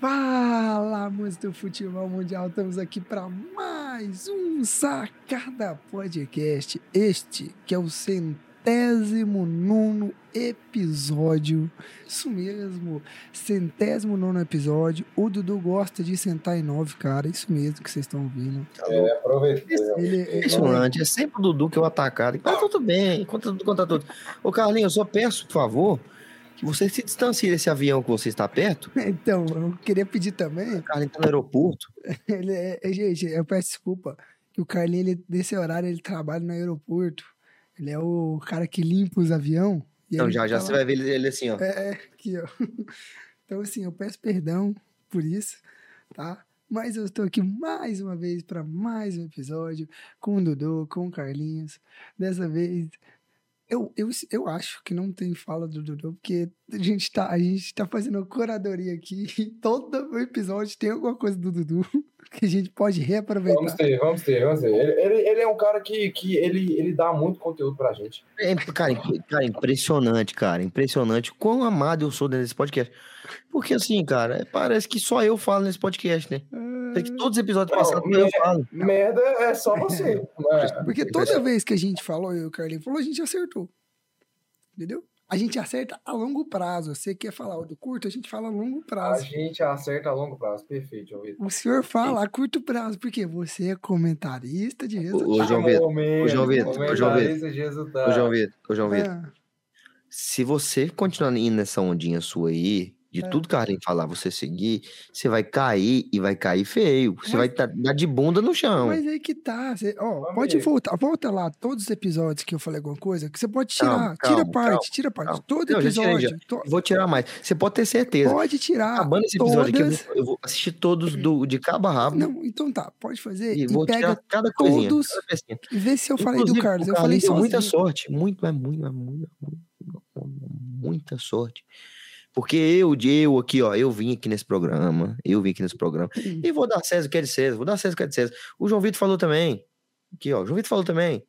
Fala, amantes do futebol mundial, estamos aqui para mais um Sacada Podcast. Este que é o centésimo nono episódio. Isso mesmo, centésimo nono episódio. O Dudu gosta de sentar em nove, cara. Isso mesmo que vocês estão ouvindo. É. Ele, ele- Impressionante, é sempre o Dudu que é o atacado. Tá tudo bem, conta tudo, conta tudo. Ô Carlinhos, eu só peço, por favor, que você se distancie desse avião que você está perto. Então, eu queria pedir também. O Carlinhos tá no aeroporto. Ele é, é, gente, eu peço desculpa. Que o Carlinhos, ele, nesse horário, ele trabalha no aeroporto. Ele é o cara que limpa os aviões. Então já, já você vai ver ele, ele assim, ó. É, é, aqui, ó. Então, assim, eu peço perdão por isso, tá? Mas eu estou aqui mais uma vez para mais um episódio com o Dudu, com o Carlinhos. Dessa vez, eu, eu, eu acho que não tem fala do Dudu, porque a gente tá, a gente tá fazendo curadoria aqui e todo episódio tem alguma coisa do Dudu que a gente pode Vamos reaproveitar. ter, vamos ter, vamos ter. Ele, ele, ele é um cara que, que ele, ele dá muito conteúdo pra gente. É, cara, cara, impressionante, cara. Impressionante quão amado eu sou dentro desse podcast. Porque assim, cara, é, parece que só eu falo nesse podcast, né? Parece que todos os episódios passados eu falo. Merda é só você. né? Porque toda vez que a gente falou, eu e o Carlinhos falou, a gente acertou. Entendeu? A gente acerta a longo prazo. Você quer falar do curto, a gente fala a longo A prazo. gente acerta a longo prazo. Perfeito, João Vitor. O senhor fala a curto prazo, porque você é comentarista de resultado. Ô, João Vitor, ô, João Vitor, ô, João Vitor. Ô, João Vitor, ô, João Vitor. Se você continuar indo nessa ondinha sua aí, de É. tudo que a Carlinhos falar, você seguir, você vai cair e vai cair feio. Você Mas- vai tá- dar de bunda no chão. mas aí que tá. Você, ó, pode voltar. Volta lá, todos os episódios que eu falei alguma coisa, que você pode tirar. Calma, tira calma, parte, calma, tira parte. calma. Todo Não, já tirei, episódio. to- Vou tirar mais. Você pode ter certeza. pode tirar. Acabando esse episódio aqui, eu todas. vou, eu vou assistir todos do, de cabo a rabo. Não, então tá, pode fazer. e E, vou pega tirar cada coisinha. todos. cada e vê se eu falei do Carlos. Eu falei sozinho. muita sorte. Muito, é muito, é muito, é muito, muita sorte. Porque eu, eu aqui, ó, eu vim aqui nesse programa, eu vim aqui nesse programa, Hum. e vou dar César o que é de César, vou dar César o que é de César. O João Vitor falou também, aqui, ó, o João Vitor falou também.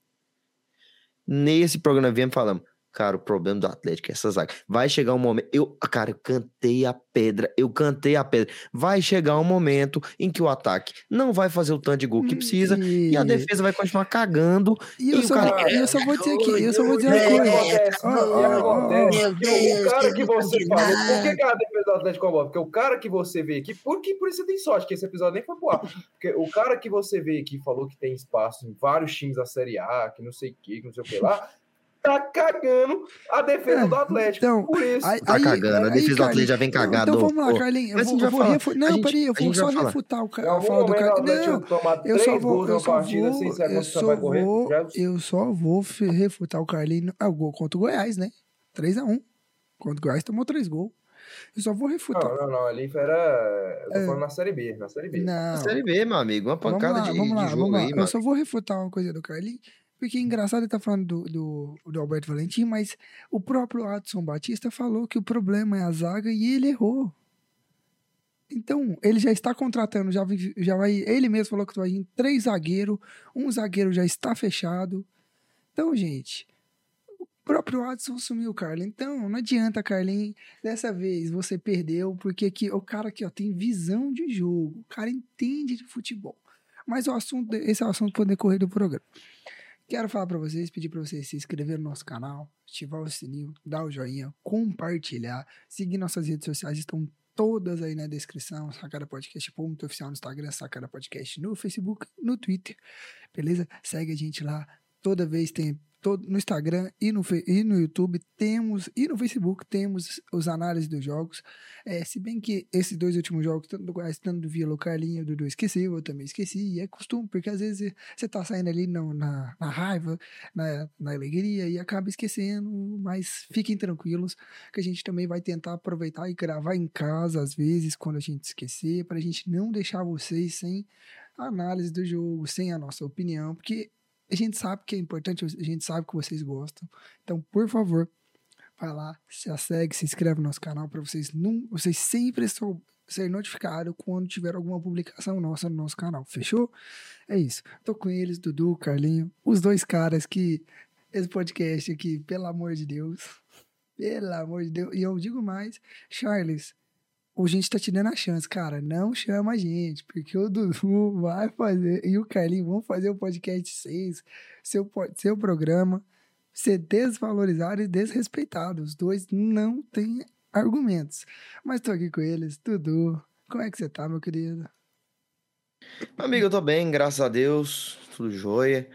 Nesse programa viemos falando, cara, o problema do Atlético é essa zaga. Vai chegar um momento, eu, cara, eu cantei a pedra, eu cantei a pedra. Vai chegar um momento em que o ataque não vai fazer o tanto de gol que precisa, e a defesa vai continuar cagando. E eu, E o só, cara- e eu só vou dizer aqui, eu só vou dizer E uma coisa. e Meu que Deus, o cara que você falou, por que, que a defesa do Atlético é boa? Porque o cara que você vê aqui, porque por isso você tem sorte, que esse episódio nem foi pro ar. Porque o cara que você vê aqui falou que tem espaço em vários times da Série A, que não sei o que, que não sei o que lá, tá cagando a defesa É, do Atlético. então, por isso. Aí- Tá aí- cagando, a aí, defesa do Carlinhos, Atlético já vem cagada. Então vamos lá. Carlinhos. Eu vou, eu vou falar. refu- A Não, gente- peraí, eu vou só refutar o cara. Falar do cara. Não, eu só vou, eu na só partida vou, eu só vou, eu só vou refutar o Carlinhos. Ah, o gol contra o Goiás, né? 3x1. Contra o Goiás tomou 3 gols. Eu só vou refutar. Não, não, não. Ali era. Eu tô É. falando na Série B. Na Série B. Não. Série B, meu amigo, uma Vamos pancada lá, de, vamos lá, de jogo vamos lá. aí, Eu mano. só vou refutar uma coisa do Carlinhos, porque é engraçado ele tá falando do, do, do Alberto Valentim, mas o próprio Adson Batista falou que o problema é a zaga e ele errou. Então, ele já está contratando, já, já vai. Ele mesmo falou que vai vir três zagueiros, um zagueiro já está fechado. Então, gente, o próprio Adson assumiu o Carlinhos. Então, não adianta, Carlinhos. Dessa vez você perdeu, porque aqui, o cara aqui ó, tem visão de jogo. O cara entende de futebol. Mas o assunto, esse é o assunto para decorrer do programa. Quero falar para vocês, pedir para vocês se inscreverem no nosso canal, ativar o sininho, dar o joinha, compartilhar, seguir nossas redes sociais, estão todas aí na descrição, Sacada Podcast, ponto oficial no Instagram, Sacada Podcast no Facebook, no Twitter, beleza? Segue a gente lá, toda vez tem, todo, no Instagram e no, e no YouTube temos, e no Facebook temos os análises dos jogos, é, se bem que esses dois últimos jogos, tanto do Goiás, tanto do Vila, o Carlinho, o Dudu esqueceu, eu também esqueci, e é costume, porque às vezes você tá saindo ali no- na, na raiva, na, na alegria, e acaba esquecendo, mas fiquem tranquilos, que a gente também vai tentar aproveitar e gravar em casa, às vezes, quando a gente esquecer, pra gente não deixar vocês sem análise do jogo, sem a nossa opinião, porque a gente sabe que é importante, a gente sabe que vocês gostam, então, por favor, vai lá, se segue, se inscreve no nosso canal para vocês não, vocês sempre sou, ser notificado quando tiver alguma publicação nossa no nosso canal. Fechou? É isso. Tô com eles, Dudu, Carlinho, os dois caras que esse podcast aqui, pelo amor de Deus, pelo amor de Deus. E eu digo mais, Charles, a gente tá te dando a chance, cara. Não chama a gente, porque o Dudu vai fazer e o Carlinho vão fazer o podcast 6, seu, seu programa, ser desvalorizado e desrespeitado. Os dois não têm argumentos. Mas tô aqui com eles. Dudu, como é que você tá, meu querido? Amigo, eu tô bem, graças a Deus, tudo jóia.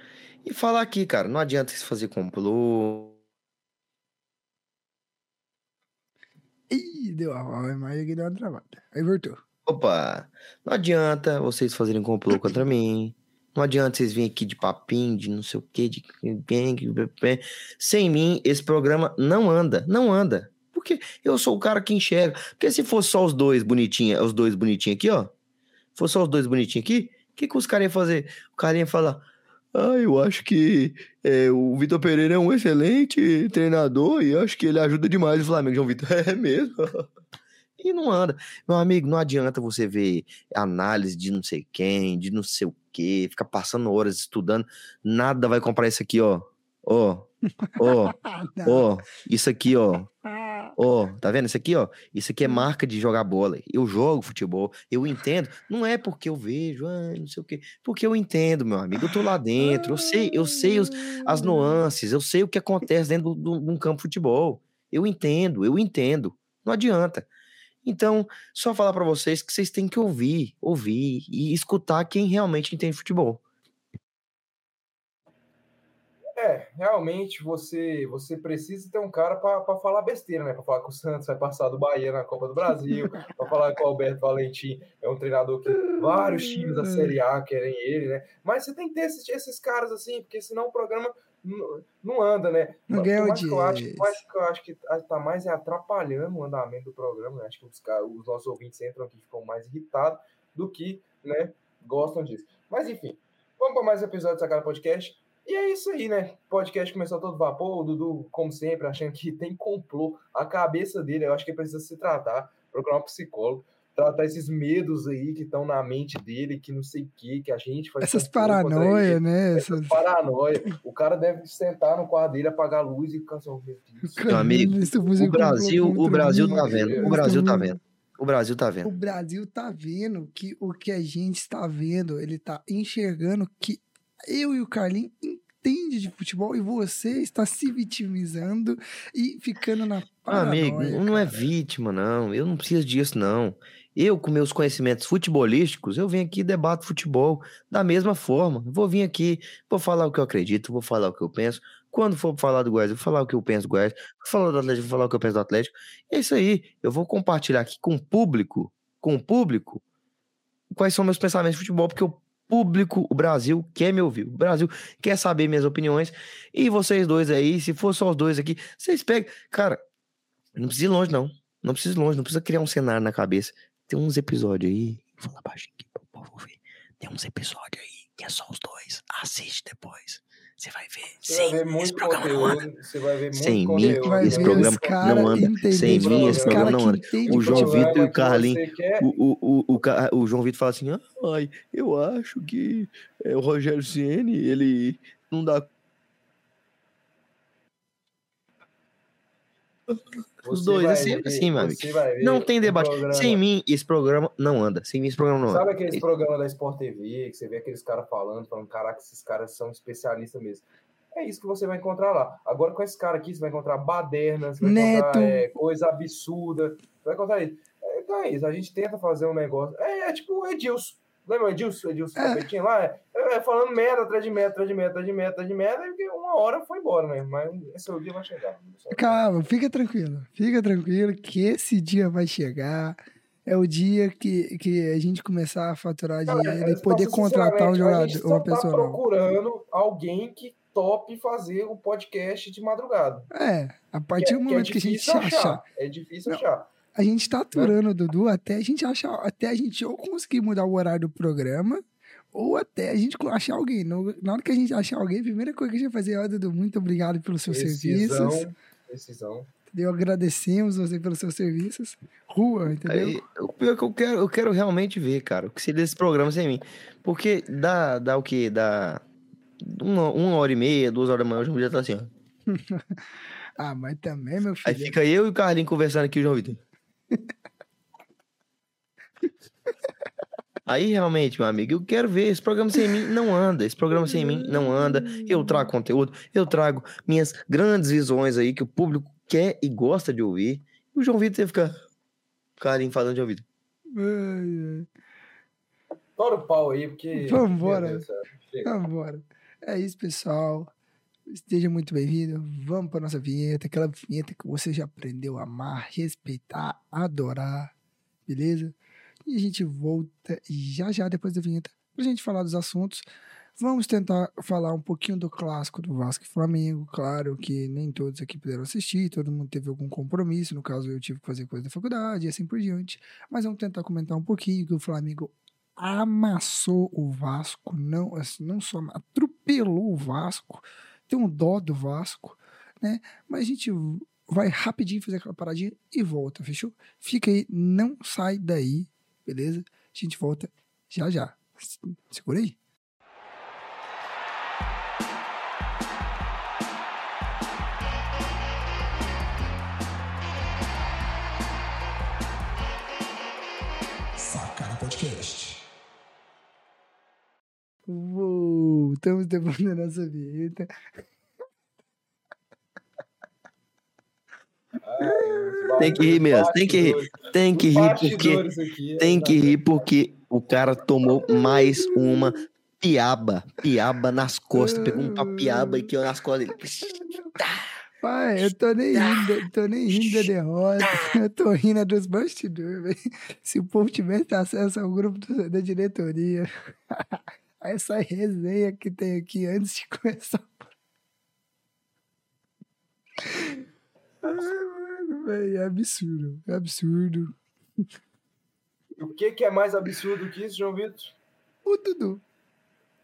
E falar aqui, cara, não adianta se fazer complô. Ih, deu a imagem aqui deu uma travada. Aí voltou. Opa, não adianta vocês fazerem complô contra mim. Não adianta vocês virem aqui de papinho, de não sei o quê, de sem mim esse programa não anda, não anda. Porque eu sou o cara que enxerga. Porque se fosse só os dois bonitinhos, os dois bonitinhos aqui, ó. Fosse só os dois bonitinhos aqui, o que, que os caras iam fazer? O cara ia falar: Ah, eu acho que é, o Vitor Pereira é um excelente treinador e acho que ele ajuda demais o Flamengo. João Vitor, é mesmo? E não anda. Meu amigo, não adianta você ver análise de não sei quem, de não sei o quê, ficar passando horas estudando. Nada vai comprar isso aqui, ó. Ó, ó, Ah, ó. Isso aqui, ó. Ah, Ó, tá vendo? Isso aqui, ó. Isso aqui é marca de jogar bola. Eu jogo futebol, eu entendo. Não é porque eu vejo, ah, não sei o quê. Porque eu entendo, meu amigo. Eu tô lá dentro. Eu sei, eu sei os, as nuances, eu sei o que acontece dentro de um campo de futebol. Eu entendo, eu entendo. Não adianta. Então, só falar pra vocês que vocês têm que ouvir, ouvir e escutar quem realmente entende futebol. É, realmente você você precisa ter um cara para falar besteira, né? Para falar que o Santos vai passar do Bahia na Copa do Brasil, para falar que o Alberto Valentim é um treinador que vários times da Série A querem ele, né? Mas você tem que ter esses, esses caras assim, porque senão o programa não, anda, né? Não ganha mais que eu acho, mais que eu acho que tá mais é atrapalhando o andamento do programa, né? Acho que os, caras, os nossos ouvintes entram aqui e ficam mais irritados do que, né, gostam disso. Mas enfim, vamos para mais um episódio do Sacada Podcast. E é isso aí, né? O podcast começou a todo vapor, o Dudu, como sempre, achando que tem complô. A cabeça dele, eu acho que precisa se tratar, procurar um psicólogo, tratar esses medos aí que estão na mente dele, que não sei o que, que a gente faz. Essas paranoias, né? Essas Essas... paranoia. O cara deve sentar no quarto dele, apagar a luz e ficar assim, "Oh, meu Deus. Meu amigo, O Brasil, complô o Brasil mim. tá vendo. O Brasil tá vendo. O Brasil tá O vendo. Brasil tá vendo que o que a gente está vendo, ele tá enxergando que eu e o Carlinhos entende de futebol e você está se vitimizando e ficando na Ah, paranoia. amigo, não é cara. vítima, não. Eu não preciso disso, não. Eu, com meus conhecimentos futebolísticos, eu venho aqui e debato futebol da mesma forma. Vou vir aqui, vou falar o que eu acredito, vou falar o que eu penso. Quando for falar do Goiás, eu vou falar o que eu penso do Goiás. Vou falar do Atlético, vou falar o que eu penso do Atlético. É isso aí. Eu vou compartilhar aqui com o público, com o público, quais são meus pensamentos de futebol, porque o público, o Brasil quer me ouvir. O Brasil quer saber minhas opiniões. E vocês dois aí, se for só os dois aqui, vocês pegam. Cara, não precisa ir longe, não. Não precisa ir longe, não precisa criar um cenário na cabeça. Tem uns episódios aí. Vou falar baixinho aqui pro povo ver. Tem uns episódios aí que é só os dois. Assiste depois. Você vai ver. Você vai Sim, ver esse muito programa não anda. conteúdo. Você vai ver muito Sem mim, esse programa não anda. Sem mim, esse cara programa não anda. O João. Vitor e o Carlinhos, O, o, o, o João Vitor fala assim: ai, eu acho que é, o Rogério Ceni ele não dá. Os Você dois, é sempre ver- assim, meu amigo. você vai ver Não tem debate. programa- Sem mim, esse programa não anda. Sem mim, esse programa não anda. Sabe aqueles programas da Sport TV que você vê aqueles caras falando, falando, caraca, esses caras são especialistas mesmo. É isso que você vai encontrar lá. Agora com esse cara aqui, você vai encontrar badernas, vai Neto. encontrar é, coisa absurda, vai encontrar isso. É, Então é isso, a gente tenta fazer um negócio. É, é tipo o Edilson. Lembra o Edilson? Edilson É. Capetinho lá? É, é, falando merda atrás de merda, atrás de merda, atrás de merda, atrás de merda, e uma hora foi embora, né? Mas esse é o dia vai chegar. Calma, fica tranquilo. Fica tranquilo que esse dia vai chegar. É o dia que, que a gente começar a faturar dinheiro e poder contratar um sinceramente, a gente jogador, só uma pessoa tá procurando alguém que tope fazer o podcast de madrugada. É, a partir Que do que é momento que, a gente difícil achar. É difícil Não. achar. A gente tá aturando o Dudu até a gente achar, até a gente ou conseguir mudar o horário do programa, ou até a gente achar alguém. No- na hora que a gente achar alguém, a primeira coisa que a gente vai fazer é, ó, Dudu, muito obrigado pelos seus Decisão, serviços. decisão. Entendeu? Agradecemos você pelos seus serviços. Rua, entendeu? Aí, o pior é que eu quero, eu quero realmente ver, cara, o que seria esse programa sem mim. Porque dá, dá o quê? Dá uma, uma hora e meia, duas horas da manhã, o João Vitor tá assim, ó. Ah, mas também, meu Aí filho. fica eu e o Carlinhos conversando aqui, o João Vitor. Aí realmente, meu amigo, eu quero ver. Esse programa sem mim não anda. Esse programa sem mim não anda. Eu trago conteúdo, eu trago minhas grandes visões aí que o público quer e gosta de ouvir. E o João Vitor fica carinho falando de ouvido. Tora o pau aí, porque. Vambora. Vambora. É isso, pessoal. Esteja muito bem-vindo. Vamos para nossa vinheta, aquela vinheta que você já aprendeu a amar, respeitar, adorar. Beleza? E a gente volta já já depois da vinheta pra gente falar dos assuntos. Vamos tentar falar um pouquinho do clássico do Vasco e Flamengo. Claro que nem todos aqui puderam assistir, todo mundo teve algum compromisso. No caso, eu tive que fazer coisa da faculdade e assim por diante. Mas vamos tentar comentar um pouquinho que o Flamengo amassou o Vasco, não, assim, não só atropelou o Vasco, tem um dó do Vasco, né? Mas a gente vai rapidinho fazer aquela paradinha e volta, fechou? Fica aí, não sai daí, beleza? A gente volta já já. Segura aí. Sacana Podcast. Voltamos depois da nossa vinheta. Ai, Tem que rir mesmo, tem que rir. Tem que rir porque aqui, tem que rir porque o cara tomou mais uma piaba, piaba nas costas, pegou um piaba aqui ó, nas costas dele. Pai, eu tô nem rindo, tô nem rindo da derrota. Eu tô rindo dos bastidores, velho. Se o povo tivesse acesso ao grupo da diretoria, a essa resenha que tem aqui antes de começar. Ai, mano, velho, é absurdo, é absurdo. O que, que é mais absurdo que isso, João Vitor? O Dudu.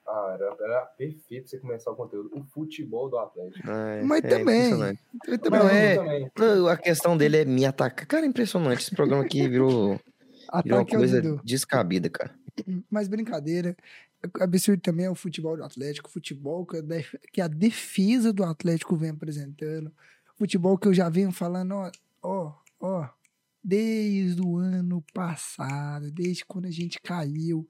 Ah, era, era perfeito você começar o conteúdo. O futebol do Atlético. É, Mas é também, também Mas é- também. A questão dele é me atacar. Cara, é impressionante. Esse programa aqui virou, virou uma coisa descabida, cara. Mas brincadeira. Absurdo também é o futebol do Atlético, futebol que a, defesa do Atlético vem apresentando. Futebol que eu já venho falando, ó, ó, ó, desde o ano passado, desde quando a gente caiu.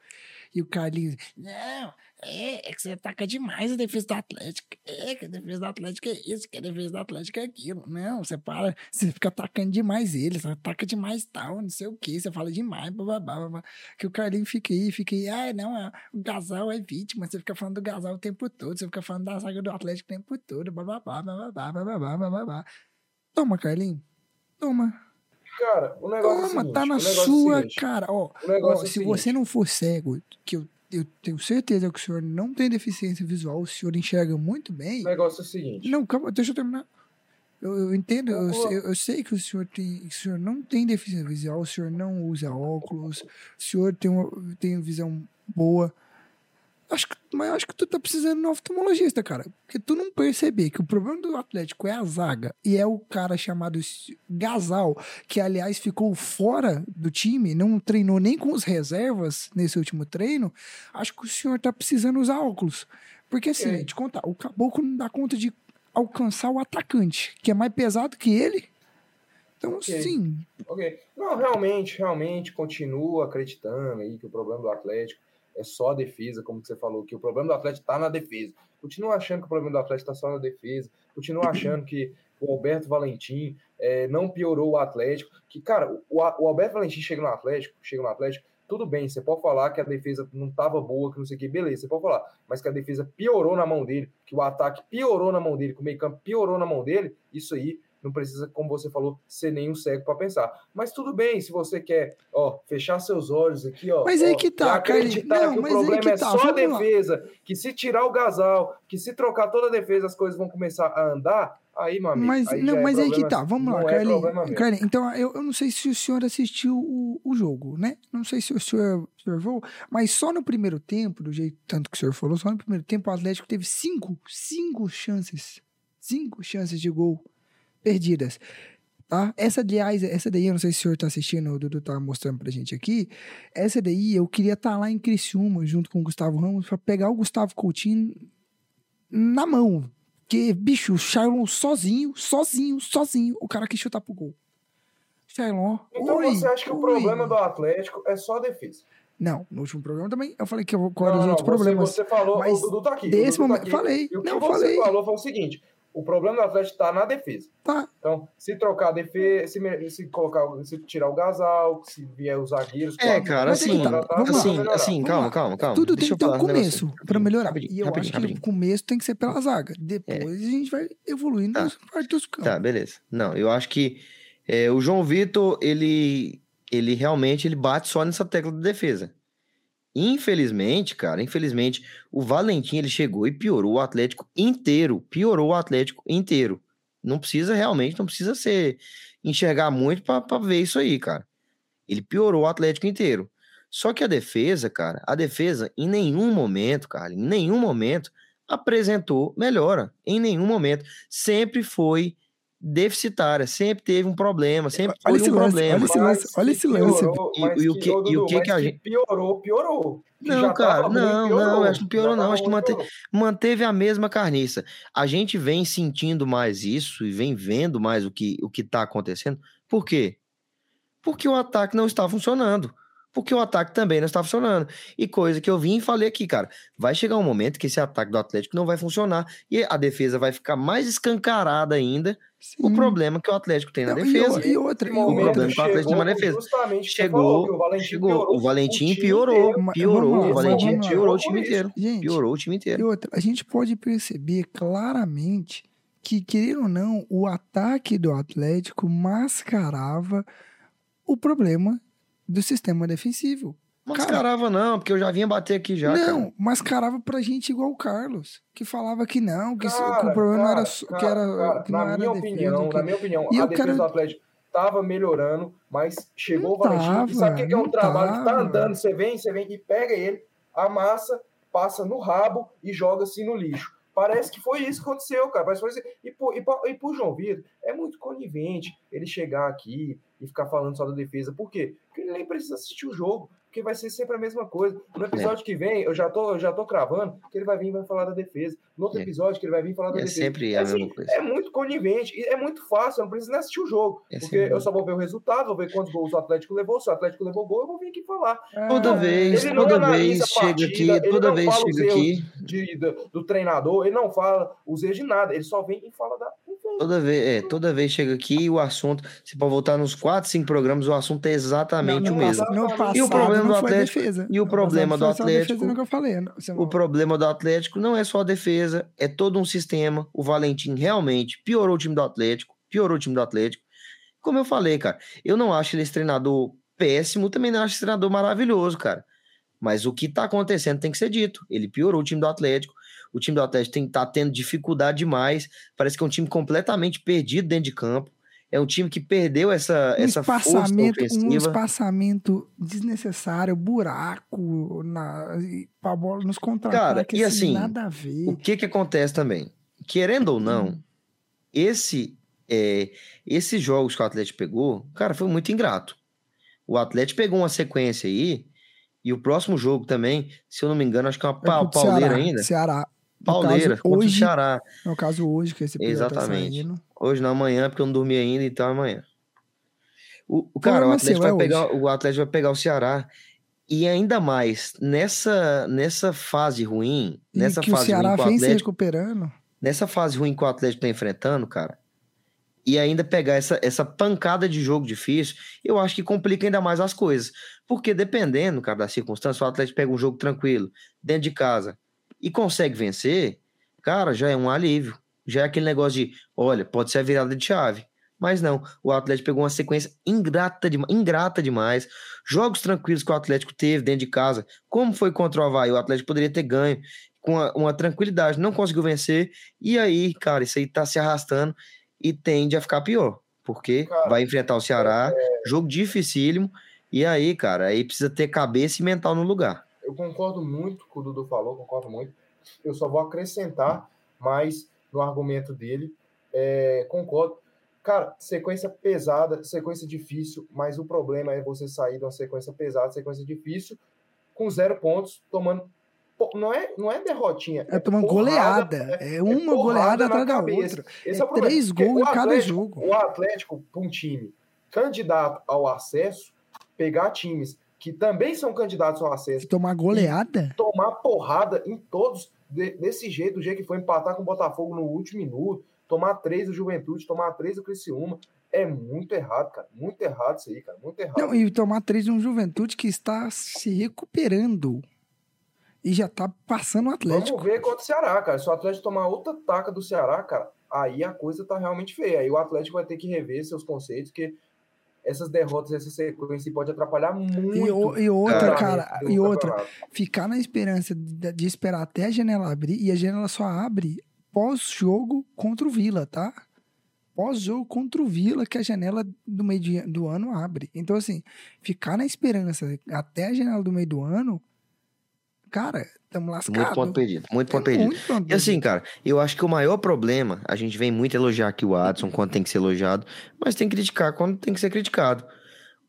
E o Carlinhos, não, é, é que você ataca demais a defesa do Atlético. É que a defesa do Atlético é isso, que a defesa do Atlético é aquilo. Não, você para, você fica atacando demais eles, ataca demais tal, não sei o que, você fala demais, bababá, babá que o Carlinho fica aí, fica aí, ah, não, é- o Gasal é vítima, você fica falando do Gasal o tempo todo, você fica falando da zaga do Atlético o tempo todo, bababá, bababá, bababá, bababá. Toma, Carlinho, toma, Cara, o negócio é toma, seguinte, tá na é sua seguinte, cara, ó, ó, é se seguinte, você não for cego, que eu, eu tenho certeza que o senhor não tem deficiência visual, o senhor enxerga muito bem, O negócio é o seguinte. não, calma, deixa eu terminar. Eu, eu entendo, eu, sei- eu, sei que o senhor tem, o senhor não tem deficiência visual, o senhor não usa óculos, o senhor tem uma tem visão boa. Acho que, mas acho que tu tá precisando de um oftalmologista, cara. Porque tu não perceber que o problema do Atlético é a zaga e é o cara chamado Gasal, que aliás ficou fora do time, não treinou nem com os reservas nesse último treino. Acho que o senhor tá precisando usar óculos. Porque assim, Ok. te contar, o caboclo não dá conta de alcançar o atacante, que é mais pesado que ele. Então, Ok. sim, Ok. Não, realmente, realmente, continuo acreditando aí que o problema do Atlético é só a defesa, como você falou, que o problema do Atlético tá na defesa. Continuo achando que o problema do Atlético tá só na defesa. Continuo achando que o Alberto Valentim eh, não piorou o Atlético. Que, cara, o, o Alberto Valentim chega no Atlético, chega no Atlético, tudo bem, você pode falar que a defesa não tava boa, que não sei o que, beleza, você pode falar, mas que a defesa piorou na mão dele, que o ataque piorou na mão dele, que o meio campo piorou na mão dele, isso aí não precisa, como você falou, ser nenhum cego para pensar. Mas tudo bem, se você quer, ó, fechar seus olhos aqui, ó. Mas aí ó, que tá, acreditar. Não, que o mas aí problema que é tá, só a vamos lá. defesa, que se tirar o gasal, que se trocar toda a defesa, as coisas vão começar a andar, aí, meu amigo. Mas, aí não, é mas aí que tá, vamos lá, não é. Carlinhos, então eu, eu não sei se o senhor assistiu o, o jogo, né? Não sei se o senhor observou, mas só no primeiro tempo, do jeito tanto que o senhor falou, só no primeiro tempo o Atlético teve cinco, cinco chances, cinco chances de gol perdidas. Tá? Essa, aliás, essa daí, eu não sei se o senhor tá assistindo, o Dudu tá mostrando pra gente aqui. Essa daí, eu queria estar lá em Criciúma, junto com o Gustavo Ramos, pra pegar o Gustavo Coutinho na mão. Porque, bicho, o Shailon sozinho, sozinho, sozinho, o cara quis chutar pro gol. Ceilon. Então Oi, você acha que o oi. problema do Atlético é só a defesa? Não, no último programa também eu falei que eu vou qual Não, os não, outros você, problemas. Você falou, Mas o Dudu tá aqui. o desse Dudu tá momento- aqui. falei. E o que Não, você falei. falou foi o seguinte: o problema do Atlético tá na defesa. Tá. Então, se trocar a defesa, se, se colocar, se tirar o Gasal, se vier os zagueiros. É, cara, é que assim, tá, vamos assim, assim, calma, calma, calma. Tudo Deixa tem que ter um começo pra melhorar. Rapidinho, E eu rapidinho, acho que rapidinho. o começo tem que ser pela zaga. Depois a gente vai evoluindo Tá. nas partes dos campos. Tá, beleza. Não, eu acho que é, o João Vitor, ele, ele realmente ele bate só nessa tecla de defesa. Infelizmente, cara, infelizmente, o Valentim ele chegou e piorou o Atlético inteiro. Piorou o Atlético inteiro. Não precisa realmente, não precisa ser enxergar muito pra ver isso aí, cara. Ele piorou o Atlético inteiro. Só que a defesa, cara, a defesa em nenhum momento, cara, em nenhum momento apresentou melhora. Em nenhum momento. Sempre foi deficitária, sempre teve um problema, sempre Olha foi esse um lance, problema. olha esse lance, olha que esse lance. piorou, E- e o que- ô, e o que que a gente- piorou, piorou. Não, já cara, não, piorou. não, acho que não piorou, não, acho que manteve- piorou. manteve a mesma carniça. A gente vem sentindo mais isso e vem vendo mais o que o que tá acontecendo. Por quê? Porque o ataque não está funcionando. Porque o ataque também não está funcionando. E coisa que eu vim e falei aqui, cara, vai chegar um momento que esse ataque do Atlético não vai funcionar e a defesa vai ficar mais escancarada ainda. O Sim. problema que o Atlético tem na Não, e defesa. o- E outra, e momento problema outra. que o Atlético tem chegou defesa. O Chegou, falou, que o Valentim chegou. piorou O Valentim piorou, piorou. lá, O Valentim piorou o time inteiro. Gente, Piorou o time E inteiro. outra, a gente pode perceber claramente que, querendo ou não, o ataque do Atlético mascarava o problema do sistema defensivo. Mascarava não, porque eu já vinha bater aqui já, cara. não, mascarava pra gente igual o Carlos, que falava que não, que, isso- que Cara, o problema era, cara, só- que cara, era, cara, que na era minha opinião, na minha opinião, E a defesa quero- do Atlético tava melhorando, mas chegou Não o Valentim. e sabe o que é um tava, trabalho que tá andando? Você vem, você vem e pega ele, amassa, passa no rabo e joga assim no lixo. Parece que foi isso que aconteceu, cara. Parece que foi isso. E, por, e, por, e por João Vitor, é muito conivente ele chegar aqui e ficar falando só da defesa. Por quê? Porque ele nem precisa assistir o jogo. Porque vai ser sempre a mesma coisa. No episódio que vem, eu já tô, eu já tô cravando que ele vai vir e vai falar da defesa. No outro É. episódio, que ele vai vir falar da É defesa. sempre a Assim, mesma coisa. é muito conivente e é muito fácil, eu não preciso nem assistir o jogo. É porque eu só vou ver o resultado, vou ver quantos gols o Atlético levou. Se o Atlético levou gol, eu vou vir aqui falar. Toda Ah, vez, ele não toda vez chega aqui, ele toda não vez chega aqui, De, do, do treinador, ele não fala os erros de nada, ele só vem e fala da. Toda vez, é, toda vez chega aqui o assunto, se pode voltar nos 4, 5 programas, o assunto é exatamente no o mesmo. passado E o problema não do Atlético- defesa. e o No problema do Atlético- O não- problema do Atlético não é só a defesa, é todo um sistema. O Valentim realmente piorou o time do Atlético, piorou o time do Atlético. Como eu falei, cara, eu não acho ele esse treinador péssimo, também não acho esse treinador maravilhoso, cara. Mas o que tá acontecendo tem que ser dito. Ele piorou o time do Atlético. O time do Atlético tem, tá tendo dificuldade demais. Parece que é um time completamente perdido dentro de campo. É um time que perdeu essa, um essa força espaçamento, um ofensiva. espaçamento desnecessário, buraco na, pra bola nos Cara, contra-ataques. e assim, nada a ver. O que que acontece também? Querendo ou não, Hum. esse é, esses jogos que o Atlético pegou, cara, foi muito ingrato. O Atlético pegou uma sequência aí, e o próximo jogo também, se eu não me engano, acho que é uma É pa- Ceará, ainda. Ceará. Pauleira, caso, contra o hoje, Ceará. no caso, hoje, que esse episódio Exatamente. tá. Hoje não, amanhã, porque eu não dormi ainda, então amanhã. O, o cara, o é Atlético, vai é pegar, o Atlético vai pegar o Ceará. E ainda mais, nessa, nessa fase ruim, E nessa que o fase Ceará ruim que o vem se Atlético recuperando. nessa fase ruim que o Atlético tá enfrentando, cara, e ainda pegar essa, essa pancada de jogo difícil, eu acho que complica ainda mais as coisas. Porque dependendo, cara, da circunstância, o Atlético pega um jogo tranquilo, dentro de casa, e consegue vencer, cara, já é um alívio. Já é aquele negócio de, olha, pode ser a virada de chave. Mas não, o Atlético pegou uma sequência ingrata, de, ingrata demais. Jogos tranquilos que o Atlético teve dentro de casa, como foi contra o Havaí, o Atlético poderia ter ganho com uma, uma tranquilidade, não conseguiu vencer. E aí, cara, isso aí tá se arrastando e tende a ficar pior. Porque Cara, vai enfrentar o Ceará, jogo dificílimo. E aí, cara, aí precisa ter cabeça e mental no lugar. Eu concordo muito com o Dudu falou, concordo muito. Eu só vou acrescentar mais no argumento dele. É, concordo. Cara, sequência pesada, sequência difícil, mas o problema é você sair de uma sequência pesada, sequência difícil, com zero pontos, tomando. Não é, não é derrotinha. É tomando porrada, goleada. É uma porrada goleada na atrás da outra. Esse É é três gols em cada jogo. O Atlético, para um time candidato ao acesso, pegar times que também são candidatos ao acesso, tomar goleada? tomar porrada em todos de- desse jeito, do jeito que foi empatar com o Botafogo no último minuto, tomar três do Juventude, tomar três do Criciúma. É muito errado, cara. Muito errado isso aí, cara. Muito errado. Não, e tomar três de um Juventude que está se recuperando. E já tá passando o Atlético. Vamos ver contra o Ceará, cara. Se o Atlético tomar outra taca do Ceará, cara, aí a coisa tá realmente feia. Aí o Atlético vai ter que rever seus conceitos, porque essas derrotas, essa sequência pode atrapalhar muito. E, o- e outra, cara, e outra, ficar na esperança de, de esperar até a janela abrir, e a janela só abre pós-jogo contra o Vila, tá? Pós-jogo contra o Vila, que a janela do meio de- do ano abre. Então, assim, ficar na esperança até a janela do meio do ano, cara, estamos lascados. Muito ponto perdido. Muito ponto É perdido. muito ponto E assim, perdido. cara, eu acho que o maior problema, a gente vem muito elogiar aqui o Adson quando tem que ser elogiado, mas tem que criticar quando tem que ser criticado.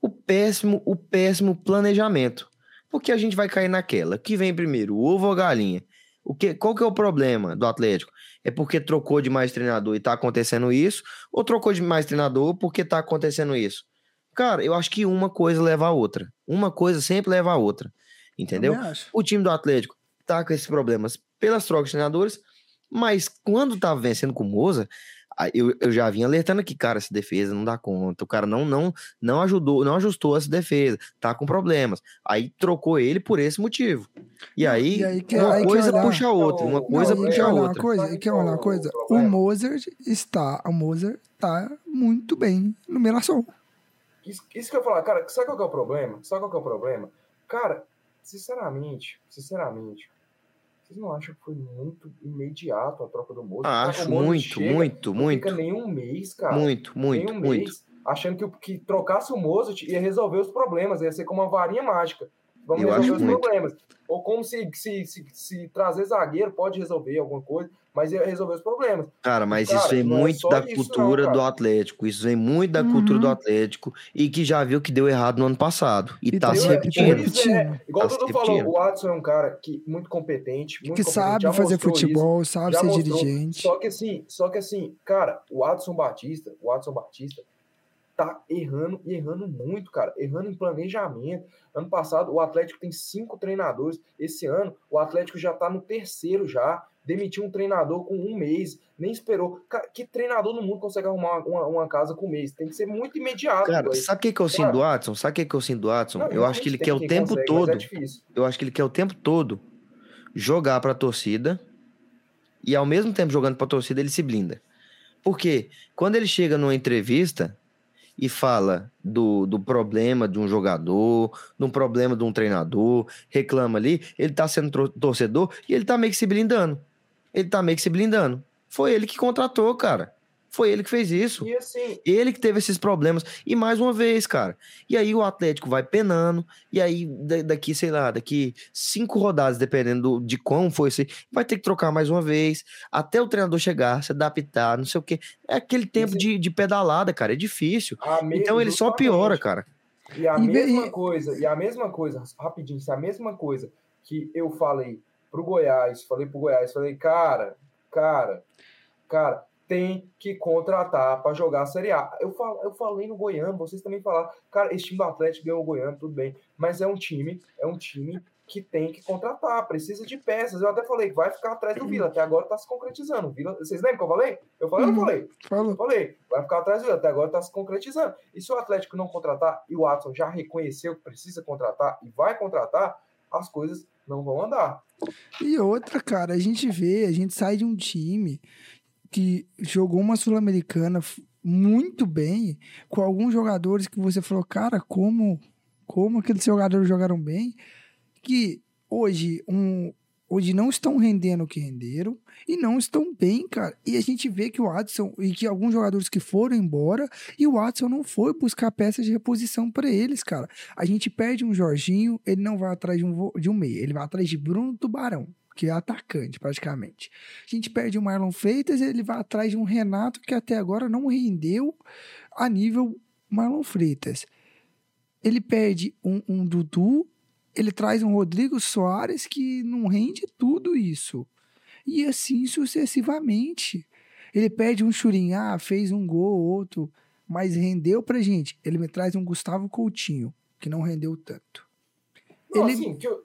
O péssimo, o péssimo planejamento. Porque a gente vai cair naquela. Que vem primeiro, o ovo ou galinha? O que, qual que é o problema do Atlético? É porque trocou de mais treinador e tá acontecendo isso? Ou trocou de mais treinador porque tá acontecendo isso? Cara, eu acho que uma coisa leva a outra. Uma coisa sempre leva a outra. Entendeu? O time do Atlético tá com esses problemas pelas trocas de treinadores, mas quando tava vencendo com o Moza, eu, eu já vinha alertando que, cara, essa defesa não dá conta, o cara não não não ajudou, não ajustou essa defesa, tá com problemas. Aí trocou ele por esse motivo. E aí, e aí que- uma aí coisa olhar- puxa a outra, uma coisa Não, e puxa quer a outra. Uma coisa, e quer olhar é uma o coisa? O? Mozart está, o Mozart tá muito bem no Mirassol. Isso, isso que eu ia falar, cara, sabe qual que é o problema? Sabe qual que é o problema? Cara, sinceramente, sinceramente, vocês não acham que foi muito imediato a troca do Moço? Acho muito, muito, não muito, fica nem um mês, cara. muito, muito, um muito. mês, achando que, que trocasse o Mozart ia resolver os problemas, ia ser como uma varinha mágica. Vamos Eu resolver os muito. problemas. Ou como se, se, se, se trazer zagueiro pode resolver alguma coisa, mas ia resolver os problemas. Cara, mas Cara, isso vem é muito só da isso cultura não, do. Atlético. Isso vem muito da cultura do Uhum. Atlético e que já viu que deu errado no ano passado. E, E tá se repetindo. repetindo. É, igual Tá o Dudu falou, o Adson é um cara que, muito competente, muito que competente, sabe fazer mostrou isso, futebol, sabe ser mostrou. dirigente. Só que assim, só que assim, cara, o Adson Batista, o Adson Batista tá errando e errando muito, cara, errando em planejamento. Ano passado o Atlético tem cinco treinadores, esse ano o Atlético já tá no terceiro já, demitiu um treinador com um mês, nem esperou. Cara, que treinador no mundo consegue arrumar uma, uma casa com um mês? Tem que ser muito imediato. Cara, doido. sabe o que, que eu sinto do Watson? Sabe o que, que eu sinto do Watson? Não, eu acho que ele quer o tempo consegue, mas todo. É. Eu acho que ele quer o tempo todo jogar pra torcida e ao mesmo tempo jogando pra torcida ele se blinda. Porque quando ele chega numa entrevista e fala do, do problema de um jogador, um problema de um treinador, reclama ali, ele tá sendo torcedor e ele tá meio que se blindando. Ele tá meio que se blindando. Foi ele que contratou, cara. Foi ele que fez isso. E assim, Ele que teve esses problemas. E mais uma vez, cara. E aí o Atlético vai penando. E aí, da- daqui, sei lá, daqui cinco rodadas, dependendo do- de como foi aí, vai ter que trocar mais uma vez. Até o treinador chegar, se adaptar, não sei o quê. É aquele tempo Esse- de, de pedalada, cara. É difícil. Então ele só piora, cara. E a E mesma e- coisa, e a mesma coisa, rapidinho, se a mesma coisa que eu falei pro Goiás, falei pro Goiás, falei, cara, cara, cara, tem que contratar para jogar a Série A. Eu, fal, eu falei no Goiano, vocês também falaram, cara, esse time do Atlético ganhou o Goiano, tudo bem, mas é um time, é um time que tem que contratar, precisa de peças. Eu até falei que vai ficar atrás do Vila, até agora tá se concretizando. Vila, vocês lembram que eu falei? Eu falei, eu Uhum. não falei. Eu falei, vai ficar atrás do Vila, até agora está se concretizando. E se o Atlético não contratar, e o Watson já reconheceu que precisa contratar e vai contratar, as coisas não vão andar. E outra, cara, a gente vê, a gente sai de um time que jogou uma Sul-Americana muito bem, com alguns jogadores que você falou, cara, como, como aqueles jogadores jogaram bem, que hoje, um, hoje não estão rendendo o que renderam e não estão bem, cara. E a gente vê que o Watson e que alguns jogadores que foram embora e o Watson não foi buscar peças de reposição para eles, cara. A gente perde um Jorginho, ele não vai atrás de um, de um meia, ele vai atrás de Bruno Tubarão, que é atacante praticamente. A gente perde o Marlon Freitas, ele vai atrás de um Renato que até agora não rendeu a nível Marlon Freitas. Ele perde um, um Dudu, ele traz um Rodrigo Soares que não rende tudo isso. E assim sucessivamente. Ele perde um Churinhá, fez um gol, outro. mas rendeu pra gente. Ele me traz um Gustavo Coutinho, que não rendeu tanto. Não, Ele- assim, que, o-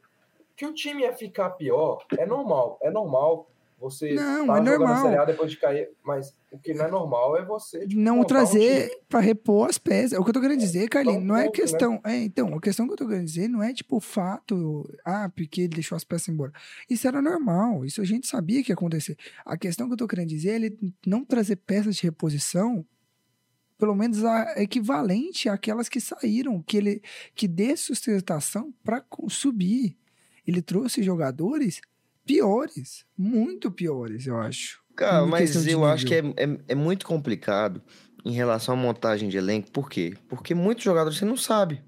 que o time ia ficar pior é normal. É normal você Não, tá é normal. Depois de cair, mas o que não é normal é você tipo, não um trazer time. pra repor as peças. É o que eu tô querendo dizer, Carlinhos. um Não é né? questão. É, então, a questão que eu tô querendo dizer não é tipo o fato. Ah, porque ele deixou as peças embora. Isso era normal. Isso a gente sabia que ia acontecer. A questão que eu tô querendo dizer é ele não trazer peças de reposição. Pelo menos a equivalente àquelas que saíram, que ele que dê sustentação para subir. Ele trouxe jogadores piores, muito piores, eu acho. Cara, mas eu acho que é, nível. é, é muito complicado em relação à montagem de elenco. Por quê? Porque muitos jogadores você não sabe.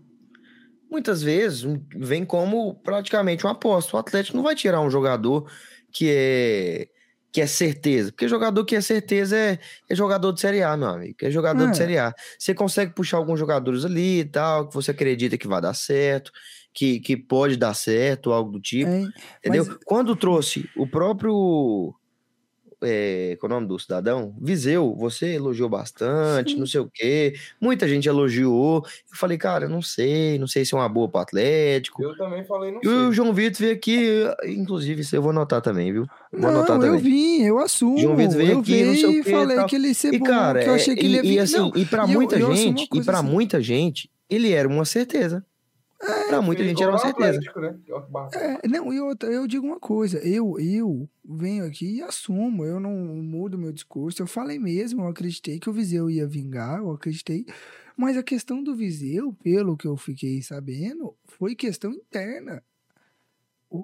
Muitas vezes vem como praticamente uma aposta. O Atlético não vai tirar um jogador que é que é certeza. Porque jogador que é certeza é, é jogador de Série A, meu amigo. É jogador É. de Série A. Você consegue puxar alguns jogadores ali e tal, que você acredita que vai dar certo, que, que pode dar certo, algo do tipo. Hein? Entendeu? Mas- Quando trouxe o próprio. É, qual é o nome do cidadão? Viseu, você elogiou bastante, Sim. não sei o quê. Muita gente elogiou. Eu falei, cara, eu não sei, não sei se é uma boa pro Atlético. Eu também falei, não E o sei. João Vitor veio aqui, inclusive, isso eu vou anotar também, viu? Vou Não, anotar eu também. vim, eu assumo. João Vitor veio eu aqui, não sei o e quê e falei tal. que ele ia ser E, bom, cara, que eu achei é- que ele ia e, e vir. assim, Não, e pra e muita eu gente, e pra assim. muita gente, ele era uma certeza. Pra muita gente era uma certeza. Atlético, né? É. É, não, e outra, eu digo uma coisa, eu, eu venho aqui e assumo, eu não mudo meu discurso, eu falei mesmo, eu acreditei que o Viseu ia vingar, eu acreditei, mas a questão do Viseu, pelo que eu fiquei sabendo, foi questão interna.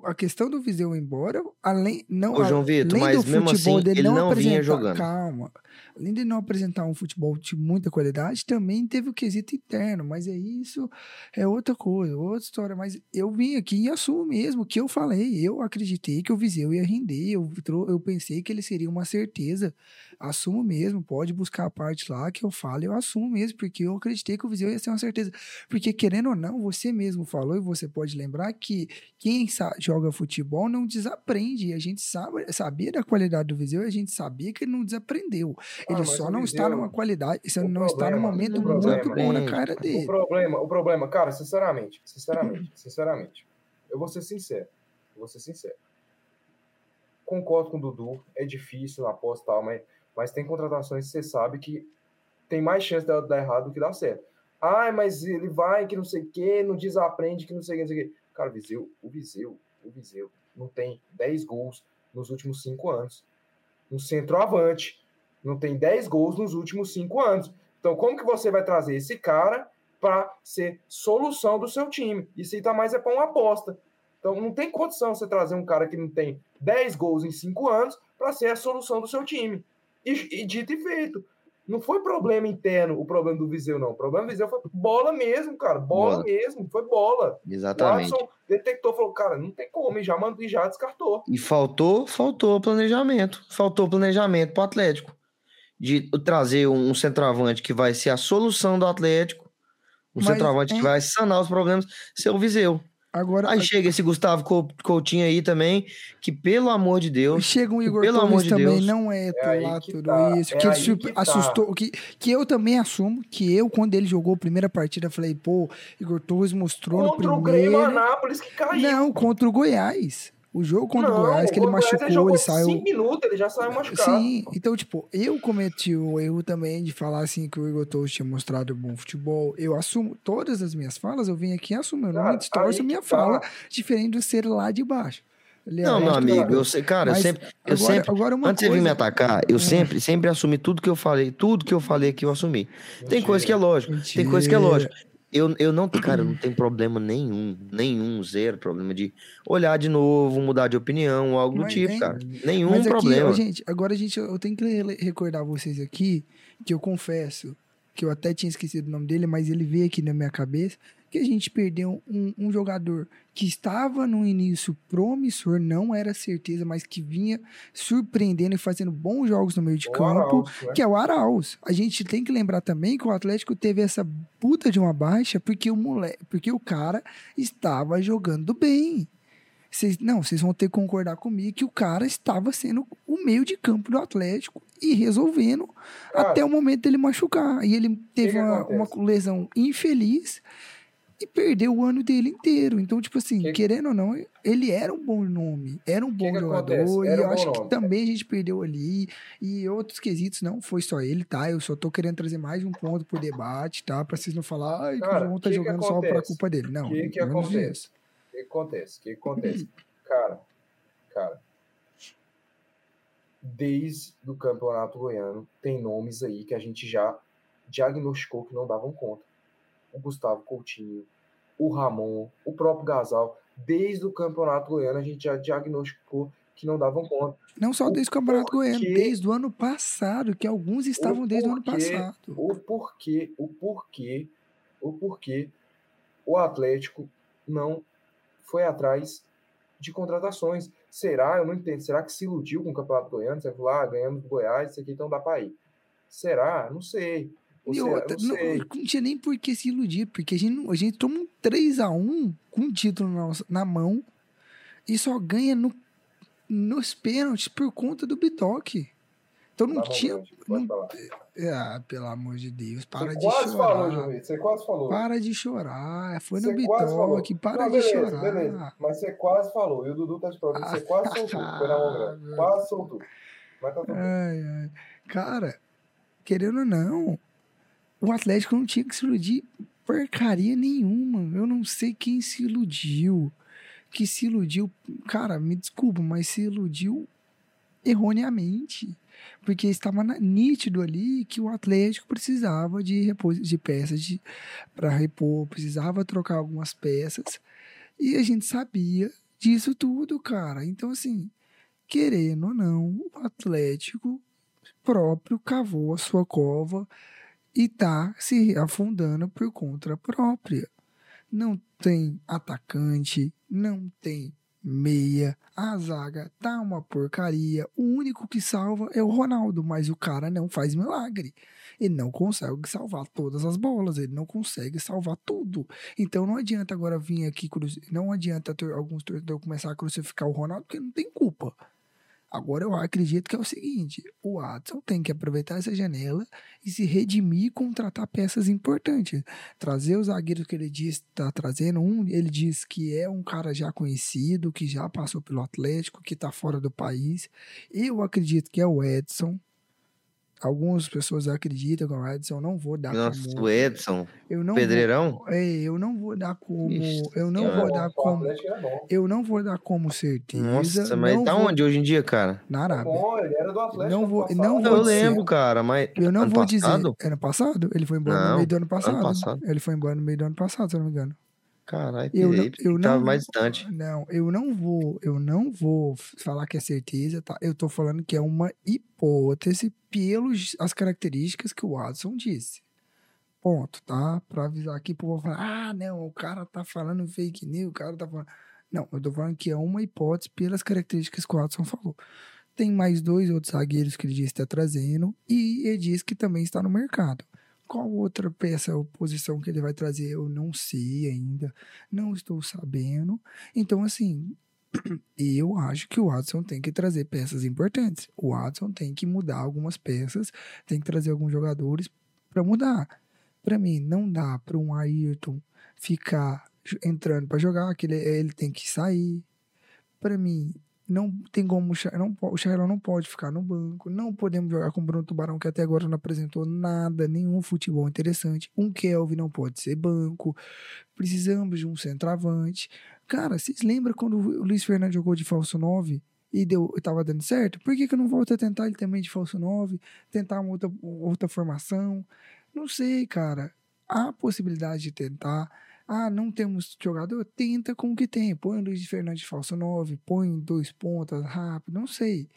A questão do Viseu embora, além, não, Ô, João Vitor, além mas do mesmo futebol assim, dele ele não, não vinha apresentar, jogando. calma, além de não apresentar um futebol de muita qualidade, também teve o quesito interno, mas é isso, é outra coisa, outra história. Mas eu vim aqui e assumo mesmo que eu falei. Eu acreditei que o Viseu ia render. Eu, eu pensei que ele seria uma certeza. Assumo mesmo. Pode buscar a parte lá que eu falo. Eu assumo mesmo, porque eu acreditei que o Viseu ia ser uma certeza. Porque, querendo ou não, você mesmo falou, e você pode lembrar que quem joga futebol não desaprende. E a gente sabe, sabia da qualidade do Viseu e a gente sabia que ele não desaprendeu. Ah, Ele mas só o não está Viseu- numa qualidade, isso o não está num problema- momento o muito problema- bom na Gente, cara O dele. problema, o problema, cara, sinceramente, sinceramente, sinceramente, eu vou ser sincero, eu vou ser sincero. Concordo com o Dudu, é difícil na aposta tal, mas, mas tem contratações que você sabe que tem mais chance de dar errado do que dar certo. Ai, mas ele vai que não sei o que, não desaprende que não sei o que, não sei o que. Cara, o Viseu, o Viseu, o Viseu não tem 10 gols nos últimos 5 anos. Um centroavante não tem 10 gols nos últimos 5 anos. Então, como que você vai trazer esse cara para ser solução do seu time? Isso aí tá mais é para uma aposta. Então, não tem condição você trazer um cara que não tem 10 gols em 5 anos para ser a solução do seu time. E, e dito e feito. Não foi problema interno o problema do Viseu, não. O problema do Viseu foi bola mesmo, cara. Bola, Bola. mesmo. Foi bola. O Exatamente. Watson detectou, falou, cara, não tem como. E já, mandou, e já descartou. E faltou, faltou planejamento. Faltou planejamento pro Atlético. De trazer um centroavante que vai ser a solução do Atlético. Um Mas, centroavante é- que vai sanar os problemas, ser o Viseu. Agora, Aí chega esse Gustavo Cou- Coutinho aí também, que pelo amor de Deus, Chega um Igor pelo amor Torres de também, Deus, não é, é lá que tudo tá, isso. é que ele que tá. assustou. Que, que eu também assumo que eu, quando ele jogou a primeira partida, falei, pô, Igor Torres mostrou Contra no o Grêmio primeiro. Anápolis que caiu. Não, contra o Goiás. O jogo contra o Goiás, que ele machucou, ele saiu. cinco minutos, ele já saiu machucado. Sim, então, tipo, eu cometi o erro também de falar assim que o Igor Torres tinha mostrado bom futebol. Eu assumo todas as minhas falas, eu vim aqui não Cara, distorço minha que tá. fala, diferente do ser lá de baixo. Ele é Não, meu amigo, eu- sei, cara, eu sempre, eu agora, sempre, agora uma antes de vir me coisa- atacar, eu Hum. sempre, sempre assumi tudo que eu falei, tudo que eu falei aqui eu assumi. Tem Mentira. coisa que é lógico, tem coisa que é Mentira. lógico. Eu, eu não, cara, não tenho problema nenhum, nenhum, zero problema de olhar de novo, mudar de opinião, algo do Mas tipo, nem- cara. Nenhum aqui, problema. ó, gente, agora gente, eu tenho que recordar vocês aqui que eu confesso que eu até tinha esquecido o nome dele, mas ele veio aqui na minha cabeça que a gente perdeu um, um jogador que estava no início promissor, não era certeza, mas que vinha surpreendendo e fazendo bons jogos no meio de O campo, Arauz, né? que é o Arauz. A gente tem que lembrar também que o Atlético teve essa puta de uma baixa porque o moleque, porque o cara estava jogando bem. Vocês, não, vocês vão ter que concordar comigo que o cara estava sendo o meio de campo do Atlético e resolvendo Cara, até o momento dele machucar. E ele teve uma, uma lesão infeliz e perdeu o ano dele inteiro. Então, tipo assim, Que- querendo ou não, ele era um bom nome, era um bom que jogador. E um eu acho nome. que também a gente perdeu ali. E outros quesitos, não foi só ele, tá? Eu só tô querendo trazer mais um ponto pro debate, tá? Pra vocês não falar ai, que o João tá jogando só pra culpa dele. Não, Que que acontece? O que acontece? O que acontece? Cara, cara, desde o campeonato goiano, tem nomes aí que a gente já diagnosticou que não davam conta. O Gustavo Coutinho, o Ramon, o próprio Gasal. Desde o campeonato goiano, a gente já diagnosticou que não davam conta. Não só O desde o Campeonato Goiano, porquê- desde o ano passado, que alguns estavam desde o ano porquê- passado. O porquê, o porquê, o porquê o Atlético não foi atrás de contratações. Será? Eu não entendo. Será que se iludiu com o Campeonato Goiano? Você falou, ah, ganhamos Goiás, isso aqui então dá pra ir. Será? Não sei. Ou E será? outra, não não, sei. não tinha nem por que se iludir, porque a gente, a gente toma um 3x1 com o título na, na mão e só ganha no, nos pênaltis por conta do Bitoque. Então não Tá tinha. não- falar. Ah, pelo amor de Deus, para Você de quase falou, chorar. Vitor, Você quase falou. Para de chorar. Foi no falou. Bitoque, para Não, de beleza, chorar. Beleza. Mas você quase falou. E o Dudu tá te perguntando. Você quase soltou. Foi na meu Quase soltou. Mas tá tudo bem. Ai, ai. Cara, querendo ou não, o Atlético não tinha que se iludir porcaria nenhuma. Eu não sei quem se iludiu. Que se iludiu, cara, me desculpa, mas se iludiu erroneamente. Porque estava nítido ali que o Atlético precisava de, repos, de peças de, para repor, precisava trocar algumas peças. E a gente sabia disso tudo, cara. Então, assim, querendo ou não, o Atlético próprio cavou a sua cova e tá se afundando por conta própria. Não tem atacante, não tem meia, a zaga tá uma porcaria. O único que salva é o Ronaldo, mas o cara não faz milagre. Ele não consegue salvar todas as bolas, ele não consegue salvar tudo. Então não adianta agora vir aqui, não adianta alguns torcedores começar a crucificar o Ronaldo, porque não tem culpa. Agora eu acredito que é o seguinte: o Watson tem que aproveitar essa janela e se redimir e contratar peças importantes. Trazer os zagueiros que ele diz está trazendo. Um, ele diz que é um cara já conhecido, que já passou pelo Atlético, que está fora do país. Eu acredito que é o Edson. Algumas pessoas acreditam que é o Edson. Eu não vou dar Nossa, como. o Edson, Eu não Pedreirão. Vou, é, eu não vou dar como. Ixi, eu não vou dar como. Eu não vou dar como certeza. Nossa, mas não tá vou- onde hoje em dia, cara? Na Tá Arábia. bom, ele era do Atlético. Não ano vou- não vou eu dizer. lembro, cara, mas. Eu não ano vou passado? dizer. Ano passado? Ele foi embora no Não, meio do ano passado. passado. Ele foi embora no meio do ano passado, se eu não me engano. Caralho, Eu não- eu tava não- mais distante. Não, eu não vou, eu não vou falar que é certeza, tá? Eu tô falando que é uma hipótese pelas as características que o Watson disse. Ponto, tá? Pra avisar aqui pro povo falar, ah, não, o cara tá falando fake news, o cara tá falando. Não, eu tô falando que é uma hipótese pelas características que o Watson falou. Tem mais dois outros zagueiros que ele disse que está trazendo e ele diz que também está no mercado. Qual outra peça ou posição que ele vai trazer? Eu não sei ainda. Não estou sabendo. Então, assim, eu acho que o Watson tem que trazer peças importantes. O Watson tem que mudar algumas peças, tem que trazer alguns jogadores para mudar. Para mim, não dá para um Ayrton ficar entrando para jogar, que ele, ele tem que sair. Para mim, não tem como o não, o Charlão não pode ficar no banco. Não podemos jogar com o Bruno Tubarão, que até agora não apresentou nada, nenhum futebol interessante. Um Kelvin não pode ser banco. Precisamos de um centroavante. Cara, vocês lembram quando o Luiz Fernando jogou de falso 9 e deu, e tava dando certo? Por que, que eu não volto a tentar ele também de falso 9? Tentar uma outra, outra formação? Não sei, cara. Há possibilidade de tentar. Ah, não temos jogador? Tenta com o que tem. Põe o Luiz Fernandes de falso 9, põe dois pontas rápido, não sei.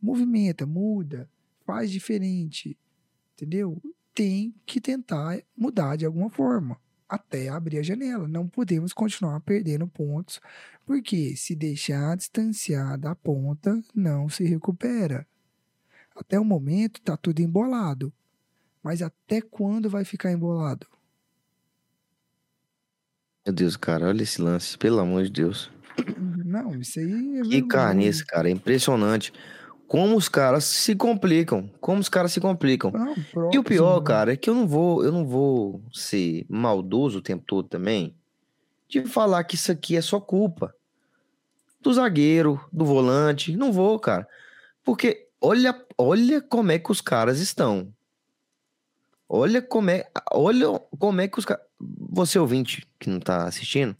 Movimenta, muda, faz diferente. Entendeu? Tem que tentar mudar de alguma forma até abrir a janela. Não podemos continuar perdendo pontos, porque se deixar distanciar da ponta, não se recupera. Até o momento tá tudo embolado. Mas até quando vai ficar embolado? Meu Deus, cara, olha esse lance, pelo amor de Deus. Não, isso aí é Que carniça, cara. É impressionante. Como os caras se complicam. Como os caras se complicam. Não, E o pior, cara, é que eu não vou, eu não vou ser maldoso o tempo todo também de falar que isso aqui é só culpa do zagueiro, do volante. Não vou, cara. Porque olha, olha como é que os caras estão. Olha como é, olha como é que os caras, você ouvinte que não tá assistindo,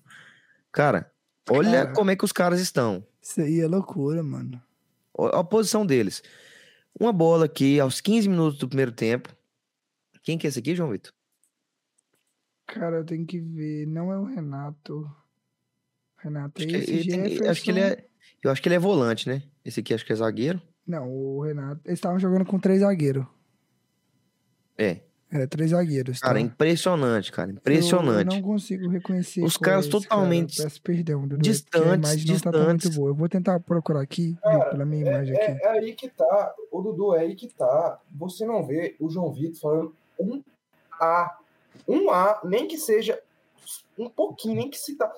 cara, olha Cara. como é que os caras estão. Isso aí é loucura, mano. Ó, A posição deles. Uma bola aqui aos 15 minutos do primeiro tempo. Quem que é esse aqui, João Vitor? Cara, eu tenho que ver. Não é o Renato. Renato é Acho que, esse ele tem- Jefferson. acho que ele é. Eu acho que ele é volante, né? Esse aqui acho que é zagueiro. Não, o Renato. Eles estavam jogando com três zagueiros. É. É, três zagueiros. Cara, tá? impressionante, cara. Eu- Eu, Impressionante. não consigo reconhecer. Os qual é caras esse cara. totalmente Peço perdão, Dudu, é distantes, A tá distantes. boa. Eu vou tentar procurar aqui, viu, Cara, pela minha imagem É, aqui. é aí que tá, o Dudu, é aí que tá. Você não vê o João Vitor falando um A. Um A, nem que seja um pouquinho, nem que se tá.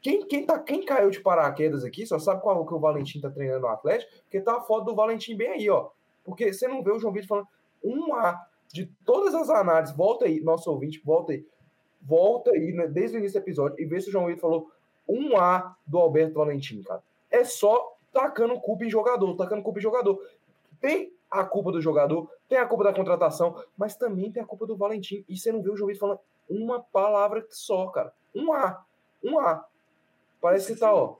Quem, quem, tá, quem caiu de paraquedas aqui só sabe qual que o Valentim tá treinando no Atlético, porque tá a foto do Valentim bem aí, ó. Porque você não vê o João Vitor falando um A de todas as análises. Volta aí, nosso ouvinte, volta aí. Volta aí, né, desde o início do episódio, e vê se o João Vitor falou um A do Alberto Valentim, cara. É só tacando culpa em jogador, tacando culpa em jogador. Tem a culpa do jogador, tem a culpa da contratação, mas também tem a culpa do Valentim. E você não vê o João Vitor falando uma palavra só, cara. Um A. Um A. Parece que tá, ó.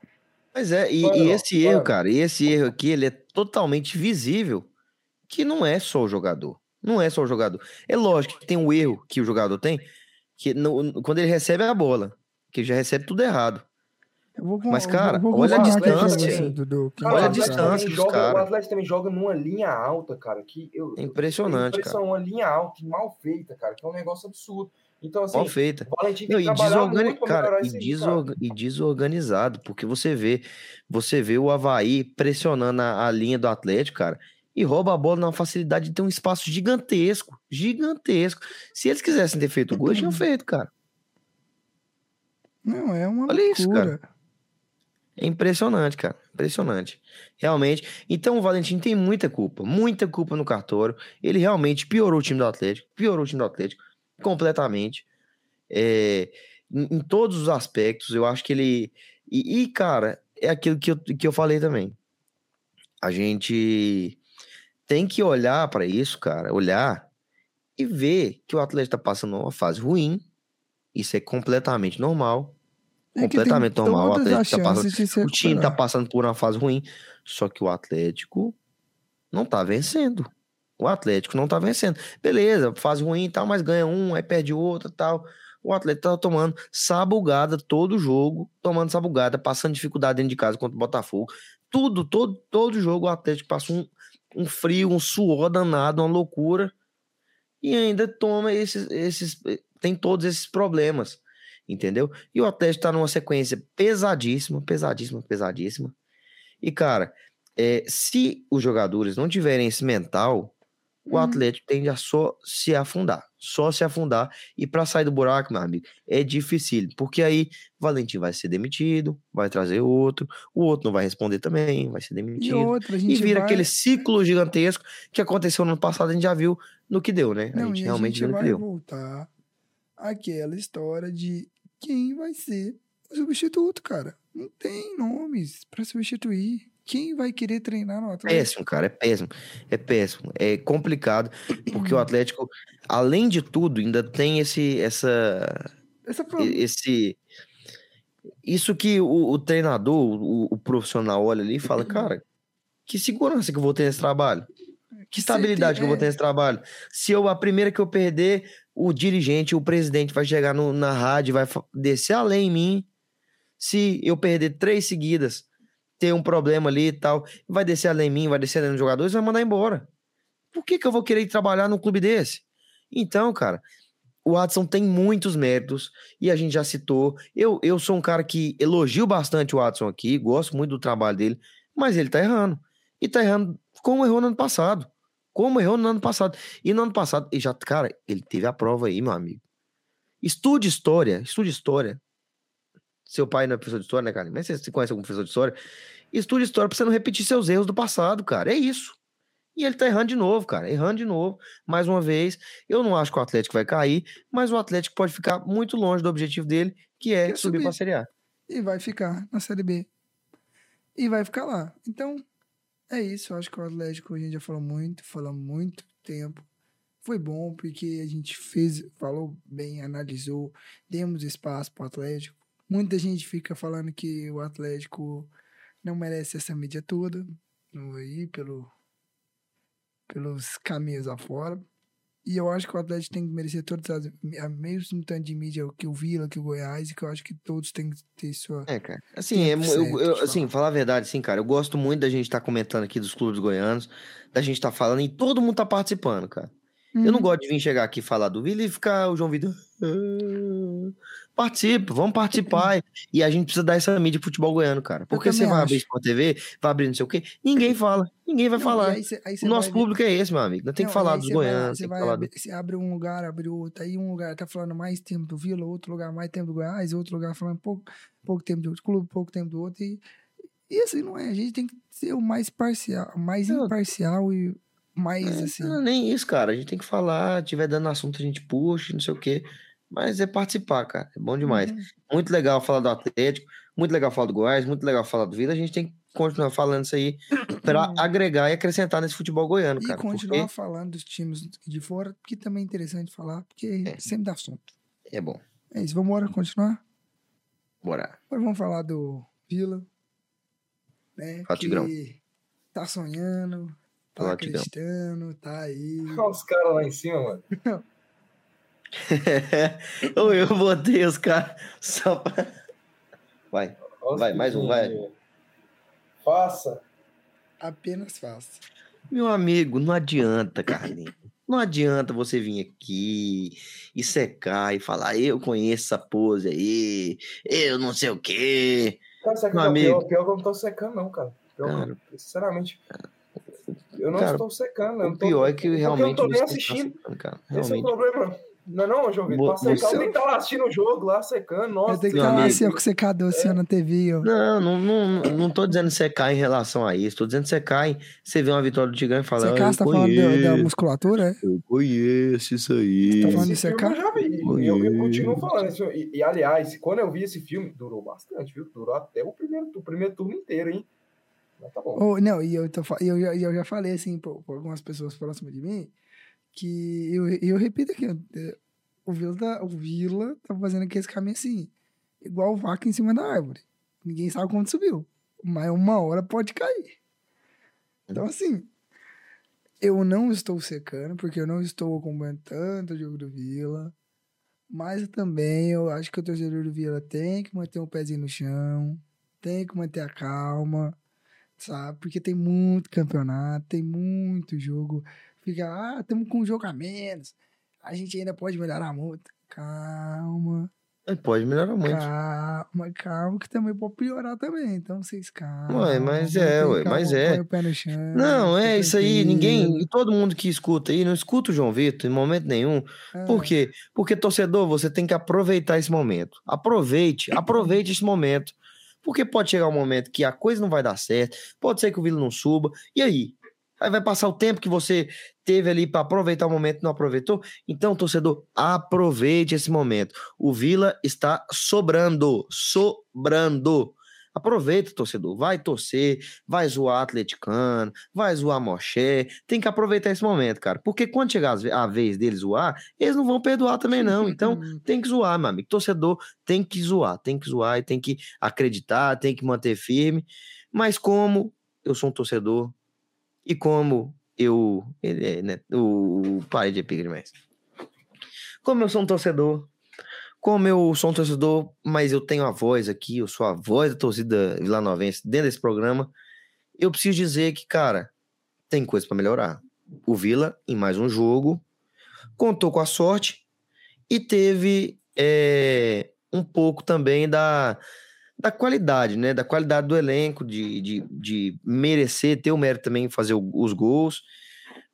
Mas é, e, e esse erro, cara, e esse erro aqui, ele é totalmente visível que não é só o jogador. Não é só o jogador. É lógico que tem um erro que o jogador tem, que no- quando ele recebe a bola, que ele já recebe tudo errado. Eu vou, Mas, cara, vou, vou olha a distância. Dudu, Cara, Olha o a distância dos joga, cara. O Atlético também joga numa linha alta, cara. Que eu, É impressionante, cara. Uma linha alta, e mal feita, cara, que é um negócio absurdo. Então, assim, Mal feita. Não, e, desorgani- cara, e, desorga- e desorganizado, porque você vê, você vê o Havaí pressionando a, a linha do Atlético, cara, e rouba a bola na facilidade de ter um espaço gigantesco, gigantesco. Se eles quisessem ter feito o gol, eles tinham feito, cara. Não, é uma Olha isso, loucura. É impressionante, cara. Impressionante. Realmente. Então o Valentim tem muita culpa. Muita culpa no cartório. Ele realmente piorou o time do Atlético. Piorou o time do Atlético completamente. É, em, em todos os aspectos. Eu acho que ele. E, e, cara, é aquilo que eu, que eu falei também. A gente tem que olhar para isso, cara. Olhar e ver que o Atlético tá passando uma fase ruim. Isso é completamente normal. É completamente normal. O Atlético tá passando o time tá recuperar. passando por uma fase ruim, só que o Atlético não tá vencendo. O Atlético não tá vencendo. Beleza, fase ruim e tal, mas ganha um, aí perde outro e tal. O Atlético tá tomando sabugada todo jogo, tomando sabugada, passando dificuldade dentro de casa contra o Botafogo. Tudo, todo, todo jogo o Atlético passa um, um frio, um suor danado, uma loucura. E ainda toma esses, esses. Tem todos esses problemas. Entendeu? E o Atlético tá numa sequência pesadíssima, pesadíssima, pesadíssima. E, cara, é, se os jogadores não tiverem esse mental, o Uhum. Atlético tende a só se afundar. Só se afundar. E para sair do buraco, meu amigo, é difícil. Porque aí Valentim vai ser demitido, vai trazer outro, o outro não vai responder também, vai ser E demitido. outra, a E, gente vira vai... aquele ciclo gigantesco que aconteceu no ano passado, a gente já viu no que deu, né? a Não, gente e a realmente gente viu no que vai deu. voltar àquela história de quem vai ser o substituto, cara. Não tem nomes pra substituir. Quem vai querer treinar no Atlético? Péssimo, cara, é péssimo. É péssimo. É complicado, porque o Atlético, além de tudo, ainda tem esse, essa, Essa pro... esse, isso que o, o treinador, o, o profissional olha ali e fala, cara, que segurança que eu vou ter nesse trabalho? Que estabilidade que eu vou ter nesse trabalho? Se eu, a primeira que eu perder, o dirigente, o presidente vai chegar no- na rádio, vai descer além em mim. Se eu perder três seguidas, ter um problema ali e tal, vai descer além em mim, vai descer além dos jogadores, vai mandar embora. Por que, que eu vou querer trabalhar num clube desse? Então, cara, o Watson tem muitos méritos e a gente já citou. Eu, eu sou um cara que elogio bastante o Watson aqui, gosto muito do trabalho dele, mas ele tá errando. E tá errando como errou no ano passado. Como errou no ano passado. E no ano passado, e já, cara, ele teve a prova aí, meu amigo. Estude história, estude história. Seu pai não é professor de história, né, cara? Mas você, você conhece algum professor de história? Estude história pra você não repetir seus erros do passado, cara. É isso. E ele tá errando de novo, cara. Errando de novo. Mais uma vez. Eu não acho que o Atlético vai cair, mas o Atlético pode ficar muito longe do objetivo dele, que é subir, subir. pra Série A. E vai ficar na Série B. E vai ficar lá. Então, é isso. Eu acho que o Atlético a gente já falou muito, falou muito tempo. Foi bom porque a gente fez, falou bem, analisou, demos espaço para o Atlético. Muita gente fica falando que o Atlético não merece essa mídia toda, aí pelo, pelos caminhos afora. E eu acho que o Atlético tem que merecer todas as a mesmo tanto de mídia que o Vila, que o Goiás, e que eu acho que todos têm que ter sua. É, cara. Assim, é, eu, eu- de assim, falar. falar a verdade, assim, cara, eu gosto muito da gente estar comentando aqui dos clubes goianos, da gente estar falando e todo mundo tá participando, cara. Eu não Uhum. gosto de vir chegar aqui e falar do Vila e ficar o João Vitor. "Ah, Participa, vamos participar. E a gente precisa dar essa mídia de futebol goiano, cara. Porque você vai abrir. Sport TV, vai abrir não sei o quê, ninguém fala, ninguém vai Não, falar. aí cê- aí cê O nosso vai público é esse, meu amigo. Não tem que Não, falar e aí dos goianos, Você que falar do... abre um lugar, abre outro. Aí um lugar tá falando mais tempo do Vila, outro lugar mais tempo do Goiás, outro lugar falando pouco, pouco tempo do outro clube, pouco tempo do outro. E, e assim não é. A gente tem que ser o mais parcial, mais imparcial e mais É, assim. não, nem isso, cara. A gente tem que falar, tiver dando assunto, a gente puxa, não sei o quê. Mas é participar, cara. É bom demais. Uhum. Muito legal falar do Atlético, muito legal falar do Goiás, muito legal falar do Vila. A gente tem que continuar falando isso aí para agregar e acrescentar nesse futebol goiano, Uhum. E cara. continuar Porque falando dos times de fora, que também é interessante falar, porque É. sempre dá assunto. é bom. É isso, vamos embora continuar? Bora. Agora vamos falar do Vila. Né, Fala, Tigrão. tá sonhando, tá Fala, acreditando, tá aí. Olha os caras lá em cima, mano. Ou eu botei os caras só pra. Vai. Vai, mais um, vai. Faça. Apenas faça. Meu amigo, não adianta, Carlinhos. Não adianta você vir aqui e secar e falar, eu conheço essa pose aí, eu não sei o quê. Cara, sabe Meu é o pior? amigo. Pior que eu não tô secando, não, cara. Pior Cara. sinceramente. Eu não Cara, estou secando. eu O não tô- pior é que porque realmente eu tô nem tá assistindo. secando, cara. Esse é o problema. Não é não, João Vitor? Pra secar, você- eu tenho que estar lá assistindo o jogo, lá secando. Nossa, eu tenho que estar lá amigo. assim, ó, com o secador assim, ó, na TV, ó. Não, não, não, não tô dizendo secar em relação a isso. Tô dizendo secar em você vê uma vitória do Tigrão e falar. Secar, "Ah, você tá eu falando da, da musculatura, é? Eu conheço isso aí. Tá falando de secar? eu já vi. E eu, eu continuo falando. filme. E, e, aliás, quando eu vi esse filme, durou bastante, viu? Durou até o primeiro, o primeiro turno inteiro, hein? Mas tá bom. Ô, não, e eu, tô, eu, já- e eu já falei assim pra algumas pessoas próximas de mim que eu, eu repito aqui, é, o Vila, tá, o Vila tá fazendo aqui esse caminho assim, igual vaca em cima da árvore. Ninguém sabe quando subiu, mas uma hora pode cair. Então, assim, eu não estou secando, porque eu não estou acompanhando tanto o jogo do Vila, mas também eu acho que o torcedor do Vila tem que manter um pezinho no chão, tem que manter a calma, sabe? Porque tem muito campeonato, tem muito jogo. Fica, ah, estamos com um jogo a menos. A gente ainda pode melhorar muito. Calma, Ele Pode melhorar muito. calma, calma, que também pode piorar também. Então vocês calma. Ué, mas é, ué, calma, mas é. chão. Não, é isso aí. Ninguém, todo mundo que escuta aí, não escuta o João Vitor em momento nenhum. Ah, Por quê? Porque, torcedor, você tem que aproveitar esse momento. Aproveite, aproveite esse momento. Porque pode chegar um momento que a coisa não vai dar certo, pode ser que o Vila não suba, e aí? Aí vai passar o tempo que você teve ali para aproveitar o momento e não aproveitou. Então, torcedor, aproveite esse momento. O Vila está sobrando, sobrando. Aproveita, torcedor. Vai torcer, vai zoar atleticano, vai zoar moché. Tem que aproveitar esse momento, cara. Porque quando chegar a vez deles zoar, eles não vão perdoar também, não. Então, tem que zoar, meu amigo. Torcedor tem que zoar, tem que zoar e tem que acreditar, tem que manter firme. Mas como eu sou um torcedor e como eu. ele é, né, o, o parede é. Como eu sou um torcedor, como eu sou um torcedor, mas eu tenho a voz aqui, eu sou a voz da torcida vilanovense dentro desse programa, eu preciso dizer que, cara, tem coisa para melhorar. O Vila, em mais um jogo, contou com a sorte e teve é, um pouco também da, da qualidade, né? Da qualidade do elenco, de, de, de merecer, ter o mérito também fazer o- os gols.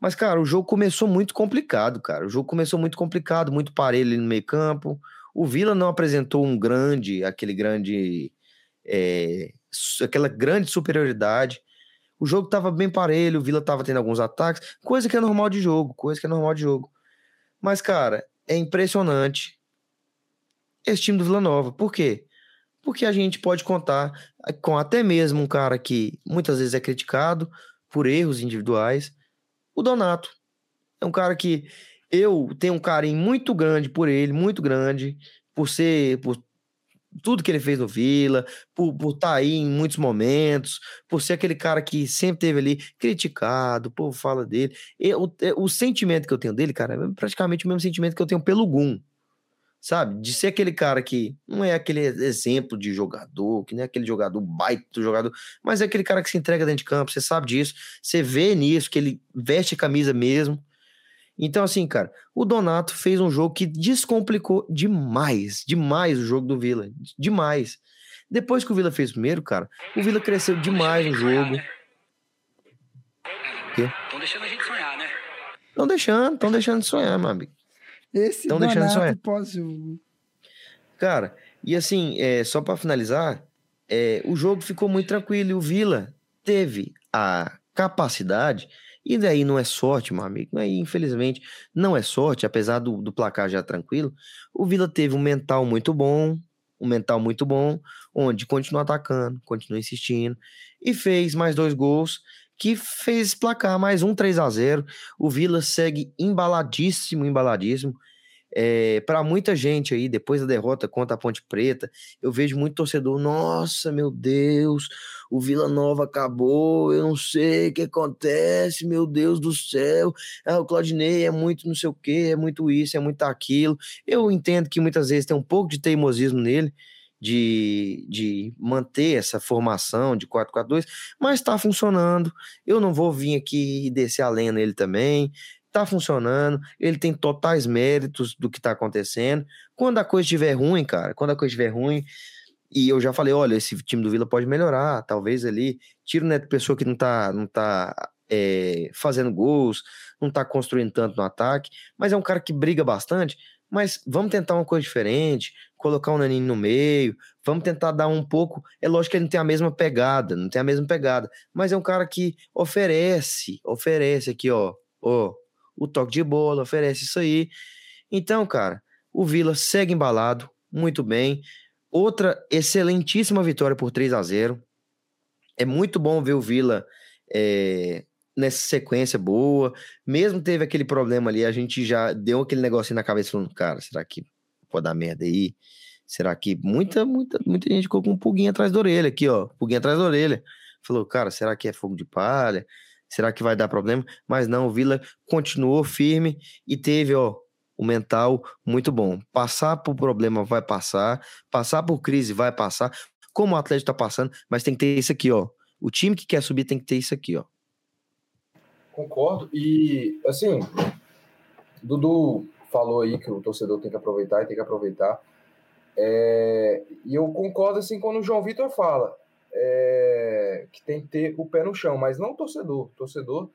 Mas, cara, o jogo começou muito complicado, cara. O jogo começou muito complicado, muito parelho ali no meio campo. O Vila não apresentou um grande, aquele grande, é, aquela grande superioridade. O jogo estava bem parelho, o Vila estava tendo alguns ataques, coisa que é normal de jogo, coisa que é normal de jogo. Mas, cara, é impressionante esse time do Vila Nova. Por quê? Porque a gente pode contar com até mesmo um cara que muitas vezes é criticado por erros individuais, o Donato. É um cara que eu tenho um carinho muito grande por ele, muito grande, por ser, por tudo que ele fez no Vila, por, por estar tá aí em muitos momentos, por ser aquele cara que sempre teve ali criticado, o povo fala dele. E, o, o sentimento que eu tenho dele, cara, é praticamente o mesmo sentimento que eu tenho pelo Gum sabe? De ser aquele cara que não é aquele exemplo de jogador, que nem é aquele jogador baita do jogador, mas é aquele cara que se entrega dentro de campo, você sabe disso, você vê nisso, que ele veste a camisa mesmo. Então, assim, cara, o Donato fez um jogo que descomplicou demais, demais o jogo do Vila, demais. Depois que o Vila fez primeiro, cara, o Vila cresceu demais no jogo. Estão deixando a gente sonhar, né? Estão deixando, estão deixando de sonhar, meu amigo. Esse então, deixando sonhar. pós-jogo. Cara, e assim, é, só para finalizar, é, o jogo ficou muito tranquilo e o Vila teve a capacidade, e daí não é sorte, meu amigo, aí infelizmente não é sorte, apesar do, do placar já tranquilo, o Vila teve um mental muito bom, um mental muito bom, onde continua atacando, continua insistindo, e fez mais dois gols, que fez placar mais um 3 a 0 O Vila segue embaladíssimo, embaladíssimo. É, para muita gente aí, depois da derrota contra a Ponte Preta, eu vejo muito torcedor, nossa, meu Deus, o Vila Nova acabou, eu não sei o que acontece, meu Deus do céu, ah, o Claudinei é muito não sei o que, é muito isso, é muito aquilo. Eu entendo que muitas vezes tem um pouco de teimosismo nele, de, de manter essa formação de 4-4-2, mas está funcionando. Eu não vou vir aqui e descer a lenha nele também. Está funcionando, ele tem totais méritos do que está acontecendo. Quando a coisa estiver ruim, cara, quando a coisa estiver ruim, e eu já falei, olha, esse time do Vila pode melhorar, talvez ali, tira o Neto Pessoa que não tá, não tá é, fazendo gols, não tá construindo tanto no ataque, mas é um cara que briga bastante, mas vamos tentar uma coisa diferente, colocar um naninho no meio, vamos tentar dar um pouco. É lógico que ele não tem a mesma pegada, não tem a mesma pegada, mas é um cara que oferece, oferece aqui, ó, ó, o toque de bola, oferece isso aí. Então, cara, o Vila segue embalado, muito bem. Outra excelentíssima vitória por 3 a 0 É muito bom ver o Vila é, nessa sequência boa. Mesmo teve aquele problema ali, a gente já deu aquele negocinho na cabeça falando, cara, será que pode dar merda aí? Será que muita, muita, muita gente ficou com um pulguinho atrás da orelha aqui, ó, pulguinho atrás da orelha. Falou, cara, será que é fogo de palha? Será que vai dar problema? Mas não, o Vila continuou firme e teve, ó, o mental muito bom. Passar por problema vai passar, passar por crise vai passar, como o Atlético tá passando, mas tem que ter isso aqui, ó. O time que quer subir tem que ter isso aqui, ó. Concordo. E, assim, Dudu falou aí que o torcedor tem que aproveitar e tem que aproveitar. É, e eu concordo, assim, quando o João Vitor fala é, que tem que ter o pé no chão, mas não o torcedor. O torcedor,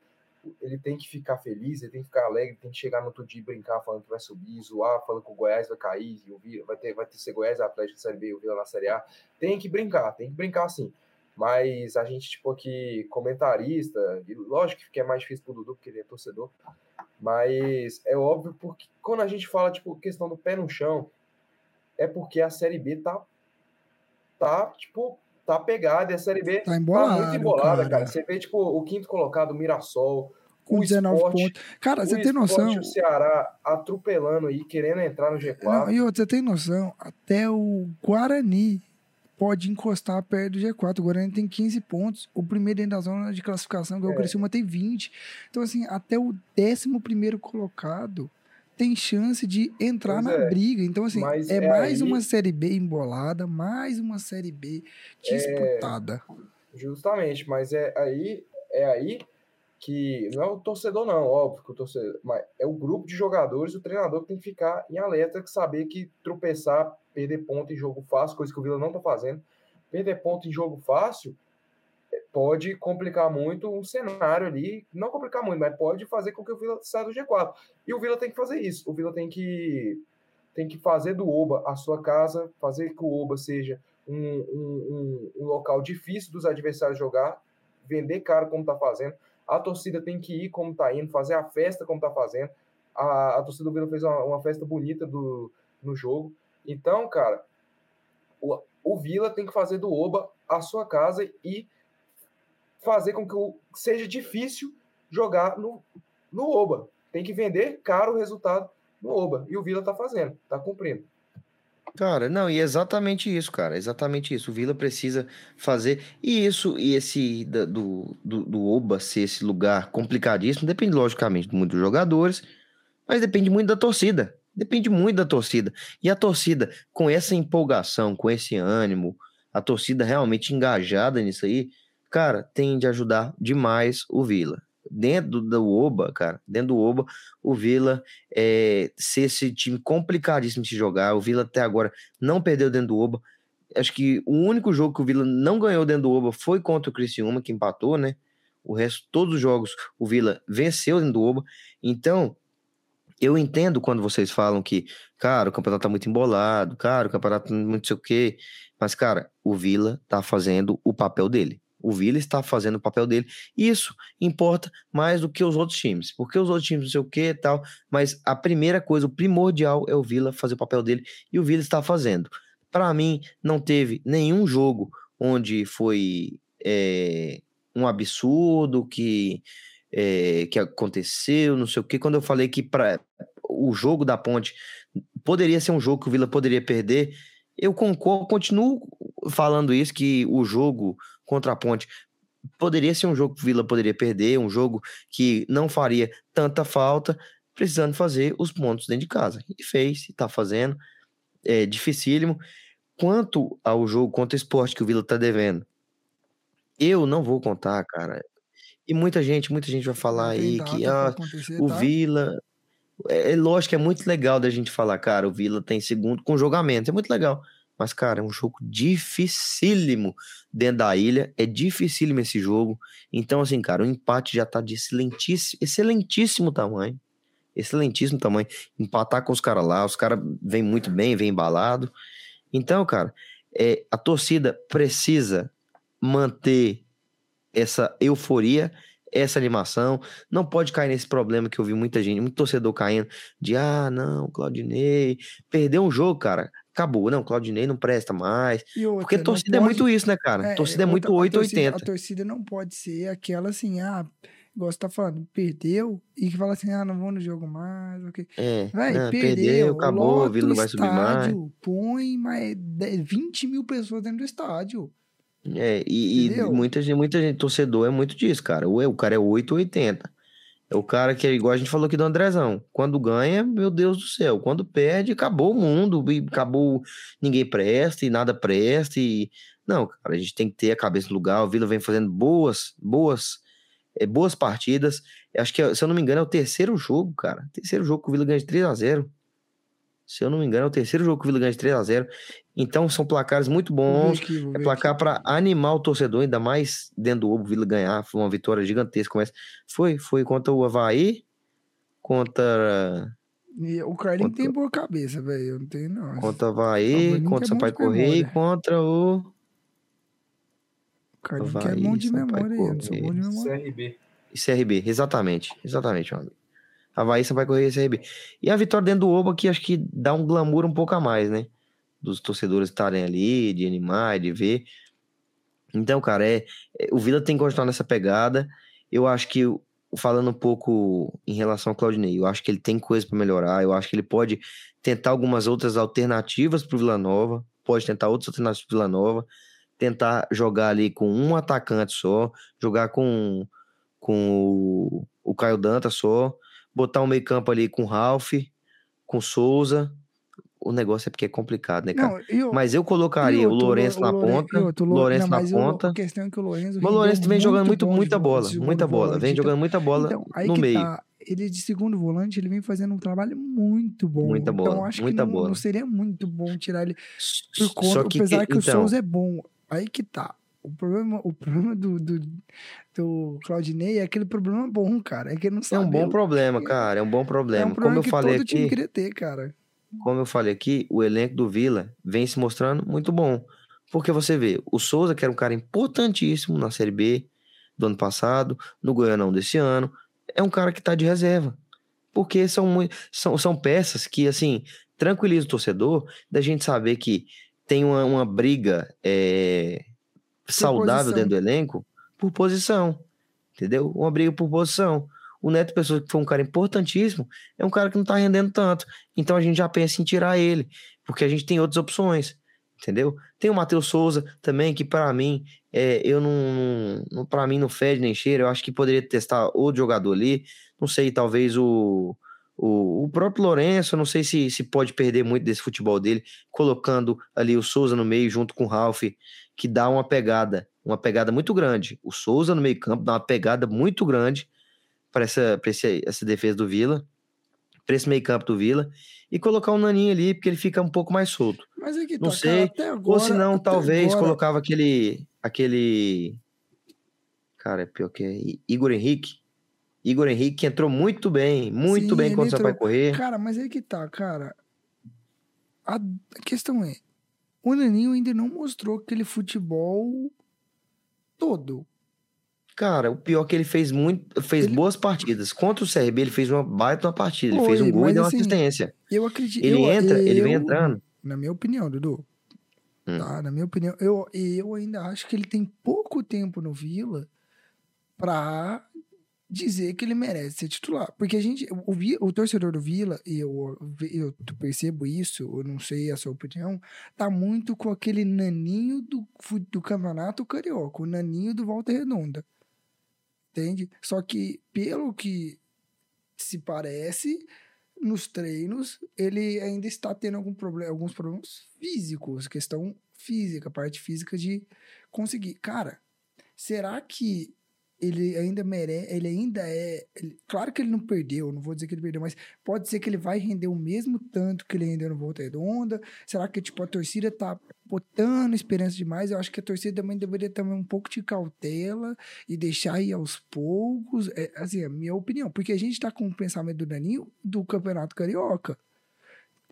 ele tem que ficar feliz, ele tem que ficar alegre, tem que chegar no outro dia e brincar falando que vai subir, zoar, falando que o Goiás vai cair, vai ter, vai ter ser Goiás, Atlético, Série B, o Vila na Série A. Tem que brincar, tem que brincar assim. Mas a gente, tipo, aqui, comentarista, e lógico que é mais difícil pro Dudu, porque ele é torcedor, mas é óbvio porque quando a gente fala, tipo, questão do pé no chão, é porque a Série B tá, tá tipo, tá pegada, e a Série B tá, embolado, tá muito embolada, cara. cara. Você vê, tipo, o quinto colocado, o Mirassol, com 19 esporte, pontos. Cara, você tem noção. O Ceará atropelando aí, querendo entrar no G4. Não, e outro, você tem noção, até o Guarani pode encostar perto do G4. O Guarani tem 15 pontos. O primeiro dentro da zona de classificação, que é o Criciúma, tem 20. Então, assim, até o 11 colocado tem chance de entrar pois na é. briga. Então, assim, Mas é, é mais aí... uma Série B embolada, mais uma Série B disputada. É... Justamente, mas é aí, é aí que não é o torcedor, não, óbvio que o torcedor, mas é o grupo de jogadores, o treinador que tem que ficar em alerta, que saber que tropeçar perder ponto em jogo fácil, coisa que o Vila não está fazendo. Perder ponto em jogo fácil eh, pode complicar muito um cenário ali, não complicar muito, mas pode fazer com que o Vila saia do G4. E o Vila tem que fazer isso. O Vila tem que tem que fazer do Oba a sua casa, fazer que o Oba seja um, um, um, um local difícil dos adversários jogar, vender caro como está fazendo. A torcida tem que ir como está indo, fazer a festa como está fazendo. A, a torcida do Vila fez uma, uma, festa bonita do, no jogo. Então, cara, o, o Vila tem que fazer do Oba a sua casa e fazer com que o, seja difícil jogar no, no Oba. Tem que vender caro o resultado no Oba. E o Vila tá fazendo, tá cumprindo. Cara, não, e é exatamente isso, cara. Exatamente isso. O Vila precisa fazer. E isso, e esse do, do, do Oba ser esse lugar complicadíssimo, depende, logicamente, muito dos jogadores, mas depende muito da torcida. Depende muito da torcida. E a torcida, com essa empolgação, com esse ânimo, a torcida realmente engajada nisso aí, cara, tem de ajudar demais o Vila. Dentro do Oba, cara, dentro do Oba, o Vila é, ser esse time complicadíssimo de se jogar. O Vila até agora não perdeu dentro do Oba. Acho que o único jogo que o Vila não ganhou dentro do Oba foi contra o Criciúma, que empatou, né? O resto, todos os jogos, o Vila venceu dentro do Oba. Então, eu entendo quando vocês falam que, cara, o campeonato tá muito embolado, cara, o campeonato não muito sei o quê. Mas, cara, o Vila tá fazendo o papel dele. O Vila está fazendo o papel dele. Isso importa mais do que os outros times. Porque os outros times não sei o que e tal. Mas a primeira coisa, o primordial é o Vila fazer o papel dele. E o Vila está fazendo. Para mim, não teve nenhum jogo onde foi é, um absurdo que, é, que aconteceu, não sei o que. Quando eu falei que para o jogo da ponte poderia ser um jogo que o Vila poderia perder, eu concordo, continuo falando isso, que o jogo contra a Ponte. Poderia ser um jogo que o Vila poderia perder, um jogo que não faria tanta falta, precisando fazer os pontos dentro de casa. E fez, e tá fazendo. É dificílimo. Quanto ao jogo contra o esporte que o Vila tá devendo, eu não vou contar, cara. E muita gente, muita gente vai falar aí que ah, o tá? Vila. É, é lógico que é muito legal da gente falar, cara, o Vila tem segundo com jogamento, é muito legal. Mas, cara, é um jogo dificílimo dentro da ilha. É dificílimo esse jogo. Então, assim, cara, o empate já tá de excelentíssimo, excelentíssimo tamanho. Excelentíssimo tamanho. Empatar com os caras lá, os caras vêm muito bem, vêm embalado. Então, cara, é, a torcida precisa manter essa euforia, essa animação. Não pode cair nesse problema que eu vi muita gente, muito torcedor caindo de ah, não, Claudinei, perdeu um jogo, cara acabou. Não, Claudinei não presta mais. Outra, porque torcida pode... é muito isso, né, cara? É, torcida é, é muito 880. A torcida não pode ser aquela assim, ah, igual você tá falando, perdeu e que fala assim, ah, não vou no jogo mais, ok. É, Vai, não, perdeu, perdeu, acabou, o Vila não vai subir mais. Põe mais 20 mil pessoas dentro do estádio. É, e, e muita, gente, muita gente, torcedor é muito disso, cara. O, o cara é 880. É o cara que é igual a gente falou aqui do Andrezão. Quando ganha, meu Deus do céu. Quando perde, acabou o mundo. Acabou, ninguém presta e nada presta. E... Não, cara, a gente tem que ter a cabeça no lugar. O Vila vem fazendo boas, boas, é, boas partidas. Acho que, se eu não me engano, é o terceiro jogo, cara. Terceiro jogo que o Vila ganha de 3 a 0 Se eu não me engano, é o terceiro jogo que o Vila ganha de 3 a 0 então são placares muito bons. Aqui, é placar para animar o torcedor, ainda mais dentro do Ovo Vila ganhar. Foi uma vitória gigantesca. Mas foi, foi contra o Havaí, contra. E o Carlinhos contra... tem boa cabeça, velho. Eu não tenho, não. Contra o Havaí, contra o Sampaio Correia e contra o. O Carlinhos Havaí, é bom de memória aí, não sou bom de memória. CRB. E CRB, exatamente. Exatamente, meu amigo. Havaí, Sampaio Correia e CRB. E a vitória dentro do Oba que acho que dá um glamour um pouco a mais, né? Dos torcedores estarem ali, de animar, de ver. Então, cara, é, é, o Vila tem que continuar nessa pegada. Eu acho que, falando um pouco em relação ao Claudinei, eu acho que ele tem coisa para melhorar. Eu acho que ele pode tentar algumas outras alternativas para o Vila Nova, pode tentar outras alternativas para o Vila Nova, tentar jogar ali com um atacante só, jogar com, com o, o Caio Danta só, botar um meio-campo ali com o Ralph, com Souza, o negócio é porque é complicado, né, cara? Não, eu, mas eu colocaria outro, o Lourenço na ponta, o Lourenço na ponta. A questão é que o Lourenço. o Lourenço vem jogando muito, muita bola, muita bola. Vem então, jogando muita bola então, no meio. Tá, ele de segundo volante, ele vem fazendo um trabalho muito bom. Muita bola, então, acho muita que bola. não seria muito bom tirar ele por conta, que, apesar que, que então, o Souza é bom. Aí que tá. O problema, o problema do, do, do Claudinei é aquele problema bom, cara. É que ele não sabe. É um bom problema, cara. É um bom problema. É um problema Como eu que falei todo aqui. time queria ter, cara. Como eu falei aqui, o elenco do Vila vem se mostrando muito bom. Porque você vê, o Souza, que era um cara importantíssimo na Série B do ano passado, no Goianão desse ano, é um cara que tá de reserva. Porque são, muito, são, são peças que, assim, tranquilizam o torcedor da gente saber que tem uma, uma briga é, saudável posição. dentro do elenco por posição. Entendeu? Uma briga por posição. O Neto Pessoa, que foi um cara importantíssimo, é um cara que não tá rendendo tanto. Então a gente já pensa em tirar ele, porque a gente tem outras opções. Entendeu? Tem o Matheus Souza também, que para mim, é, eu não, não para mim não fede nem cheira. Eu acho que poderia testar outro jogador ali. Não sei, talvez o, o, o próprio Lourenço, não sei se, se pode perder muito desse futebol dele, colocando ali o Souza no meio junto com o Ralf, que dá uma pegada, uma pegada muito grande. O Souza no meio campo dá uma pegada muito grande para essa, pra esse, essa defesa do Vila, para esse meio campo do Vila, e colocar o Naninho ali, porque ele fica um pouco mais solto. Mas é que Não tá, sei, cara, agora, Ou se não, talvez agora- colocava aquele. aquele. Cara, é pior que é. Igor Henrique. Igor Henrique que entrou muito bem, muito Sim, bem quando você vai entrou. correr. Cara, mas aí que tá, cara. A questão é, o Naninho ainda não mostrou aquele futebol todo. Cara, o pior é que ele fez muito, fez Ele- boas partidas. Contra o CRB, ele fez uma baita uma partida. Ele fez um gol e deu uma assim, assistência. Eu acredito. Ele eu, entra, ele vem eu- entrando. Na minha opinião, Dudu. Hum. Tá, na minha opinião, eu, eu ainda acho que ele tem pouco tempo no Vila pra dizer que ele merece ser titular. Porque a gente, o, o torcedor do Vila, e eu, eu percebo isso, eu não sei a sua opinião, tá muito com aquele naninho do, do campeonato carioca, o naninho do Volta Redonda. Entende? Só que, pelo que se parece, nos treinos, ele ainda está tendo algum problema, alguns problemas físicos, questão física, parte física de conseguir. Cara, será que ele ainda merece, ele ainda é, ele- claro que ele não perdeu, não vou dizer que ele perdeu, mas pode ser que ele vai render o mesmo tanto que ele rendeu no Volta Redonda. Será que tipo a torcida tá botando esperança demais? Eu acho que a torcida também deveria ter um pouco de cautela e deixar ir aos poucos. É, assim, é a minha opinião. Porque a gente tá com o pensamento do Daninho do Campeonato Carioca.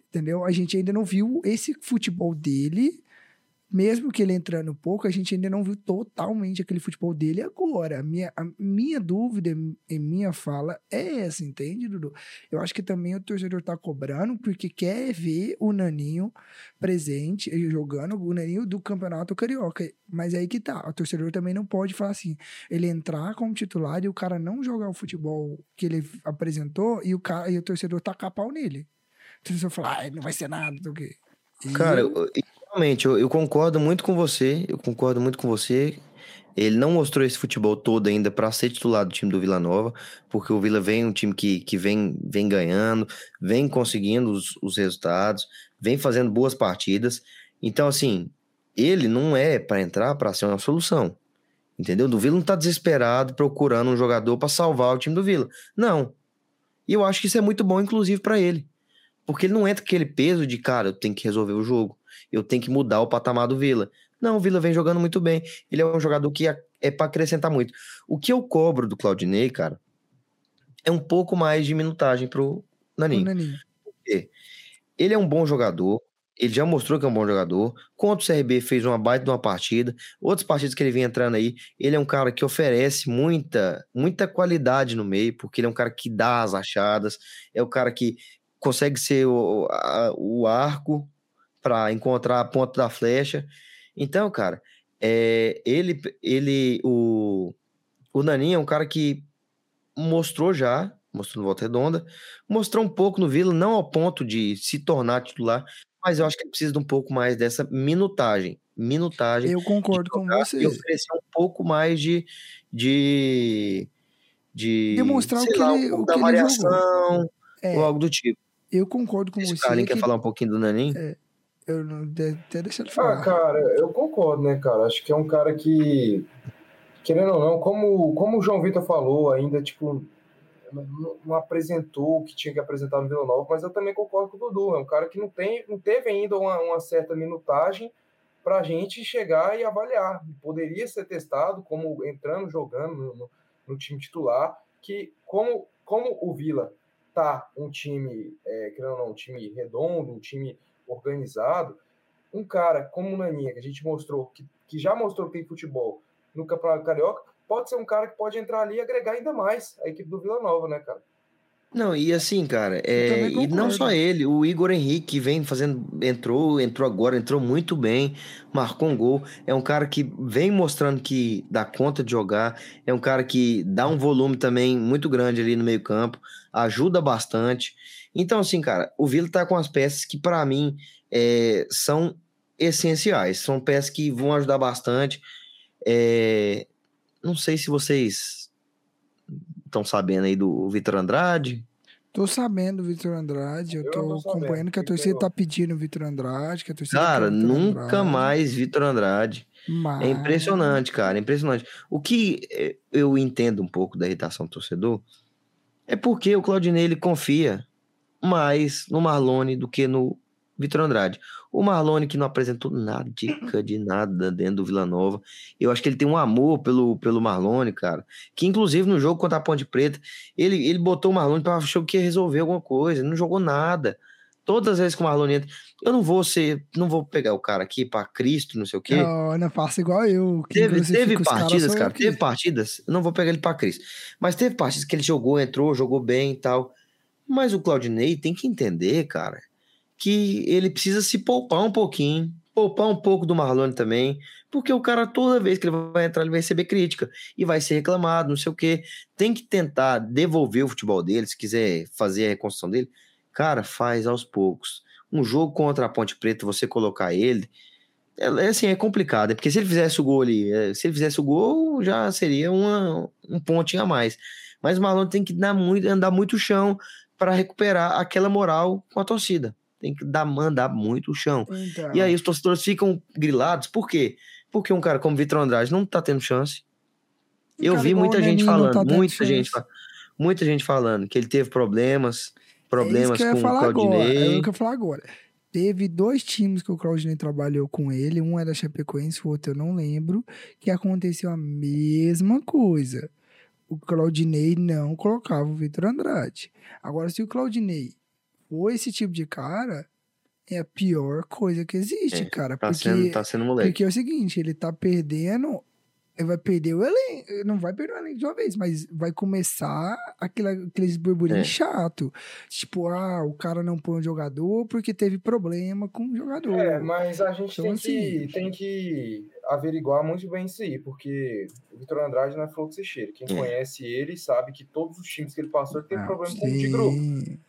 Entendeu? A gente ainda não viu esse futebol dele. Mesmo que ele entrando pouco, a gente ainda não viu totalmente aquele futebol dele agora. A minha, a minha dúvida em minha fala é essa, entende, Dudu? Eu acho que também o torcedor tá cobrando porque quer ver o Naninho presente, eh, jogando o Naninho do Campeonato Carioca. Mas aí que tá, o torcedor também não pode falar assim, ele entrar como titular e o cara não jogar o futebol que ele apresentou e o, cara, e o torcedor tacar pau nele. O torcedor falar, ah, não vai ser nada, não sei o quê. E Cara, eu- realmente, eu, eu concordo muito com você. Eu concordo muito com você. Ele não mostrou esse futebol todo ainda para ser titular do time do Vila Nova, porque o Vila vem um time que, que vem, vem ganhando, vem conseguindo os, os resultados, vem fazendo boas partidas. Então, assim, ele não é para entrar para ser uma solução. Entendeu? O Vila não tá desesperado procurando um jogador para salvar o time do Vila. Não. E eu acho que isso é muito bom, inclusive, para ele. Porque ele não entra com aquele peso de, cara, eu tenho que resolver o jogo. Eu tenho que mudar o patamar do Vila. Não, o Vila vem jogando muito bem. Ele é um jogador que é, para acrescentar muito. O que eu cobro do Claudinei, cara, é um pouco mais de minutagem pro o Naninho. Naninho. Ele é um bom jogador. Ele já mostrou que é um bom jogador. Contra o CRB fez uma baita de uma partida. Outras partidas que ele vem entrando aí, ele é um cara que oferece muita, muita qualidade no meio, porque ele é um cara que dá as achadas, é o cara que consegue ser o, a- o arco para encontrar a ponta da flecha. Então, cara, é, ele, ele, o, o Naninho é um cara que mostrou já, mostrou no Volta Redonda, mostrou um pouco no Vila, não ao ponto de se tornar titular, mas eu acho que ele precisa de um pouco mais dessa minutagem. Minutagem. Eu concordo com você. E oferecer um pouco mais de. de, de Demonstrar o que lá, ele- um o da que ele jogou. variação É, ou algo do tipo. eu concordo com Se o você. Carlinhos que quer falar um pouquinho do Naninho. Eu não de- até deixar ele Ah, falar. cara, eu concordo, né, cara? Acho que é um cara que, querendo ou não, como, como o João Vitor falou, ainda, tipo, não, não apresentou o que tinha que apresentar no Vila Nova, mas eu também concordo com o Dudu. É um cara que não, tem, não teve ainda uma, uma certa minutagem para a gente chegar e avaliar. Poderia ser testado como entrando, jogando no, no- no time titular, que como, como o Vila tá um time, é, querendo ou não, um time redondo, um time organizado, um cara como o Naninha, que a gente mostrou, que, que já mostrou que tem futebol no Campeonato Carioca, pode ser um cara que pode entrar ali e agregar ainda mais a equipe do Vila Nova, né, cara? Não, e assim, cara, é, e não só ele, o Igor Henrique vem fazendo, entrou, entrou agora, entrou muito bem, marcou um gol. É um cara que vem mostrando que dá conta de jogar, é um cara que dá um volume também muito grande ali no meio-campo, ajuda bastante. Então, assim, cara, o Vila tá com as peças que, para mim, é, são essenciais, são peças que vão ajudar bastante. É, não sei se vocês estão sabendo aí do Vitor Andrade. Tô sabendo, Vitor Andrade. Eu, Eu tô acompanhando que a torcida tá pedindo o Vitor Andrade, que a torcida Cara, nunca Andrade, mais Vitor Andrade. Mas... É impressionante, cara, é impressionante. O que eh, eu entendo um pouco da irritação do torcedor é porque o Claudinei ele confia mais no Marlone do que no Vitor Andrade. O Marlone que não apresentou nada, dica de nada dentro do Vila Nova. Eu acho que ele tem um amor pelo, pelo Marlone, cara. Que inclusive no jogo contra a Ponte Preta, ele, ele botou o Marlone para achou que ia resolver alguma coisa, ele não jogou nada. Todas as vezes que o Marlone entra, eu não vou ser, não vou pegar o cara aqui para Cristo, não sei o quê. Não, não faça igual eu. que Teve, teve partidas, cara, teve partidas, eu não vou pegar ele pra Cris, mas teve partidas que ele jogou, entrou, jogou bem e tal. Mas o Claudinei tem que entender, cara, que ele precisa se poupar um pouquinho, poupar um pouco do Marlone também, porque o cara, toda vez que ele vai entrar, ele vai receber crítica e vai ser reclamado, não sei o quê. Tem que tentar devolver o futebol dele, se quiser fazer a reconstrução dele, cara, faz aos poucos. Um jogo contra a Ponte Preta, você colocar ele, é, é assim, é complicado, é porque se ele fizesse o gol ali, é, se ele fizesse o gol, já seria uma, um pontinho a mais. Mas o Marlon tem que dar muito, andar muito chão para recuperar aquela moral com a torcida. Tem que dar, mandar muito o chão. Então, E aí os torcedores ficam grilados, por quê? Porque um cara como Vitor Andrade não tá tendo chance. Um Eu vi igual muita gente falando, tá muita gente, muita gente falando que ele teve problemas, problemas é com o agora. É Claudinei. o que eu ia falar agora. Teve dois times que o Claudinei trabalhou com ele. Um era Chapecoense, o outro eu não lembro. Que aconteceu a mesma coisa. O Claudinei não colocava o Vitor Andrade. Agora, se o Claudinei for esse tipo de cara, é a pior coisa que existe, É, cara. Tá, porque, sendo, tá sendo moleque. porque é o seguinte, ele tá perdendo. Ele vai perder o elenco. Não vai perder o elenco de uma vez, mas vai começar aquela, aqueles burburinhos É. chato. Tipo, ah, o cara não põe o jogador porque teve problema com o jogador. É, mas a gente Então, tem, assim- que, tem que averiguar muito bem isso aí, porque o Vitor Andrade não é flor que se cheira. Quem É. conhece ele sabe que todos os times que ele passou ele teve Ah, problema com- sim. de grupo.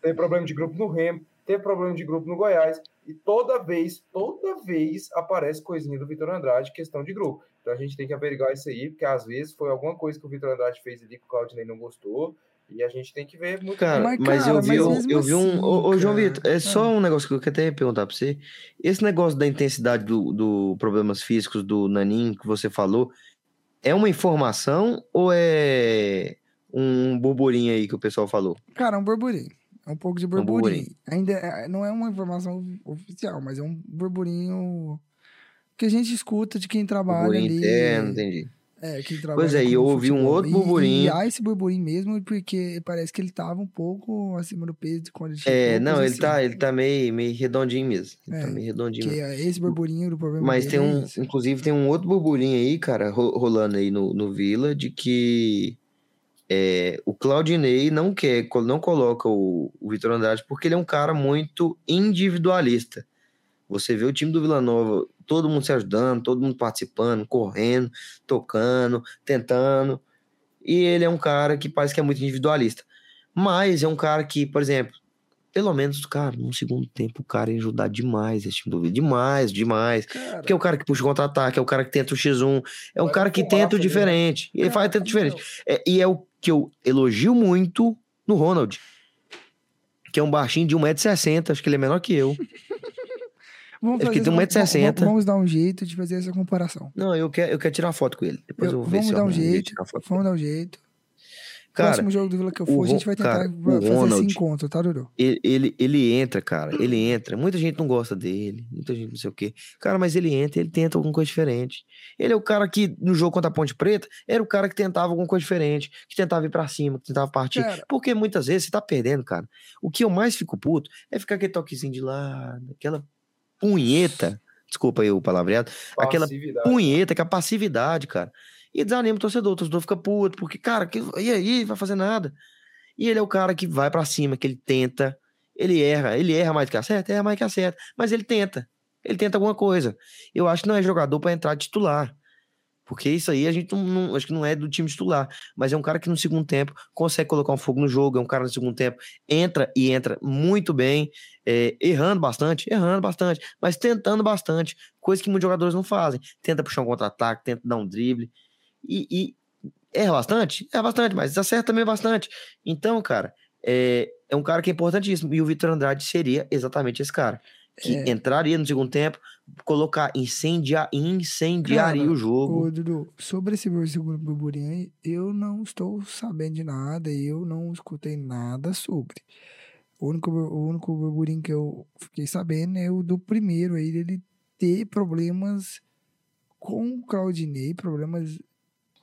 Teve problema de grupo no Remo, teve problema de grupo no Goiás, e toda vez, toda vez aparece coisinha do Vitor Andrade, questão de grupo. Então a gente tem que averiguar isso aí, porque às vezes foi alguma coisa que o Vitor Andrade fez ali que o Claudinei não gostou, e a gente tem que ver muito Cara, Mas, mas, cara, eu vi, mas um- mesmo eu vi um. assim, Ô, ô, João. Vitor, é só um negócio que eu queria até perguntar pra você. Esse negócio da intensidade do, do problemas físicos do Nanin que você falou, é uma informação ou é um burburinho aí que o pessoal falou? Cara, é um burburinho. É um pouco de burburinho. burburinho. Ainda é- não é uma informação oficial, mas é um burburinho que a gente escuta de quem trabalha Burburinho ali. interno, entendi. É, quem trabalha Pois é, e eu ouvi um outro E- burburinho. E, há esse burburinho mesmo, porque parece que ele tava um pouco acima do peso de quando ele chegou. É, não, ele assim. tá, ele tá meio, meio redondinho mesmo. Ele tá É, meio redondinho Que mesmo. é esse burburinho do problema Mas tem é um, esse. inclusive tem um outro burburinho aí, cara, ro- rolando aí no, no Vila, de que é, o Claudinei não quer, não coloca o, o Vitor Andrade porque ele é um cara muito individualista. Você vê o time do Vila Nova, todo mundo se ajudando, todo mundo participando, correndo, tocando, tentando. E ele é um cara que parece que é muito individualista. Mas é um cara que, por exemplo, pelo menos, cara, no segundo tempo, o cara ia ajudar demais esse time do Vila. Demais, demais. Cara, Porque é o cara que puxa o contra-ataque, é o cara que tenta o X1, é um cara a que tenta o né? diferente. Ele faz tenta o diferente. É, e é o que eu elogio muito no Ronald. Que é um baixinho de 1,60m, acho que ele é menor que eu. vamos que fazer tem essa- 1,60. vamos- Vamos dar um jeito de fazer essa comparação. Não, eu quero, eu quero tirar uma foto com ele. Depois eu, Eu- vou ver vamos se eu dar um jeito. Vamos dar um jeito. Cara, Próximo jogo do Vila que eu o for, a Ron- gente vai tentar cara, o fazer Ronald- esse encontro, tá, Dudu? ele, ele, ele entra, cara, ele entra. Muita gente não gosta dele, muita gente não sei o quê. Cara, mas ele entra, ele tenta alguma coisa diferente. Ele é o cara que, no jogo contra a Ponte Preta, era o cara que tentava alguma coisa diferente, que tentava ir pra cima, que tentava partir. Cara, Porque muitas vezes você tá perdendo, cara. O que eu mais fico puto é ficar aquele toquezinho de lado, aquela punheta. Desculpa aí o palavreado. Aquela punheta, que é a passividade, cara. E desanima o torcedor. O torcedor fica puto, porque, cara, que, e aí? Vai fazer nada. E ele é o cara que vai pra cima, que ele tenta. Ele erra, ele erra mais que acerta, erra mais que acerta. Mas ele tenta. Ele tenta alguma coisa. Eu acho que não é jogador pra entrar titular. Porque isso aí a gente não, não- acho que não é do time titular. Mas é um cara que no segundo tempo consegue colocar um fogo no jogo. É um cara no segundo tempo entra e entra muito bem, é, errando bastante, errando bastante, mas tentando bastante. Coisa que muitos jogadores não fazem. Tenta puxar um contra-ataque, tenta dar um drible. E, e erra bastante? Erra bastante, mas acerta também bastante. Então, cara, é, é um cara que é importantíssimo. E o Vitor Andrade seria exatamente esse cara. Que É. entraria no segundo tempo, colocar, incendiar, incendiaria Cara, o jogo. Ô, Dudu, sobre esse burburinho aí, eu não estou sabendo de nada, eu não escutei nada sobre. O único, o único burburinho que eu fiquei sabendo é o do primeiro aí, dele ter problemas com o Claudinei, problemas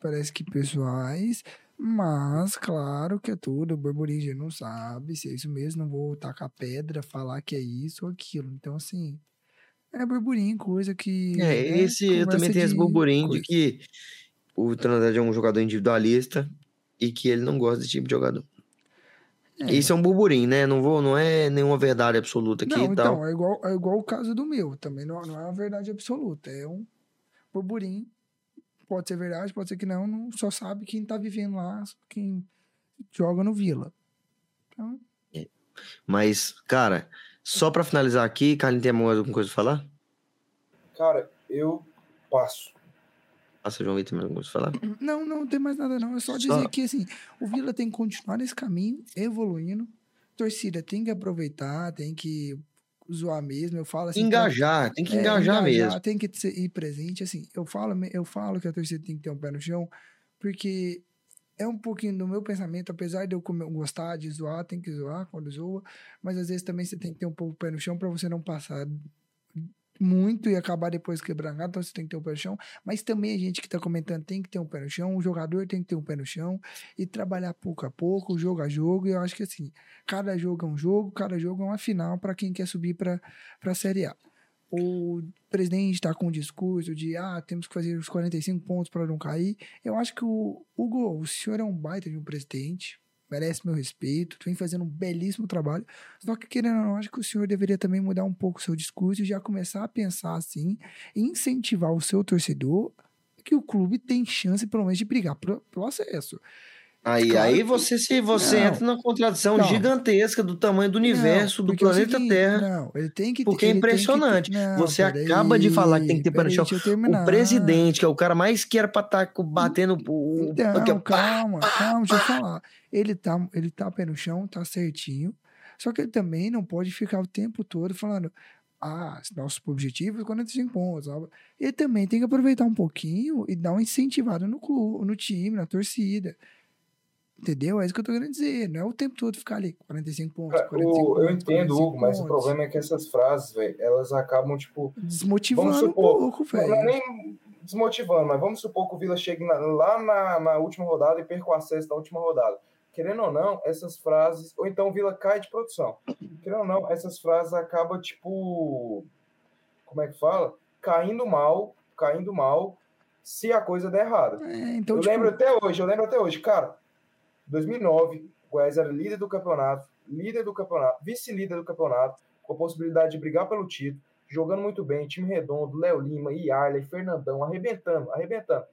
parece que pessoais, mas claro que é tudo, o burburinho não sabe se é isso mesmo, não vou tacar pedra, falar que é isso ou aquilo. Então, assim, é burburinho, coisa que. É, né, esse, eu também tenho esse de burburinho de coisa. que o Vitor Andrade é um jogador individualista e que ele não gosta desse tipo de jogador. É. Isso é um burburinho, né? Não, vou, não é nenhuma verdade absoluta aqui Não, e tal. então, é igual, é igual o caso do meu. Também não, não é uma verdade absoluta. É um burburinho. Pode ser verdade, pode ser que não. não só sabe quem tá vivendo lá, quem joga no Vila. Então, Mas, cara, só pra finalizar aqui, Carlinhos, tem mais alguma coisa pra falar? Cara, eu passo. Passa, João Vitor, mais alguma coisa pra falar? não, não tem mais nada não. É só Só- dizer que, assim, o Vila tem que continuar nesse caminho, evoluindo. A torcida tem que aproveitar, tem que zoar mesmo. Eu falo assim... Engajar, tem que É, engajar, mesmo. Tem que ser- ir presente. Assim, eu falo, eu falo que a torcida tem que ter um pé no chão, porque é um pouquinho do meu pensamento, apesar de eu gostar de zoar, tem que zoar quando zoa, mas às vezes também você tem que ter um pouco o pé no chão para você não passar muito e acabar depois quebrando, então você tem que ter um pé no chão, mas também a gente que tá comentando tem que ter um pé no chão, o jogador tem que ter um pé no chão e trabalhar pouco a pouco, jogo a jogo, e eu acho que assim, cada jogo é um jogo, cada jogo é uma final para quem quer subir para a Série A. O presidente está com um discurso de ah, temos que fazer os 45 pontos para não cair. Eu acho que o Hugo, o senhor é um baita de um presidente, merece meu respeito, vem fazendo um belíssimo trabalho. Só que, querendo ou não, acho que o senhor deveria também mudar um pouco o seu discurso e já começar a pensar assim, incentivar o seu torcedor que o clube tem chance, pelo menos, de brigar pro- pelo acesso. Aí, Claro aí você se você Não. entra numa contradição Não. gigantesca do tamanho do universo, Não, do é planeta seguinte, Terra. Não, ele tem que Porque é ter- impressionante. Não, Você acaba de falar que tem que ter pé no chão. O presidente, que é o cara mais que era pra estar batendo o. Aqui, ó, calma, calma, deixa eu falar. Ele tá, ele tá pé no chão, tá certinho. Só que ele também não pode ficar o tempo todo falando. Ah, nosso objetivo é 45 pontos. Ele também tem que aproveitar um pouquinho e dar uma incentivada no clube, no time, na torcida. Entendeu? É isso que eu tô querendo dizer. Não é o tempo todo ficar ali, 45 pontos, Cara, 45 o- pontos. eu entendo, 45 Hugo, mas o problema é que essas frases, velho, elas acabam, tipo, Desmotivando Vamos um supor, pouco, Não é velho. nem desmotivando, mas vamos supor que o Vila chegue na- lá na, na última rodada e perca o acesso na última rodada. Querendo ou não, essas frases. Ou então o Vila cai de produção. Querendo ou não, essas frases acabam, tipo. Como é que fala? Caindo mal, caindo mal, se a coisa der errada. É, então, eu tipo, lembro até hoje, eu lembro até hoje, cara. 2009, o Goiás era líder do campeonato, líder do campeonato, vice-líder do campeonato, com a possibilidade de brigar pelo título, jogando muito bem, time redondo, Léo Lima, Iarley, Fernandão, arrebentando, arrebentando.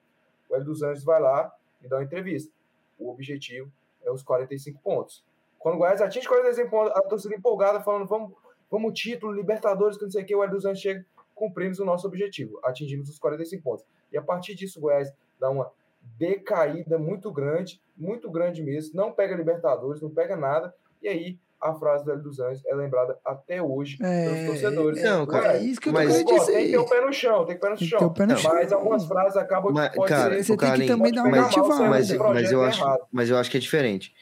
O Hélio dos Anjos vai lá e dá uma entrevista. O objetivo é os 45 pontos. Quando o Goiás atinge 45 pontos, a torcida empolgada falando, vamos, vamos título, Libertadores, que não sei o que, o Hélio dos Anjos chega, cumprimos o nosso objetivo, atingimos os 45 pontos. E a partir disso o Goiás dá uma decaída muito grande, muito grande mesmo, não pega Libertadores, não pega nada, e aí a frase do Hélio dos Anjos é lembrada até hoje É, pelos torcedores. Não, cara, é isso que eu mas- tô gosto, tem que ter o pé no chão, tem que ter o pé no Tem que ter chão. o pé no chão. Mas algumas frases acabam Mas, pode cara, ser. Você tem que também dar uma motivada. mas, mas eu é acho, errado. mas eu acho que é diferente.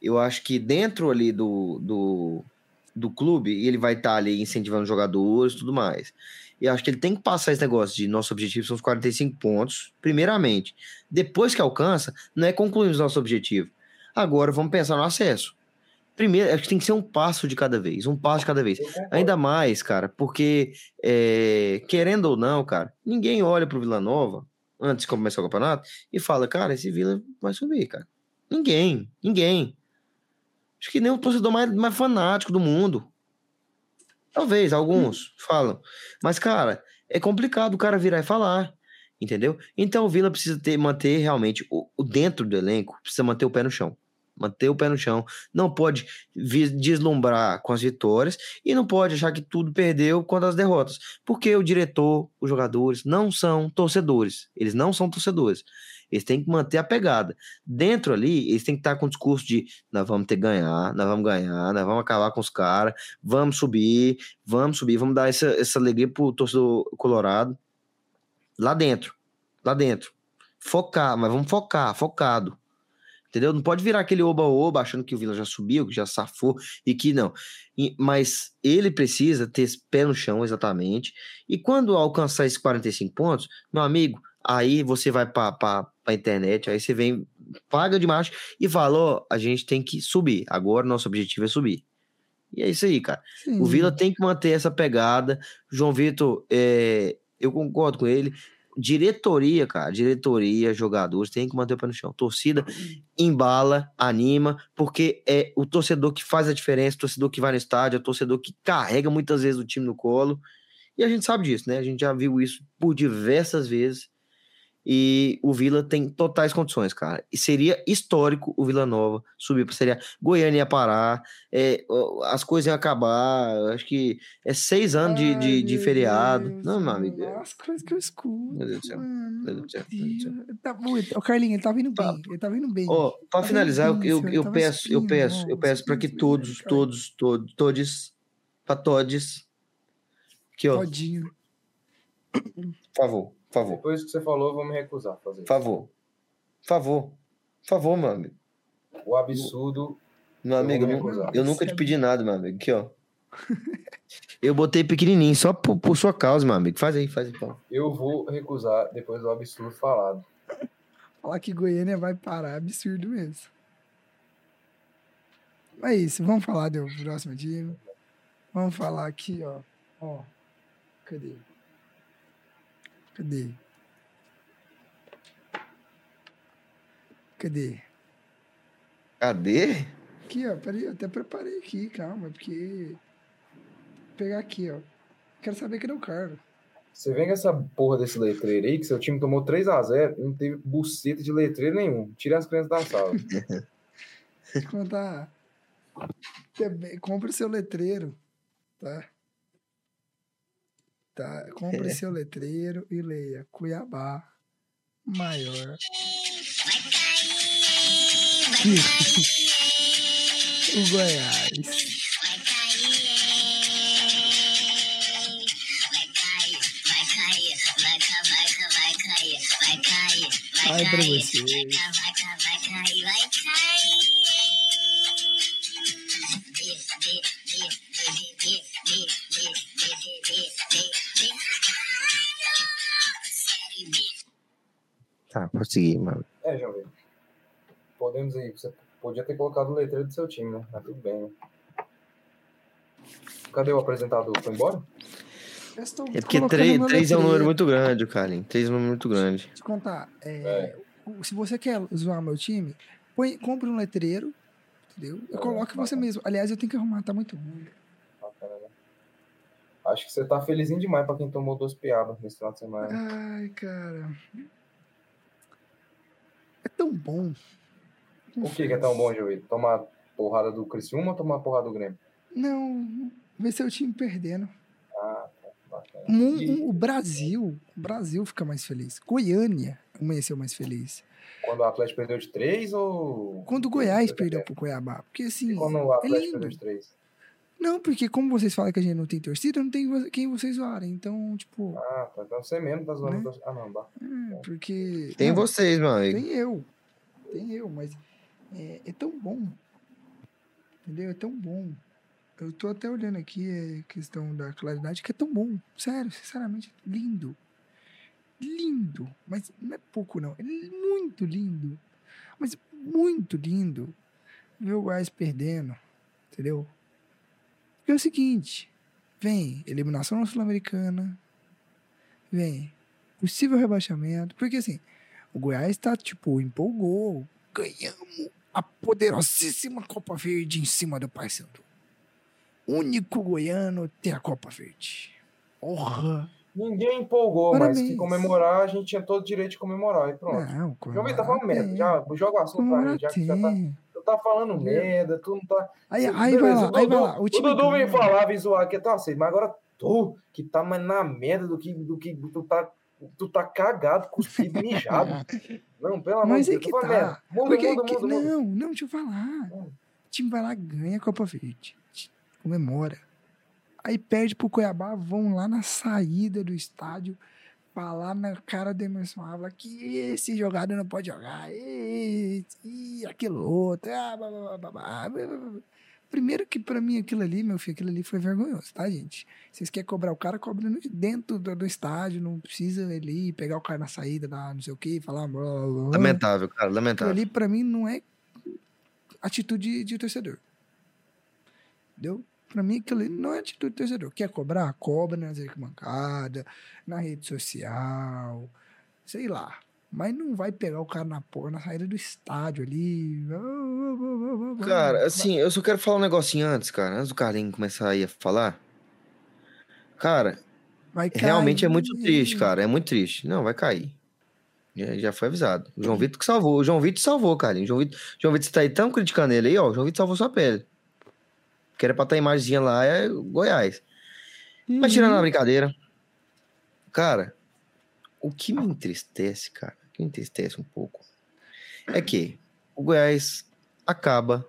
Eu acho que dentro ali do, do, do clube, ele vai estar ali incentivando os jogadores e tudo mais. E acho que ele tem que passar esse negócio de nosso objetivo são os 45 pontos, primeiramente. Depois que alcança, não é concluirmos nosso objetivo. Agora vamos pensar no acesso. Primeiro, acho que tem que ser um passo de cada vez, um passo de cada vez. Ainda mais, cara, porque, é, querendo ou não, cara, ninguém olha pro Vila Nova antes de começar o campeonato e fala, cara, esse Vila vai subir, cara. Ninguém, ninguém. Acho que nem o torcedor mais, mais fanático do mundo. Talvez, alguns falam. Mas, cara, é complicado o cara virar e falar. Entendeu? Então o Vila precisa ter, manter realmente o, o dentro do elenco, precisa manter o pé no chão. Manter o pé no chão. Não pode deslumbrar com as vitórias e não pode achar que tudo perdeu quando as derrotas. Porque o diretor, os jogadores não são torcedores. Eles não são torcedores. Eles têm que manter a pegada. Dentro ali, eles têm que estar com o discurso de nós vamos ter que ganhar, nós vamos ganhar, nós vamos acabar com os caras, vamos subir, vamos subir, vamos dar essa, essa alegria pro torcedor colorado lá dentro. Lá dentro. Focar, mas vamos focar, focado. Entendeu? Não pode virar aquele oba-oba achando que o Vila já subiu, que já safou e que não. E- mas ele precisa ter esse pé no chão, exatamente. E quando alcançar esses 45 pontos, meu amigo, aí você vai para a internet, aí você vem, paga de macho e fala: ó, a gente tem que subir. Agora nosso objetivo é subir. E é isso aí, cara. Sim. O Vila tem que manter essa pegada. João Vitor, é, eu concordo com ele. Diretoria, cara, diretoria, jogadores, tem que manter o pé no chão. Torcida embala, anima, porque é o torcedor que faz a diferença, o torcedor que vai no estádio, é o torcedor que carrega muitas vezes o time no colo. E a gente sabe disso, né? A gente já viu isso por diversas vezes. E o Vila tem totais condições, cara. E seria histórico o Vila Nova subir para Série A. Goiânia ia parar, é, as coisas iam acabar. eu Acho que é seis anos de, de, Ai, de meu feriado. Deus, Não, meu amigo. As coisas que eu escuto. Meu Deus do céu, meu Deus do céu. Tá, bom, o Carlinhos, ele tá vindo bem. Ele tá vindo bem. Ó, para Tá finalizar, eu, vendo eu, eu Eu peço, eu peço, eu nossa, peço para que todos, cara. todos, todos, todos, para todos, aqui ó, Todinho. por favor, Depois que você falou, eu vou me recusar a fazer. por favor, por favor, por favor, meu amigo, O absurdo. meu Eu amigo, eu, eu nunca te pedi nada, meu amigo, aqui ó, eu botei pequenininho só por, por sua causa, meu amigo, faz aí, faz aí, então. Eu vou recusar depois do absurdo falado. Falar que Goiânia vai parar é absurdo mesmo. É isso, vamos falar do próximo time. Vamos falar aqui, ó. Ó. Cadê? Cadê? Cadê? Cadê? Aqui, ó. Peraí, eu até preparei aqui, calma, porque. Vou pegar aqui, ó. Quero saber cadê o Carlos. Você vem com essa porra desse letreiro aí, que seu time tomou 3x0 e não teve buceta de letreiro nenhum. Tira as crianças da sala. Contar. Compre seu letreiro, tá? Tá, compre seu letreiro e leia Cuiabá maior. o Goiás. Vai pra vocês. Tá, pode seguir, mano. É, João Vitor. Podemos ir. Você podia ter colocado o letreiro do seu time, né? Mas tudo bem, né? Cadê o apresentador? Foi embora? É porque colocando 3, meu três é um número muito grande, Carlinhos, 3 é um número muito grande. Deixa eu contar. é, o- Se você quer zoar meu time, põe, compre um letreiro, entendeu? E Ah, coloque você mesmo. Aliás, eu tenho que arrumar, tá muito ruim. Né? Acho que você tá felizinho demais pra quem tomou duas piadas nesse final de semana. Ai, cara. É tão bom. O que, que, é tão bom, Joey? Tomar porrada do Criciúma ou tomar porrada do Grêmio? Não, ver seu é time perdendo. Ah, tá. bacana. Um, um, o Brasil, o Brasil fica mais feliz. Goiânia amanheceu mais feliz. Quando o Atlético perdeu de três ou. Quando o Goiás perdeu pro Cuiabá. Porque assim. E quando o é Atlético é perdeu de três. Não, porque como vocês falam que a gente não tem torcida, não tem quem vocês zoarem. Então, tipo, Ah, tá. Então você mesmo tá zoando. Né? Ah, não, bah. é, porque. Tem não, vocês, meu amigo. Tem eu. Tem eu, mas é, é tão bom. Entendeu? É tão bom. Eu tô até olhando aqui a questão da claridade, que é tão bom. Sério, sinceramente, lindo. Lindo. Mas não é pouco, não. É muito lindo. Mas muito lindo. Ver o Goiás perdendo. Entendeu? Porque é o seguinte: vem eliminação na Sul-Americana. Vem possível rebaixamento. Porque assim, o Goiás tá, tipo, empolgou. Ganhamos a poderosíssima Copa Verde em cima do Paysandu. Único goiano ter a Copa Verde. Porra! Ninguém empolgou, mas Parabéns. que comemorar, a gente tinha todo o direito de comemorar. E pronto. Não, João Vitor, tá falando comemorar merda. tem. Já, joga o assunto pra Comemorar gente, já que já tá, tá falando Entendeu? merda, tu não tá. Aí, aí vai lá, aí vai lá. O time Dudu vem ganha. falar, vem zoar aqui, tá assim, mas agora tu, que tá mais na merda do que, do que tu tá. Tu tá cagado, cuspido, mijado. Não, pelo amor de é Deus, que tá. Muda, Porque que- muda, muda. não, não, deixa eu falar. O time vai lá, ganha a Copa Verde. Comemora. Aí perde pro Cuiabá, vão lá na saída do estádio falar na cara do Emerson Ávila que esse jogador não pode jogar, e, e aquilo outro, ah, blá, blá, blá, blá, blá. Ah, Primeiro que para mim aquilo ali, meu filho, aquilo ali foi vergonhoso, tá, gente? Vocês querem cobrar o cara, cobra dentro do, do estádio, não precisa ele pegar o cara na saída, da não sei o que, falar blá, blá, blá. Lamentável, cara, lamentável. Aquilo ali para mim não é atitude de torcedor. Entendeu? Pra mim, aquilo ali não é atitude de torcedor. Quer cobrar? Cobra nas arquibancadas, na rede social, sei lá. Mas não vai pegar o cara na porra, na saída do estádio ali. Cara, assim, eu só quero falar um negocinho antes, cara, antes do Carlinhos começar aí a falar. Cara, Vai realmente é muito triste, cara, é muito triste. Não, vai cair. Já, foi avisado. O João Vitor que salvou. O João Vitor salvou, Carlinhos. O João Vitor, João Vitor, você tá aí tão criticando ele aí, ó. O João Vitor salvou sua pele. Que era pra estar a imagenzinha lá, é Goiás. Mas tirando a brincadeira, cara, o que me entristece, cara, o que me entristece um pouco, é que o Goiás acaba,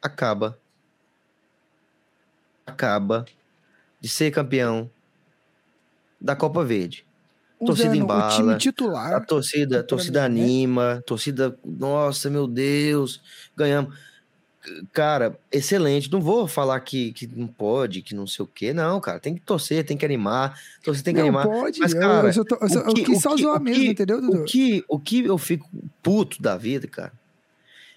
acaba, acaba de ser campeão da Copa Verde. torcida Usando embala, O time A titular. torcida, a torcida né? anima, a torcida, nossa, meu Deus, ganhamos. Cara, excelente. Não vou falar que, que não pode, que não sei o quê. Não, cara, tem que torcer, tem que animar. Torcer tem que não animar. pode. Mas, eu, cara, eu, só tô- eu que- eu quis só que- zoar mesmo, que- entendeu, Dudu? O que, o que eu fico puto da vida, cara,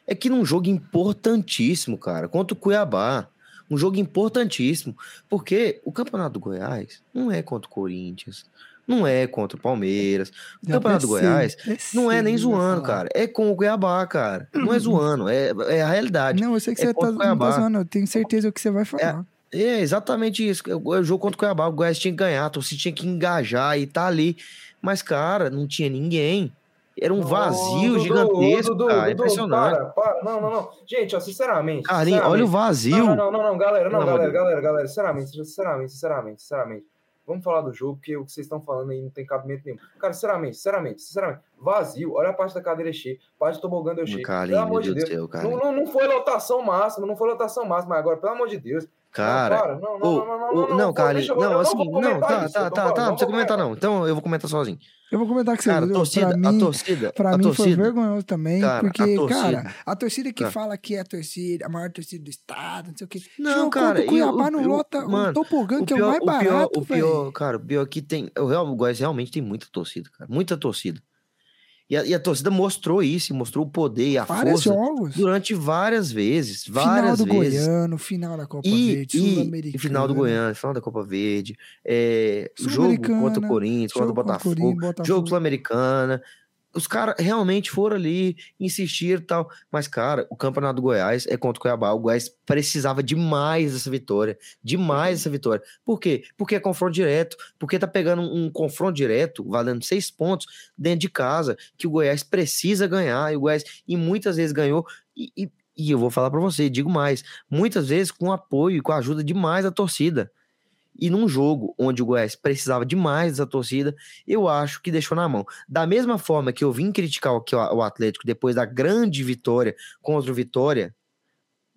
é que num jogo importantíssimo, cara, contra o Cuiabá, um jogo importantíssimo, porque o Campeonato do Goiás não é contra o Corinthians, não é contra o Palmeiras. O Já Campeonato do Goiás não é nem zoando, cara, é com o Cuiabá, cara. Não é zoando, é, é a realidade. Não, eu sei que É você tá, não tá zoando, eu tenho certeza que você vai falar. É exatamente isso. É o jogo contra o Cuiabá. O Goiás tinha que ganhar, a torcida tinha que engajar e tá ali. Mas, cara, não tinha ninguém. Era um vazio Dudu, gigantesco, Dudu, cara. Dudu, impressionante. Para, para. Não, não, não. Gente, ó, sinceramente. Carlinhos, olha o vazio. Não, não, não, não, galera, não, amor galera, de galera, galera, sinceramente, sinceramente, sinceramente, sinceramente. Vamos falar do jogo, porque o que vocês estão falando aí não tem cabimento nenhum. Cara, sinceramente, sinceramente, sinceramente, vazio, olha a parte da cadeira cheia, parte do tobogã deu cheio. Pelo amor de Deus Deus. céu, Não, não, não foi lotação máxima, não foi lotação máxima, agora, pelo amor de Deus. Cara, não, não, não, ô, não, não, ô, não, não, não, vou- Carlinhos, não, assim, não, tá, tá, tá, tá, não precisa comentar não. Então eu vou comentar sozinho. Eu vou comentar com você, Cara, a torcida, pra a mim, torcida, pra a mim foi vergonhoso também, porque, cara, a torcida que Cara. fala que é a torcida, a maior torcida do estado, não sei o quê. Não, cara, o e Cuiabá não lota mano, o tobogã, o que é o mais o pior, barato, o pior, cara, o pior que tem, o Real Goiás realmente tem muita torcida, cara, muita torcida. E a, e a torcida mostrou isso, mostrou o poder e a força jogos. durante várias vezes, Final várias do vezes. Goiano, final da Copa E, Verde, Sul-Americana. final do Goiânia, final da Copa Verde, é, jogo contra o Corinthians, contra o Botafogo, Botafogo. jogo Sul-Americana. Os caras realmente foram ali, insistiram e tal. Mas, cara, o campeonato do Goiás é contra o Cuiabá. O Goiás precisava demais dessa vitória. Demais dessa vitória. Por quê? Porque é confronto direto. Porque tá pegando um, um confronto direto, valendo seis pontos, dentro de casa, que o Goiás precisa ganhar. E o Goiás, e muitas vezes ganhou. E, e, e eu vou falar pra você, digo mais, muitas vezes com apoio e com a ajuda demais da torcida. E num jogo onde o Goiás precisava demais dessa torcida, eu acho que deixou na mão. Da mesma forma que eu vim criticar o, que Atlético depois da grande vitória contra o Vitória,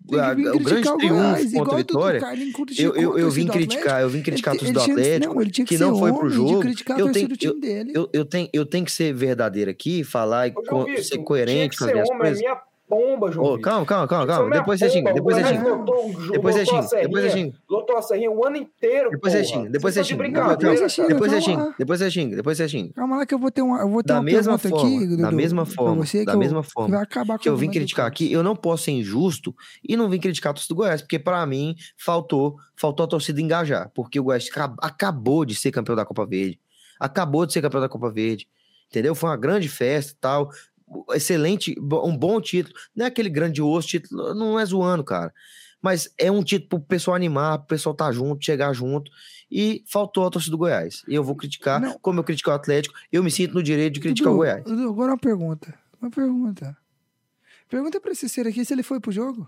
que a- o grande triunfo Goiás, contra o Vitória, eu, eu, a eu vim criticar, eu vim criticar a Ele- torcida do que- Atlético, não, ele tinha que, que não foi pro jogo. a Eu tenho- dele. eu, eu, tenho, eu tenho que ser verdadeiro aqui, falar e co- Vitor, ser tinha coerente que com as ser é coisas. minha pomba, João Ô, calma, calma, calma, calma. minha Depois você xinga, depois você xinga. Depois você xinga, depois você Serrinha, xinga. Lotou a Serrinha o ano inteiro, Depois você xinga, depois você xinga. Depois você xinga. Depois você calma xinga, lá. depois você xinga, depois você xinga. Calma lá que eu vou ter uma, eu vou ter Da uma mesma pergunta forma, aqui, da mesma forma, da mesma forma vai acabar com que eu vim criticar aqui, eu não posso ser injusto e não vim criticar a torcida do Goiás, porque pra mim faltou, faltou a torcida engajar, porque o Goiás ca- acabou de ser campeão da Copa Verde. Acabou de ser campeão da Copa Verde. Entendeu? Foi uma grande festa e tal. Excelente, um bom título. Não é aquele grandioso título, não é zoando, cara. Mas é um título pro pessoal animar, pro pessoal estar junto, chegar junto. E faltou a torcida do Goiás. E eu vou criticar, Não. como eu critico o Atlético, eu me sinto no direito de criticar o Dudu, Goiás. Dudu, agora uma pergunta. Uma pergunta. Pergunta pra esse ser aqui se ele foi pro jogo.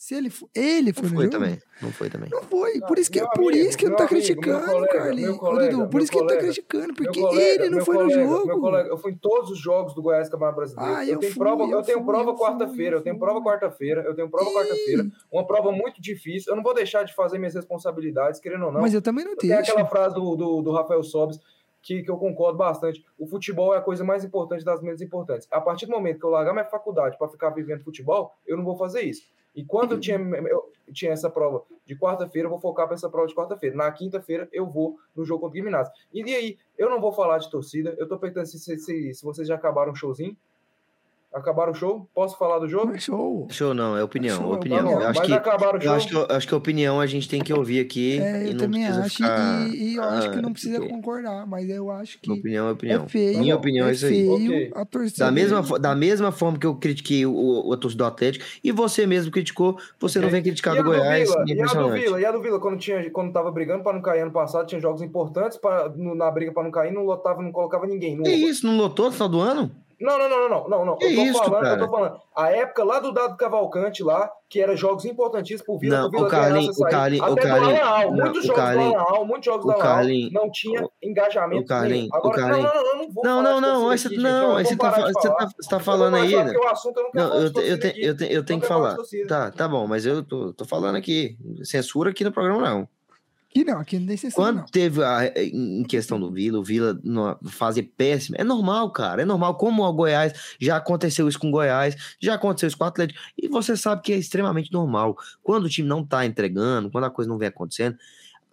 Se ele foi. Ele foi Não no foi jogo? também. Não foi também. Não foi. Por isso que, por amigo, isso que ele meu tá amigo, criticando, colega, Carlinhos. colega, Dudu, por isso que ele tá colega, criticando, porque colega, ele não foi colega, no jogo. Meu colega, eu fui em todos os jogos do Goiás Campeonato Brasileiro. Ah, eu, eu tenho fui, prova, eu eu tenho fui, prova quarta-feira, eu tenho prova quarta-feira, eu tenho prova quarta-feira. Uma prova muito difícil. Eu não vou deixar de fazer minhas responsabilidades, querendo ou não. Mas eu também não Tem deixo. aquela frase do, do, do Rafael Sobes que, que eu concordo bastante. O futebol é a coisa mais importante das menos importantes. A partir do momento que eu largar minha faculdade para ficar vivendo futebol, eu não vou fazer isso. E quando eu tinha, eu tinha essa prova de quarta-feira, eu vou focar para essa prova de quarta-feira. Na quinta-feira, eu vou no jogo contra o Gimnasia. E aí, eu não vou falar de torcida. Eu tô perguntando se, se, se, se vocês já acabaram o showzinho. Acabaram o show? Posso falar do jogo? Mas show. Show não, é opinião, Show, opinião. Tá bom, eu acho mas que acabaram o eu show. acho que eu acho que a opinião a gente tem que ouvir aqui É, e eu não também precisa acho. ficar E, e eu acho que ah, não precisa porque concordar, mas eu acho que. opinião é opinião. É feio. Minha opinião é, é isso aí. feio Ok. a torcida. Da mesma, da mesma forma que eu critiquei o, o, a torcida do Atlético, e você mesmo criticou, você não Ok. vem criticar do Goiás. Vila? E a do. Vila? E a do Vila, quando, tinha, quando tava brigando para não cair ano passado, tinha jogos importantes pra, no- na briga para não cair, não lotava, não colocava ninguém. Não, Que isso, não lotou no final do ano? Não, não, não, não, não, não. Que eu tô isso, falando, cara? eu tô falando. A época lá do Dado Cavalcante lá, que era jogos importantíssimos pro Vila, Não, pro Vila o essa o Até o do Carlinho- Alan Al, não, muitos o jogos Carlinho- do Alan Al, muitos jogos do Alan Al, Carlinho- não tinha engajamento. o nenhum. Agora, o Carlinho- não, não, não, não vou Não, não, não, você, aqui, gente, não, aí você tá, você tá, você tá falando aí, né? o assunto eu não Não, eu, eu, eu, eu tenho Não que falar. Tá, tá bom, mas eu tô, tô falando aqui. Censura aqui no programa, não. Aqui não, aqui não tem Quando não. teve a, em questão do Vila, o Vila numa fase péssima, é normal, cara, é normal. Como o Goiás, já aconteceu isso com o Goiás, já aconteceu isso com o Atlético, e você sabe que é extremamente normal. Quando o time não tá entregando, quando a coisa não vem acontecendo,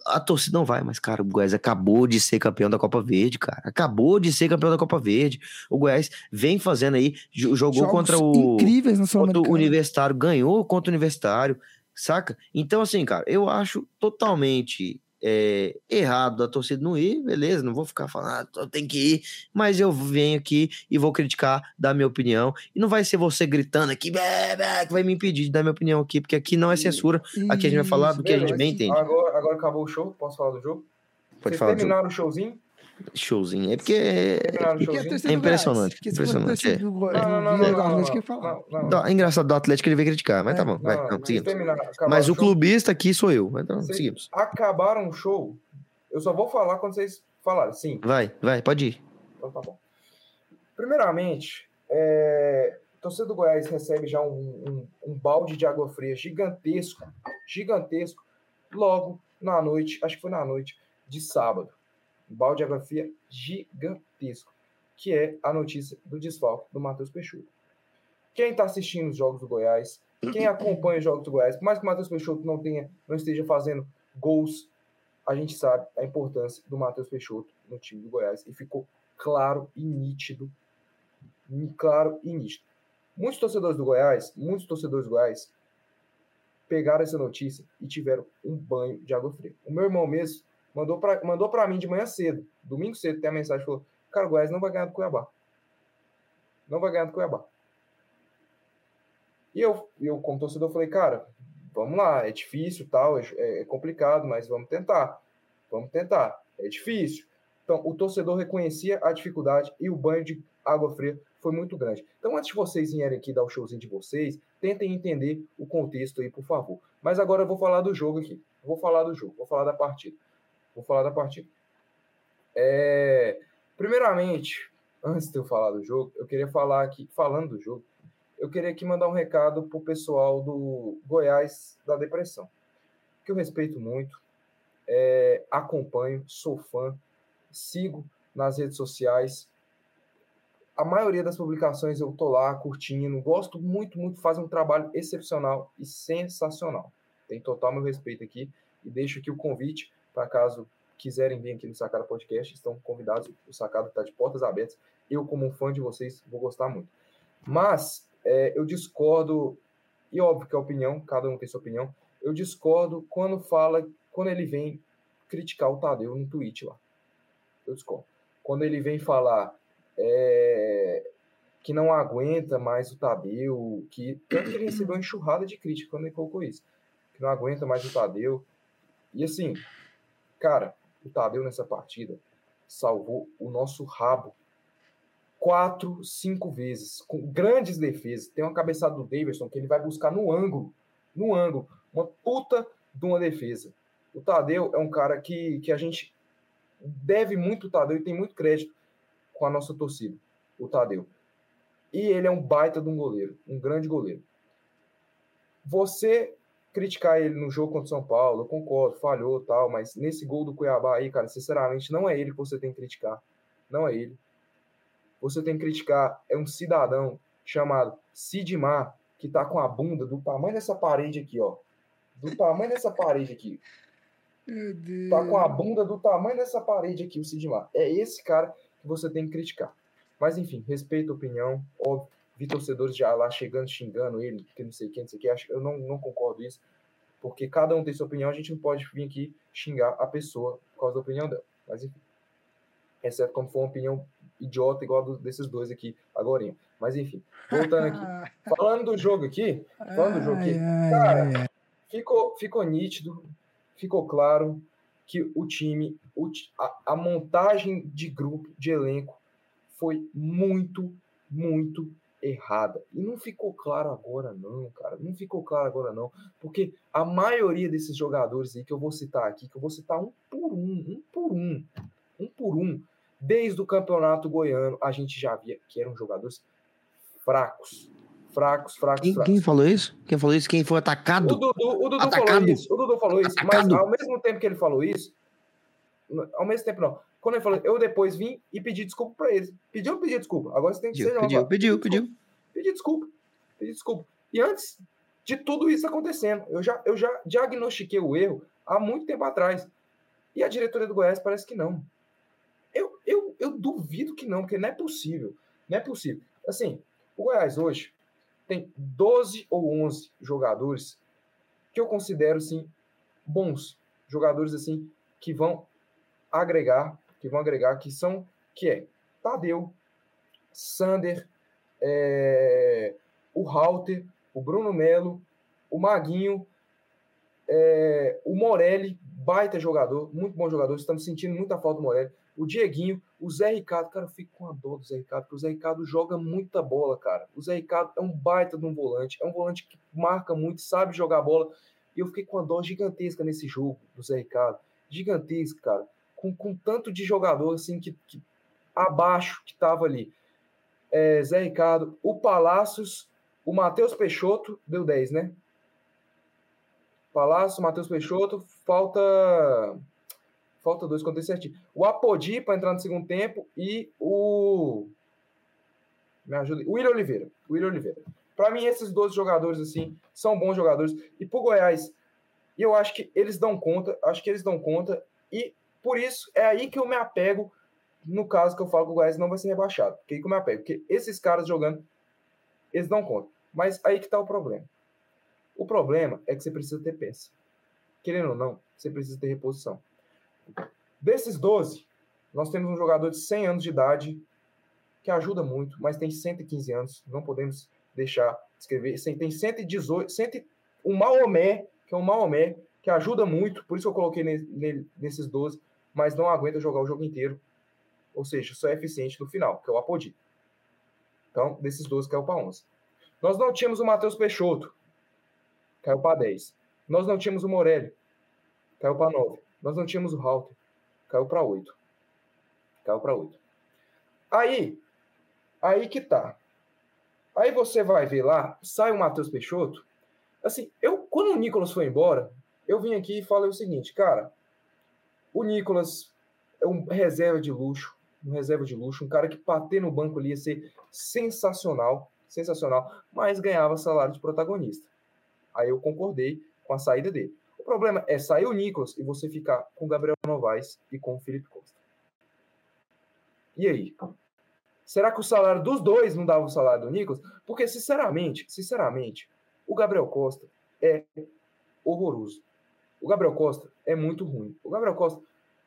a torcida não vai, mas, cara, o Goiás acabou de ser campeão da Copa Verde, cara. Acabou de ser campeão da Copa Verde. O Goiás vem fazendo aí, jo- jogou Jogos contra o incríveis na contra o. Universitário, ganhou contra o Universitário, saca? Então, assim, cara, eu acho totalmente é, errado da torcida não ir, beleza, não vou ficar falando, ah, tem que ir, mas eu venho aqui e vou criticar, dar minha opinião, e não vai ser você gritando aqui, "Bé, bé", que vai me impedir de dar minha opinião aqui, porque aqui não é censura, aqui a gente vai falar do que a gente bem entende. Agora, agora acabou o show, posso falar do jogo? Pode Vocês falar terminaram o showzinho? Showzinho, é porque é, o É Goiás, impressionante, porque impressionante, Go- Não, é engraçado do Atlético ele veio criticar, mas É, tá bom, vai, Não, seguimos. acabaram Mas o show? clubista aqui sou eu, então Vocês seguimos. acabaram o show. Eu só vou falar quando vocês falarem. Sim, Vai, vai, pode ir. então tá bom. Primeiramente, é, a torcida do Goiás recebe já um, um- um balde de água fria gigantesco, gigantesco, logo na noite, acho que foi na noite de sábado. Balde de água fria gigantesco, que é a notícia do desfalque do Matheus Peixoto. Quem está assistindo os jogos do Goiás, quem acompanha os jogos do Goiás, por mais que o Matheus Peixoto não tenha, não esteja fazendo gols, a gente sabe a importância do Matheus Peixoto no time do Goiás e ficou claro e nítido, claro e nítido. Muitos torcedores do Goiás, muitos torcedores do Goiás pegaram essa notícia e tiveram um banho de água fria. O meu irmão mesmo mandou para mandou para mim de manhã cedo, domingo cedo, tem a mensagem falou: "Cara, o Goiás não vai ganhar do Cuiabá. Não vai ganhar do Cuiabá". E eu, eu como torcedor falei: "Cara, vamos lá, é difícil, tal, é, é complicado, mas vamos tentar. Vamos tentar. É difícil". Então, o torcedor reconhecia a dificuldade e o banho de água fria foi muito grande. Então, antes de vocês vierem aqui dar o showzinho de vocês, tentem entender o contexto aí, por favor. Mas agora eu vou falar do jogo aqui. Vou falar do jogo, vou falar da partida. Vou falar da partida. É, primeiramente, antes de eu falar do jogo, eu queria falar aqui, falando do jogo, eu queria aqui mandar um recado pro pessoal do Goiás da Depressão, que eu respeito muito, é, acompanho, sou fã, sigo nas redes sociais. A maioria das publicações eu tô lá curtindo, gosto muito, muito, fazem um trabalho excepcional e sensacional. Tem total meu respeito aqui e deixo aqui o convite para caso quiserem vir aqui no Sacada Podcast, estão convidados. O Sacada está de portas abertas. Eu, como um fã de vocês, vou gostar muito. Mas é, eu discordo, e óbvio que a opinião, cada um tem sua opinião, eu discordo quando fala, quando ele vem criticar o Tadeu no tweet lá. Eu discordo. Quando ele vem falar é, que não aguenta mais o Tadeu, que tanto ele recebeu uma enxurrada de crítica quando ele colocou isso, que não aguenta mais o Tadeu. E assim, cara, o Tadeu nessa partida salvou o nosso rabo quatro, cinco vezes, com grandes defesas. Tem uma cabeçada do Davidson que ele vai buscar no ângulo, no ângulo, uma puta de uma defesa. O Tadeu é um cara que, que a gente deve muito o Tadeu e tem muito crédito com a nossa torcida, o Tadeu. E ele é um baita de um goleiro, um grande goleiro. Você criticar ele no jogo contra o São Paulo, eu concordo, falhou tal, mas nesse gol do Cuiabá aí, cara, sinceramente, não é ele que você tem que criticar. Não é ele você tem que criticar é um cidadão chamado Sidmar, que tá com a bunda do tamanho dessa parede aqui, ó. Do tamanho dessa parede aqui. Meu Deus. Tá com a bunda do tamanho dessa parede aqui, o Sidmar. É esse cara que você tem que criticar. Mas enfim, respeito a opinião, óbvio. Vi torcedores já lá chegando, xingando ele, que não sei quem, não sei o que. Eu não, não concordo isso. Porque cada um tem sua opinião, a gente não pode vir aqui xingar a pessoa por causa da opinião dela. Mas enfim. Exceto como for uma opinião idiota igual a do, desses dois aqui agora. Mas enfim, voltando aqui. falando do jogo aqui, falando do jogo aqui, cara, ficou, ficou nítido, ficou claro que o time, o, a, a montagem de grupo, de elenco, foi muito, muito errada. E não ficou claro agora, não, cara. Não ficou claro agora, não. Porque a maioria desses jogadores aí que eu vou citar aqui, que eu vou citar um por um, um por um, um por um, Desde o campeonato goiano, a gente já via que eram jogadores fracos. Fracos, fracos, quem, fracos. Quem falou isso? Quem falou isso? Quem foi atacado? O Dudu, o Dudu atacado. falou isso. O Dudu falou isso. Atacado. Mas ao mesmo tempo que ele falou isso, ao mesmo tempo não. Quando ele falou, eu depois vim e pedi desculpa pra eles. Pediu ou pediu desculpa? Agora você tem que Pediu, ser pediu, pediu, pediu. Pedi desculpa. Pedi desculpa. E antes de tudo isso acontecendo, eu já, eu já diagnostiquei o erro há muito tempo atrás. E a diretoria do Goiás parece que não. Eu, eu, eu duvido que não, porque não é possível. Não é possível. Assim, o Goiás hoje tem 12 ou 11 jogadores que eu considero, assim, bons. Jogadores, assim, que vão agregar, que vão agregar, que são, que é Tadeu, Sander, é, o Halter, o Bruno Melo, o Maguinho, é, o Morelli, baita jogador, muito bom jogador, estamos sentindo muita falta do Morelli o Dieguinho, o Zé Ricardo, cara, eu fico com a dor do Zé Ricardo, porque o Zé Ricardo joga muita bola, cara. O Zé Ricardo é um baita de um volante, é um volante que marca muito, sabe jogar bola. E eu fiquei com a dor gigantesca nesse jogo do Zé Ricardo. Gigantesca, cara. Com, com tanto de jogador, assim, que, que abaixo que tava ali. É, Zé Ricardo, o Palácios, o Matheus Peixoto, deu 10, né? Palácio, Matheus Peixoto, falta Falta dois, contei certinho. O Apodi para entrar no segundo tempo e o. Me ajuda. O William Oliveira. O William Oliveira. Para mim, esses dois jogadores, assim, são bons jogadores. E pro Goiás, eu acho que eles dão conta. Acho que eles dão conta. E por isso é aí que eu me apego. No caso que eu falo que o Goiás não vai ser rebaixado. Aí que eu me apego. Porque esses caras jogando, eles dão conta. Mas aí que tá o problema. O problema é que você precisa ter peça. Querendo ou não, você precisa ter reposição. Desses 12, nós temos um jogador de 100 anos de idade que ajuda muito, mas tem 115 anos, não podemos deixar de escrever. Tem 118, 100, um Maomé, que é um Maomé, que ajuda muito, por isso eu coloquei nesses 12, mas não aguenta jogar o jogo inteiro. Ou seja, só é eficiente no final, que é o Apodi. Então, desses 12 caiu para 11. Nós não tínhamos o Matheus Peixoto, caiu para 10. Nós não tínhamos o Morelli, caiu para 9. Nós não tínhamos o Halter, Caiu para 8. Caiu para 8. Aí, aí que tá. Aí você vai ver lá, sai o Matheus Peixoto. Assim, eu quando o Nicolas foi embora, eu vim aqui e falei o seguinte, cara, o Nicolas é um reserva de luxo, um reserva de luxo, um cara que bater no banco ali ia ser sensacional, sensacional, mas ganhava salário de protagonista. Aí eu concordei com a saída dele. O problema é sair o Nicolas e você ficar com o Gabriel Novaes e com o Felipe Costa. E aí? Será que o salário dos dois não dava o salário do Nicolas? Porque, sinceramente, sinceramente, o Gabriel Costa é horroroso. O Gabriel Costa é muito ruim. O Gabriel Costa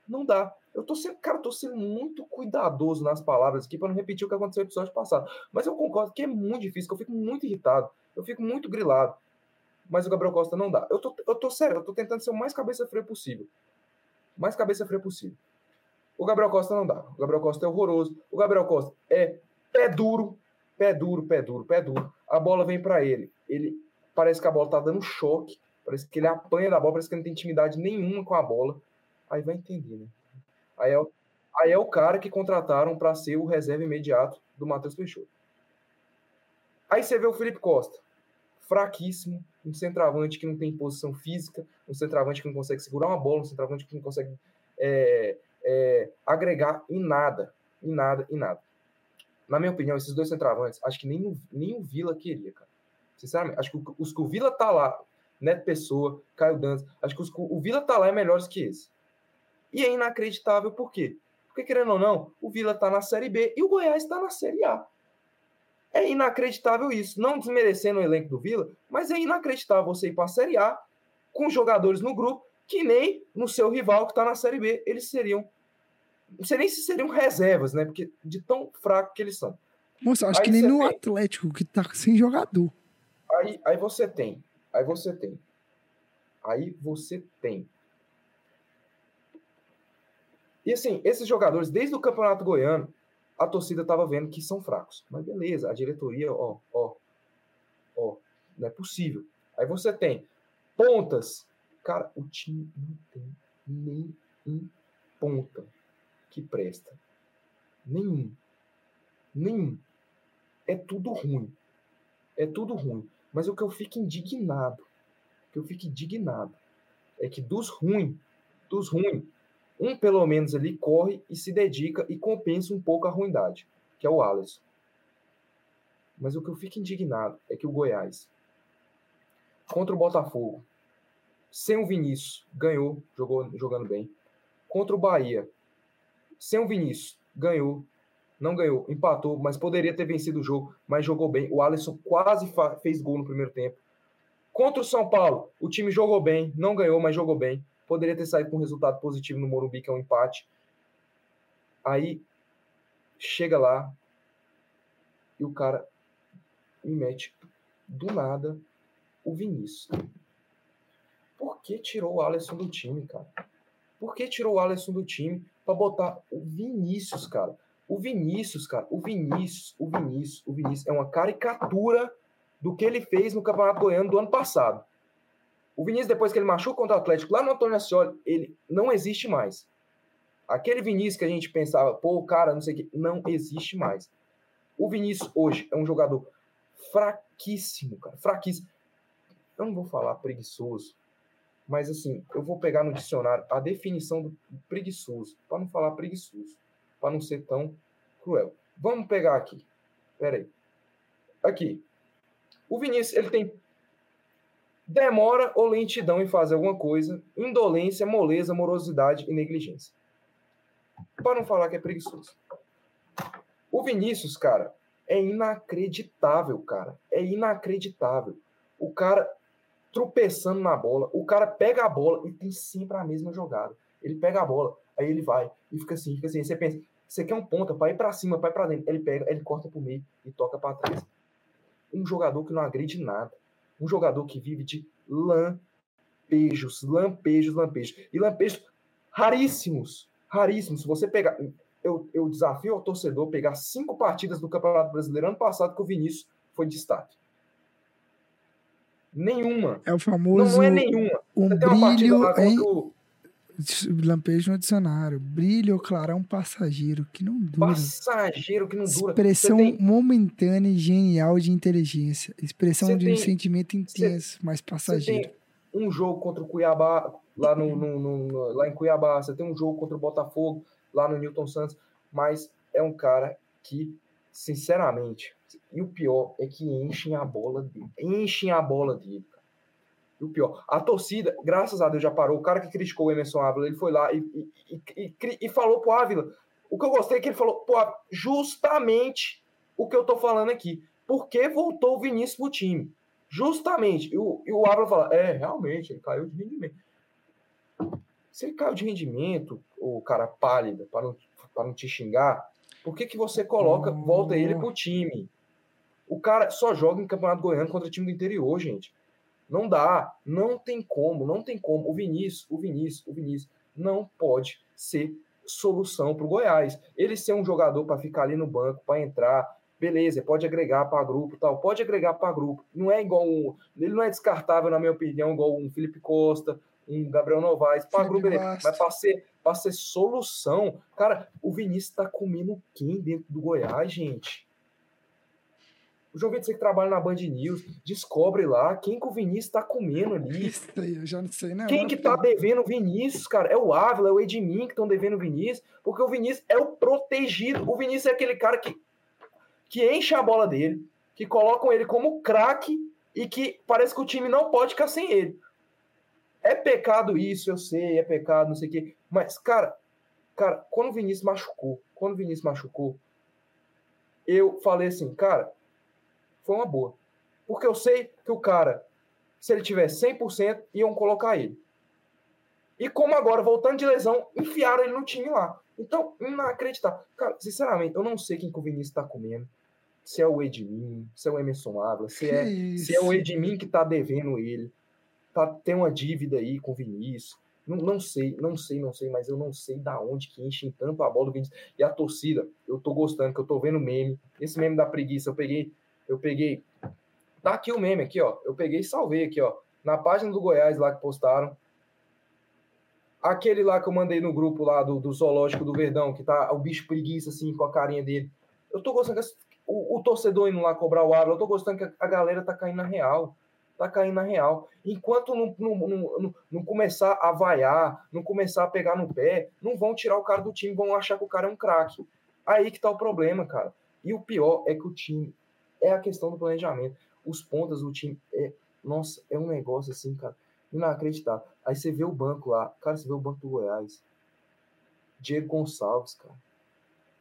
não dá. Eu tô sendo, cara, tô sendo muito cuidadoso nas palavras aqui para não repetir o que aconteceu no episódio passado. Mas eu concordo que é muito difícil, que eu fico muito irritado, eu fico muito grilado. Mas o Gabriel Costa não dá. Eu tô, eu tô sério, eu tô tentando ser o mais cabeça fria possível. Mais cabeça fria possível. O Gabriel Costa não dá. O Gabriel Costa é horroroso. O Gabriel Costa é pé duro, pé duro, pé duro, pé duro. A bola vem para ele. Ele parece que a bola tá dando choque. Parece que ele apanha da bola, parece que não tem intimidade nenhuma com a bola. Aí vai entender, né? Aí é, aí é o cara que contrataram para ser o reserva imediato do Matheus Peixoto. Aí você vê o Felipe Costa, fraquíssimo, um centroavante que não tem posição física, um centroavante que não consegue segurar uma bola, um centroavante que não consegue é, é, agregar em nada, em nada, em nada. Na minha opinião, esses dois centroavantes, acho que nem, nem o Vila queria, cara. Sinceramente, acho que os que o Vila tá lá, Neto Pessoa, Caio Dantas, acho que os, o Vila tá lá é melhores que esse. E é inacreditável por quê? Porque, querendo ou não, o Vila está na Série B e o Goiás está na Série A. É inacreditável isso. Não desmerecendo o elenco do Vila, mas é inacreditável você ir para a Série A com jogadores no grupo que nem no seu rival que está na Série B eles seriam. Não sei nem se seriam reservas, né? Porque de tão fraco que eles são. Moça, acho aí que nem no tem. Atlético, que tá sem jogador. Aí, aí você tem. Aí você tem. Aí você tem e assim, esses jogadores, desde o Campeonato Goiano, a torcida estava vendo que são fracos. Mas beleza, a diretoria, ó, ó, ó, não é possível. Aí você tem pontas. Cara, o time não tem nem um ponta que presta. Nenhum. Nenhum. É tudo ruim. É tudo ruim. Mas o que eu fico indignado, o que eu fico indignado, é que dos ruins, dos ruins, um, pelo menos, ali corre e se dedica e compensa um pouco a ruindade, que é o Alisson. Mas o que eu fico indignado é que o Goiás, contra o Botafogo, sem o Vinícius, ganhou, jogou jogando bem. Contra o Bahia, sem o Vinícius, ganhou, não ganhou, empatou, mas poderia ter vencido o jogo, mas jogou bem. O Alisson quase fez gol no primeiro tempo. Contra o São Paulo, o time jogou bem, não ganhou, mas jogou bem. Poderia ter saído com um resultado positivo no Morumbi, que é um empate. Aí chega lá e o cara me mete do nada o Vinícius. Por que tirou o Alisson do time, cara? Por que tirou o Alisson do time para botar o Vinícius, cara? O Vinícius, cara, o Vinícius, o Vinícius, o Vinícius é uma caricatura do que ele fez no Campeonato Goiano do ano passado. O Vinícius, depois que ele machucou contra o Atlético, lá no Antônio Ascioli, ele não existe mais. Aquele Vinícius que a gente pensava, pô, cara, não sei o que, não existe mais. O Vinícius hoje é um jogador fraquíssimo, cara, fraquíssimo. Eu não vou falar preguiçoso, mas assim, eu vou pegar no dicionário a definição do preguiçoso, para não falar preguiçoso, para não ser tão cruel. Vamos pegar aqui. Pera aí. Aqui. O Vinícius, ele tem demora ou lentidão em fazer alguma coisa, indolência, moleza, morosidade e negligência. Para não falar que é preguiçoso. O Vinícius, cara, é inacreditável, cara. É inacreditável. O cara tropeçando na bola, o cara pega a bola e tem sempre a mesma jogada. Ele pega a bola, aí ele vai e fica assim, fica assim. Você pensa, você quer um ponta para ir para cima, para ir para dentro. Ele pega, ele corta pro meio e toca para trás. Um jogador que não agride nada um jogador que vive de lampejos, lampejos, lampejos. E lampejos raríssimos, raríssimos. Se você pegar. Eu, eu desafio ao torcedor pegar cinco partidas do Campeonato Brasileiro ano passado que o Vinícius foi destaque. Nenhuma. É o famoso. Não, não é nenhuma. Um brilho em... o... Lampejo no dicionário. Brilho ou clarão passageiro, que não dura. Passageiro que não dura. Expressão tem- momentânea e genial de inteligência. Expressão Você de um tem- sentimento intenso, mas Você passageiro. tem um jogo contra o Cuiabá, lá, no, no- no- lá em Cuiabá, você tem um jogo contra o Botafogo, lá no Newton Santos, mas é um cara que, sinceramente, e o pior é que enchem a bola dele. Enchem a bola dele, o pior, a torcida, graças a Deus, já parou. O cara que criticou o Emerson Ávila, ele foi lá e, e, e- e falou pro Ávila. O que eu gostei é que ele falou, pô, justamente o que eu tô falando aqui. Por que voltou o Vinícius pro time? Justamente. E o, e o Ávila fala, é, realmente, ele caiu de rendimento. Se ele caiu de rendimento, o cara pálido, para não, para não te xingar, por que, que você coloca, volta ele pro time? O cara só joga em Campeonato Goiano contra time do interior, gente. Não dá, não tem como, não tem como. O Vinícius, o Vinícius, o Vinícius não pode ser solução para o Goiás. Ele ser um jogador para ficar ali no banco, para entrar, beleza, pode agregar para grupo, tal, pode agregar para grupo. Não é igual um, ele não é descartável na minha opinião, igual um Felipe Costa, um Gabriel Novaes, para grupo, ele, Bastos. mas para ser, ser solução, cara, o Vinícius tá comendo quem dentro do Goiás, gente? O João Vitor, você que trabalha na Band News, descobre lá quem que o Vinícius tá comendo ali. Isso aí, eu já não sei, né? Quem que tá devendo o Vinícius, cara? É o Ávila, é o Edmin que estão devendo o Vinícius, porque o Vinícius é o protegido. O Vinícius é aquele cara que, que enche a bola dele, que colocam ele como craque e que parece que o time não pode ficar sem ele. É pecado isso, eu sei, é pecado, não sei o quê. Mas, cara, cara, quando o Vinícius machucou, quando o Vinícius machucou, eu falei assim, cara, foi uma boa. Porque eu sei que o cara, se ele tiver 100%, iam colocar ele. E como agora, voltando de lesão, enfiaram ele no time lá. Então, inacreditável. Cara, sinceramente, eu não sei quem que o Vinícius tá comendo. Se é o Edmin, se é o Emerson Ávila, se Que é, isso? se é o Edmin que tá devendo ele. Tá, tem uma dívida aí com o Vinícius. Não, não sei, não sei, não sei, mas eu não sei da onde que enchem tanto a bola do Vinícius. E a torcida, eu tô gostando, que eu tô vendo meme. Esse meme da preguiça, eu peguei, eu peguei. Tá aqui o meme aqui, ó. Eu peguei e salvei aqui, ó. Na página do Goiás lá que postaram. Aquele lá que eu mandei no grupo lá do, do Zoológico do Verdão, que tá o bicho preguiça, assim, com a carinha dele. Eu tô gostando que o, o torcedor indo lá cobrar o Ávila, eu tô gostando que a, a galera tá caindo na real. Tá caindo na real. Enquanto não, não, não, não começar a vaiar, não começar a pegar no pé, não vão tirar o cara do time, vão achar que o cara é um craque. Aí que tá o problema, cara. E o pior é que o time é a questão do planejamento. Os pontas do time é, nossa, é um negócio assim, cara, inacreditável. Aí você vê o banco lá, cara, você vê o banco do Goiás. Diego Gonçalves, cara.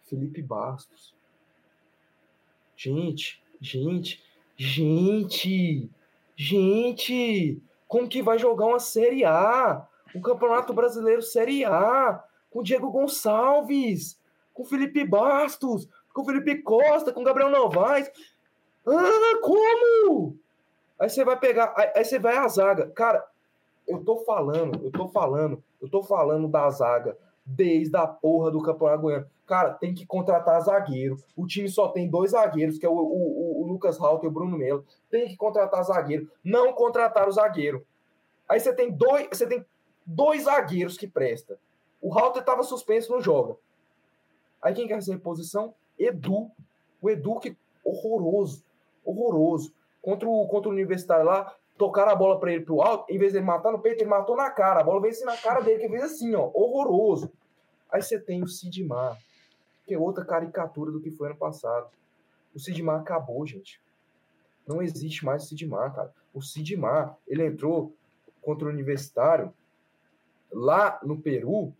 Felipe Bastos. Gente, gente, gente, gente, como que vai jogar uma Série A? Um Campeonato Brasileiro Série A com Diego Gonçalves, com Felipe Bastos, com Felipe Costa, com Gabriel Novaes. Ah, como? Aí você vai pegar, aí, você vai à zaga. Cara, eu tô falando, eu tô falando, eu tô falando da zaga desde a porra do Campeonato Goiano. Cara, tem que contratar zagueiro. O time só tem dois zagueiros, que é o, o, o- Lucas Halter e o Bruno Melo. Tem que contratar zagueiro. Não contratar o zagueiro. Aí você tem dois, você tem dois zagueiros que presta. O Halter estava suspenso, não joga. Aí quem quer ser reposição? Edu. O Edu que horroroso, horroroso. Contra o, contra o Universitário lá, tocaram a bola para ele pro alto, em vez de ele matar no peito, ele matou na cara. A bola veio assim na cara dele, que fez assim, ó, horroroso. Aí você tem o Sidmar, que é outra caricatura do que foi ano passado. O Sidmar acabou, gente. Não existe mais o Sidmar, cara. O Sidmar, ele entrou contra o Universitário lá no Peru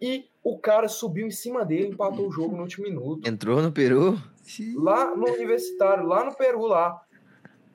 e o cara subiu em cima dele e empatou o jogo no último minuto. Entrou no Peru? Lá no Universitário, lá no Peru, lá.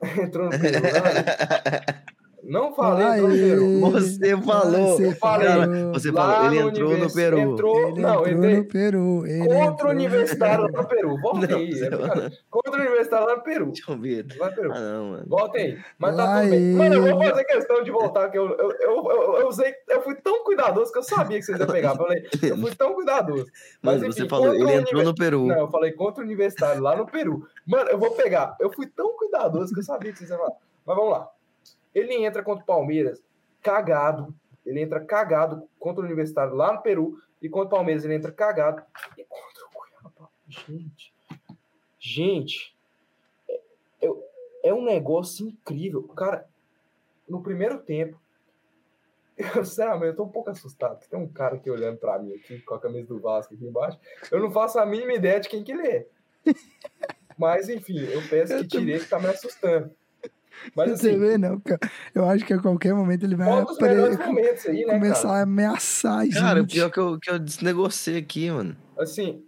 Entrou no Peru, lá. Não falei, entrou no Peru. Você falou. Você falou. Você falou, ele entrou no Peru. Entrou, Ele não, entrou entrei no Peru. Ele contra o Universitário lá no Peru. Volta aí. é. Contra o Universitário lá no Peru. Deixa eu ver. Lá no Peru. Ah, não, mano. Volta aí. Mas tá Lá tudo bem. Mano, eu vou fazer questão de voltar, que eu, eu, eu, eu, eu usei, eu fui tão cuidadoso que eu sabia que vocês iam pegar. Eu Falei, eu fui tão cuidadoso. Mas, Mano, enfim, você falou, ele entrou no Peru. Não, eu falei contra o Universitário lá no Peru. Mano, eu vou pegar. Eu fui tão cuidadoso que eu sabia que vocês iam falar. Mas vamos lá. Ele entra contra o Palmeiras, cagado, ele entra cagado contra o Universitário lá no Peru, e contra o Palmeiras ele entra cagado, e contra o Cuiabá. Gente, gente, é, é, um negócio incrível. Cara, no primeiro tempo, eu, sinceramente, eu tô um pouco assustado. Tem um cara aqui olhando pra mim aqui, com a camisa do Vasco aqui embaixo. Eu não faço a mínima ideia de quem que ele é. Mas, enfim, eu peço que tire que tá me assustando. Mas Você assim, vê, não, cara. Eu acho que a qualquer momento ele vai apare- melhores momentos aí, né, começar cara? a ameaçar a gente. Cara, o pior que eu, que eu desnegociei aqui, mano. Assim,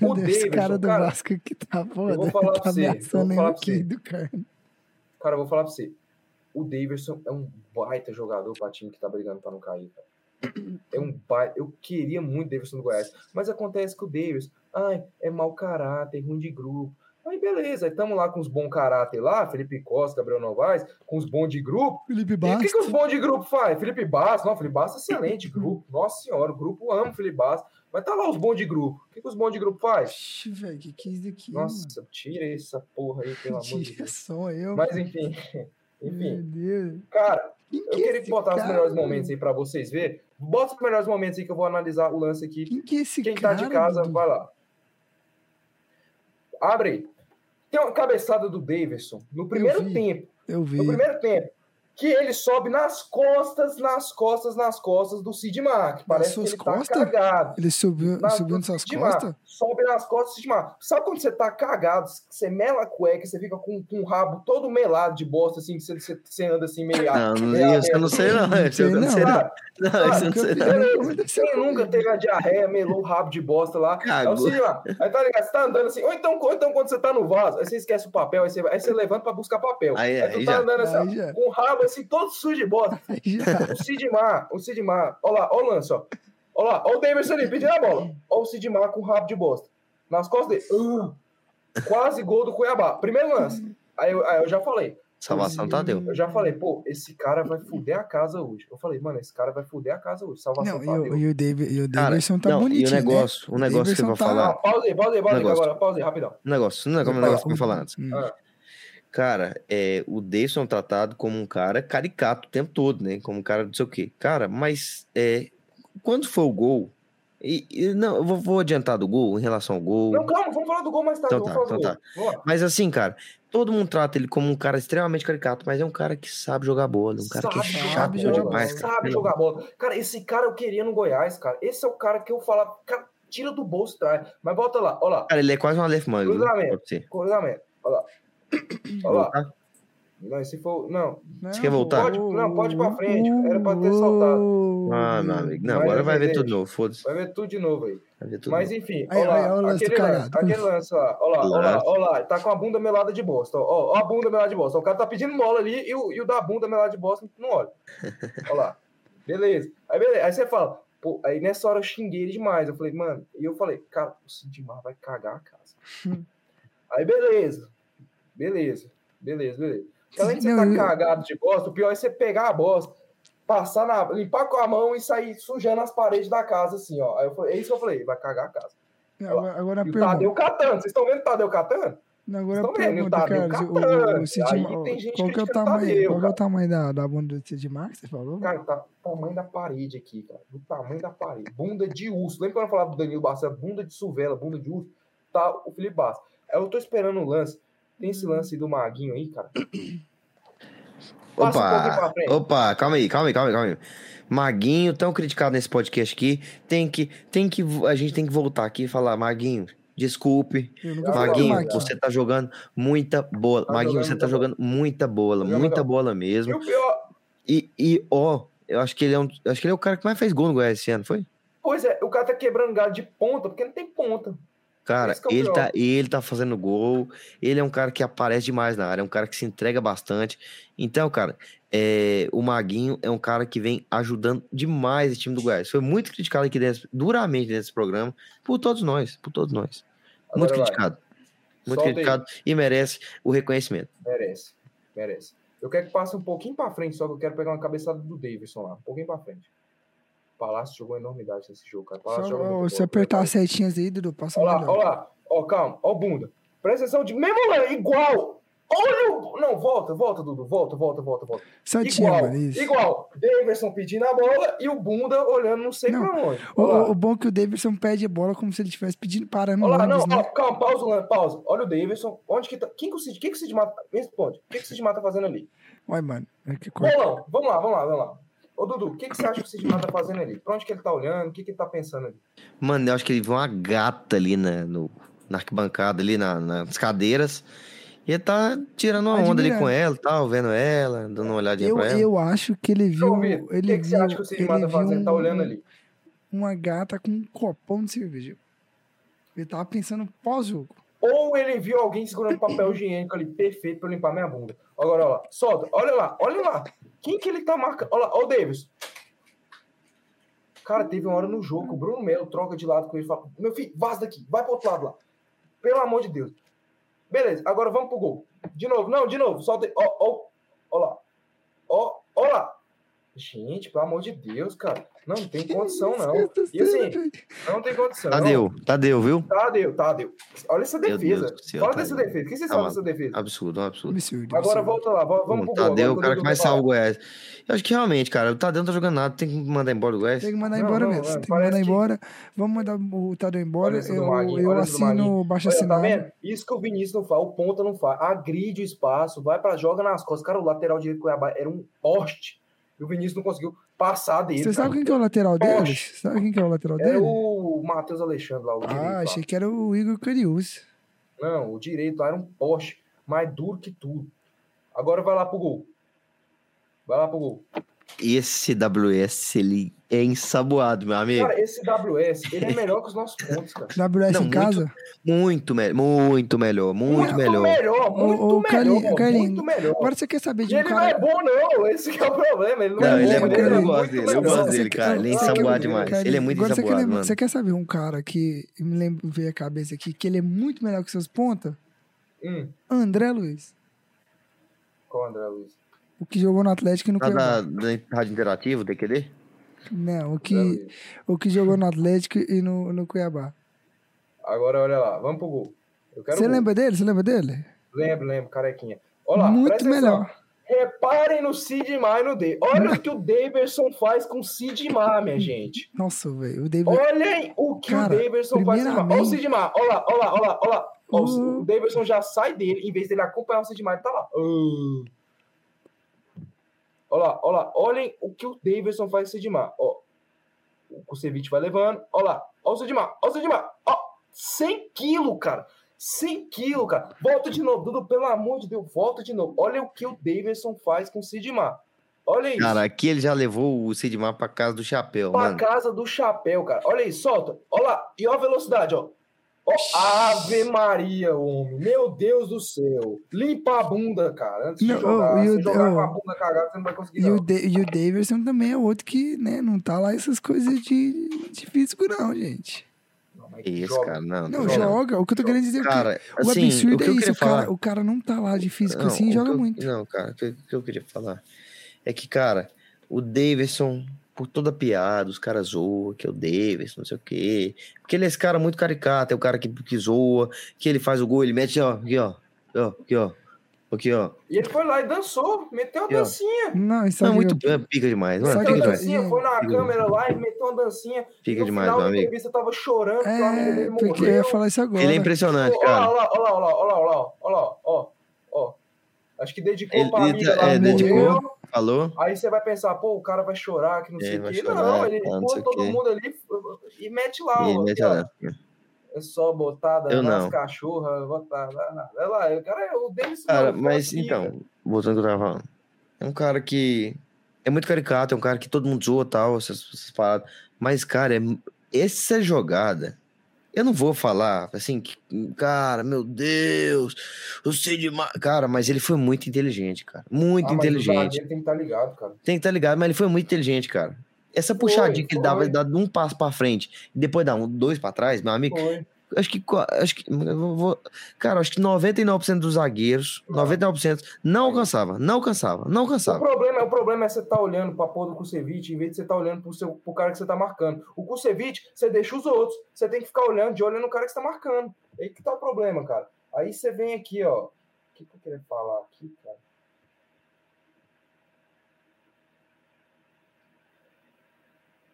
o Davidson, cara do cara, Vasco que tá foda. vou falar tá pra você, eu ameaçando vou falar pra você. Do cara. cara, eu vou falar pra você. O Davidson é um baita jogador pra time que tá brigando pra não cair, cara. É um baita. Eu queria muito o Davidson no Goiás. Mas acontece que o Davidson, ai, é mau caráter, ruim de grupo. Aí beleza, aí tamo lá com os bons caráter lá, Felipe Costa, Gabriel Novaes, com os bons de grupo. Felipe E o que, Bastos. que os bons de grupo faz? Felipe Bastos, não, Felipe Bastos é excelente grupo. Nossa senhora, o grupo ama o Felipe Bastos. Mas tá lá os bons de grupo. O que, que os bons de grupo faz? Ixi, velho, que que é isso? Nossa, tira essa porra aí, pelo amor de Deus. só eu. Mas enfim, enfim. Cara, Quem eu que é queria botar os cara, melhores velho? momentos aí pra vocês verem. Bota os melhores momentos aí que eu vou analisar o lance aqui. Quem que é esse Quem tá cara? de casa, Dudu? vai lá. Abre aí. Tem uma cabeçada do Davidson no primeiro vi. tempo. Eu vi. No primeiro tempo. Que ele sobe nas costas, nas costas, nas costas do Sid Mar. Que parece que ele costas? tá cagado. Ele subiu, Na- subiu nas Sid costas? Sobe nas costas do Sid Mar. Sabe quando você tá cagado, você mela a cueca, você fica com, com o rabo todo melado de bosta, assim, que você, você, você anda assim meio... Não, meio isso eu não sei, não. Isso eu não sei, não. Não, isso eu não Nunca sei, não. Quem nunca teve a diarreia, melou o rabo de bosta lá. É o Cagou. seguinte, lá. Aí tá ligado? Você tá andando assim. Ou então, ou então quando você tá no vaso, aí você esquece o papel, aí você, aí você levanta pra buscar papel. Aí é, tu aí tá já. andando assim, Aí com o rabo assim, todo sujo de bosta. O Sidmar, o Sidmar, ó lá, ó o lance, ó. Ó lá, ó o Davidson ali, pedindo a bola. Ó o Sidmar com o rabo de bosta. Nas costas dele. Ah, quase gol do Cuiabá. Primeiro lance. Aí eu, aí eu já falei. Salvação tá Tadeu. Eu já falei, pô, esse cara vai fuder a casa hoje. Eu falei, mano, esse cara vai fuder a casa hoje. Salvação Não, e Tadeu. o, e o, David, e o Cara, Davidson tá não, bonitinho, e o negócio, o né? negócio que eu vou Davidson tá- falar. Não, pausa aí, pausa aí, pausa aí Negócio. agora. Pausa aí, rapidão. Um negócio, um negócio, um Vai negócio que eu vou falar antes. Hum. Ah. Cara, é, o Deison é tratado como um cara caricato o tempo todo, né? Como um cara não sei o quê. Cara, mas é, quando foi o gol. E, e não, eu vou, vou adiantar do gol em relação ao gol. Não, calma, vamos falar do gol mais tarde. Então tá, então lá. Mas assim, cara, todo mundo trata ele como um cara extremamente caricato, mas é um cara que sabe jogar bola, um cara que é Sabe chato sabe jogar demais, bola, cara. Sabe jogar bola. Cara, esse cara eu queria no Goiás, cara. Esse é o cara que eu falava, cara, tira do bolso, traz. Mas volta lá, olha lá. Cara, ele é quase um Aleph Manga. Cruzamento. Cruzamento. Olha lá. Olha lá. Não, esse foi. Não. Você quer voltar? Pode- não, pode ir pra frente, era pra ter saltado. Ah, meu amigo. Não, agora vai ver tudo novo, foda-se. Vai ver tudo de novo aí. Vai ver tudo Mas novo. enfim, olha lá, lance aquele lance, cagado. aquele lance lá, olha lá, olha lá, olha lá, tá com a bunda melada de bosta, ó, ó, ó a bunda melada de bosta, o cara tá pedindo bola ali e o, e o da bunda melada de bosta não olha, olha lá, beleza, aí beleza, aí você fala, pô, aí nessa hora eu xinguei ele demais, eu falei, mano, e eu falei, cara, o Sidmar vai cagar a casa, aí beleza, beleza, beleza, beleza, Porque além de você Não, tá cagado de bosta, o pior é você pegar a bosta, passar na, limpar com a mão e sair sujando as paredes da casa, assim, ó. Aí eu falei, é isso que eu falei, vai cagar a casa. Agora, agora E o. Tadeu catando, vocês estão vendo o Tadeu catando? Não, agora Estão vendo, o Tadeu. O, o, o gente qual que é o o tamanho, Tadeu, qual que é o tamanho da, da bunda do Cid Mar, que você falou? Cara, tá o tamanho da parede aqui, cara. Do tamanho da parede. Bunda de urso. Lembra quando eu falava do Danilo Barcelos? Bunda de suvela, bunda de urso. Tá o Felipe Bastos. Aí eu tô esperando o lance. Tem esse lance do Maguinho aí, cara. Um Opa, opa, calma aí, calma aí, calma aí, calma aí. Maguinho, tão criticado nesse podcast aqui, tem que, tem que, a gente tem que voltar aqui e falar, Maguinho, desculpe, Maguinho, Maguinho. você tá jogando muita bola, Tá Maguinho, você tá muita jogando muita bola, muita muita bola E mesmo, e, e, ó, eu acho que ele é um, acho que ele é o cara que mais fez gol no Goiás esse ano, foi? pois é, o cara tá quebrando galho de ponta, porque não tem ponta. Cara, é o ele pior. tá, ele tá fazendo gol, ele é um cara que aparece demais na área, é um cara que se entrega bastante. Então, cara, é, o Maguinho é um cara que vem ajudando demais esse time do Goiás. Foi muito criticado aqui dentro, duramente desse programa, por todos nós, por todos nós. Muito Agora vai. criticado. Muito Solta aí. criticado e merece o reconhecimento. Merece, merece. Eu quero que passe um pouquinho pra frente, só que eu quero pegar uma cabeçada do Davidson lá. Um pouquinho pra frente. Palácio jogou enormidade nesse jogo, cara. Só, Palácio jogou ó, se bola, apertar as setinhas aí, Dudu, passa Olha lá, olha lá. Ó, calma. Ó, bunda. Presta atenção de. Mesmo lá, igual. Olha o. Não, volta, volta, Dudu. Volta, volta, volta, volta. Só tinha, Igual, mano, isso. igual. Daverson pedindo a bola e o bunda olhando não sei Não, pra onde. O, o- bom é que o Davidson pede a bola como se ele estivesse pedindo parando Olha lá, não, ônibus, ó, né? calma, pausa, pausa. Olha o Davidson. Onde que tá. Quem que o Cid, quem que o Cid Mata. Responde. O que, que o Cid Mata fazendo ali? Olha, mano. é que. Bolão, vamos lá, vamos lá, vamos lá. Ô, Dudu, o que, que você acha que o Cid Mata tá fazendo ali? Pra onde que ele tá olhando? O que, que ele tá pensando ali? Mano, eu acho que ele viu uma gata ali na, no, na arquibancada, ali na- nas cadeiras. E ele tá tirando uma onda ali com ela tal, vendo ela, dando uma olhadinha Eu, pra ela. eu acho que ele viu. Ô, Vitor, o Ele que, que você viu, acha que o ele Mata tá fazendo? Tá um- olhando ali. uma gata com um copão de cerveja. Ele tava pensando pós-jogo. Ou ele viu alguém segurando papel higiênico ali, perfeito pra eu limpar minha bunda. Agora, lá, solta, olha lá, olha lá. Quem que ele tá marcando? Olha lá, ó o Davis. Cara, teve uma hora no jogo, o Bruno Melo troca de lado com ele e fala: Meu filho, vaza daqui, vai pro outro lado lá. Pelo amor de Deus. Beleza, agora vamos pro gol. De novo, não, de novo, solta aí. Ó, ó, ó lá. Ó, ó lá. Gente, pelo amor de Deus, cara. Não, não tem condição, não. E assim, não tem condição. Tadeu, Tadeu, viu? Tadeu, Tadeu. Olha essa defesa. Céu, Tadeu. dessa defesa. O que vocês falam dessa defesa? Absurdo, absurdo. Absurdo. Agora absurdo. volta lá, vamos pro. Tadeu, agora o cara que mais salva o Goiás. Eu acho que realmente, cara, o Tadeu não tá jogando nada, tem que mandar embora o Goiás. Tem que mandar Não, embora não, mesmo. é, Tem que mandar que- embora. Vamos mandar o Tadeu embora. Olha essa Eu, eu olha essa assino baixo Olha, tá vendo? Isso que o Vinícius não faz, o ponta não faz. Agride o espaço, vai pra joga nas costas. Cara, o lateral direito do Cuiabá era um poste. E o Vinícius não conseguiu passar dele. Você sabe quem que é o lateral deles? Sabe quem que é o lateral Era dele? o Matheus Alexandre lá, o direito. Ah, lá. achei que era o Igor Carius. Não, o direito lá era um poste, mais duro que tudo. Agora vai lá pro gol. Vai lá pro gol. Esse WS, ele é ensaboado, meu amigo. Cara, esse WS, ele é melhor que os nossos pontos, cara. WS Não, em muito- casa? Muito, me muito melhor, muito melhor. melhor, muito Ô, ô, melhor, Carlinhos, muito melhor. Agora você quer saber E de um ele não cara. é bom, não. Esse que é o problema. Ele não, Não, é ele é bom, bom, ele eu é gosto muito dele, eu melhor. gosto dele, cara. Ele é ensaboado demais. Carlinhos, Ele é muito agora você quer ensaboado, mano. Você quer saber um cara que me lembra, veio a cabeça aqui, que ele é muito melhor que seus pontas? Hum, André Luiz. qual André Luiz? O que jogou no Atlético e no Tá da, da Rádio Interativo, DQD? Não, o que, o que jogou no Atlético e no, no Cuiabá. Agora, olha lá. Vamos pro gol. Você lembra dele? Você lembra dele? Lembro, lembro, carequinha. Olha lá, muito melhor. Reparem no Sid Mar e no Day. Olha o que o Daverson faz com o Sid Mar, minha gente. Nossa, velho. O David. Olhem o que Cara, o Daverson faz com o Sid Mar. Olha o primeiramente- Sid Mar. Olha lá, olha lá, olha lá, olha lá. Uh. O Daverson já sai dele, em vez dele acompanhar o Sid Mar, ele tá lá. Uh. Olha lá, olha lá. Olhem o que o Daverson faz com o Sid Mar. Ó, o Kusevich vai levando. Olha lá. Olha o Sid Mar. Olha o Sid Mar. Ó, 100 quilos, cara. 100 quilos, cara. Volta de novo, Dudu, pelo amor de Deus, volta de novo. Olha o que o Davidson faz com o Sidmar. Olha isso. Cara, aqui ele já levou o Sidmar pra casa do chapéu, pra mano. casa do chapéu, cara. Olha aí, solta. Olha lá. E ó a velocidade, ó. Ó, Ave Maria, homem. Meu Deus do céu. Limpa a bunda, cara. Antes de Não, jogar. ô, e Se o- jogar ô. com a bunda cagada, você não vai conseguir, E não. o, Da- e o Davidson também é outro que, né, não tá lá essas coisas de, de físico, não, gente. Não, Que isso, joga. cara, não. Não, joga. joga. O que eu tô querendo dizer é que Cara, o assim, absurdo o que é isso. O cara, falar... o cara não tá lá de físico Não, assim o e que joga eu- muito. Não, cara, o que, o que eu queria falar é que, cara, o Davidson, por toda piada, os caras zoam, que é o Davidson, não sei o quê. Porque ele é esse cara muito caricato, é o cara que, que zoa, que ele faz o gol, ele mete, ó, aqui, ó, ó, aqui, ó, aqui, ó. E ele foi lá e dançou. Meteu uma E, ó. dancinha. Não, isso Não, é muito é, pica demais, mano, pica demais. dancinha, foi na Pica câmera lá e meteu uma dancinha. Fica no demais, final meu amigo. entrevista tava chorando É, dele porque eu ia falar isso agora. Ele é impressionante, Olha cara. lá, olha lá, olha lá, olha lá, olha lá, olha lá, ó, ó. Acho que dedicou Ele- pra ele amiga tá- lá, é, morreu. dedicou. Falou? Aí você vai pensar, pô, o cara vai chorar, que não sei o quê. chorar, não, ele não todo mundo ali e mete lá, E ó. mete a É só botada Eu nas cachorras, botar lá. Olha lá, o cara é o Davis. Cara, mano, mas foda-se, então, voltando ao que eu tava falando. É um cara que é muito caricato, é um cara que todo mundo zoa tal, essas, essas paradas. Mas, cara, é, essa jogada. Eu não vou falar assim, cara, meu Deus, eu sei demais. Cara, mas ele foi muito inteligente, cara. Muito Ah, inteligente. tem que estar ligado, cara. Tem que estar ligado, mas ele foi muito inteligente, cara. Essa puxadinha que ele dava, foi. ele dava um passo pra frente e depois dá um, dois pra trás, meu amigo. Foi acho que, acho que vou, cara, acho que 99% dos zagueiros, 99% não é alcançava, não alcançava, não alcançava. O problema, o problema é você estar tá olhando para a porra do Kusevich em vez de você estar tá olhando para o cara que você está marcando. O Kusevich, você deixa os outros, você tem que ficar olhando de olho no cara que você está marcando. É aí que tá o problema, cara. Aí você vem aqui, ó. O que, que eu queria falar aqui, cara?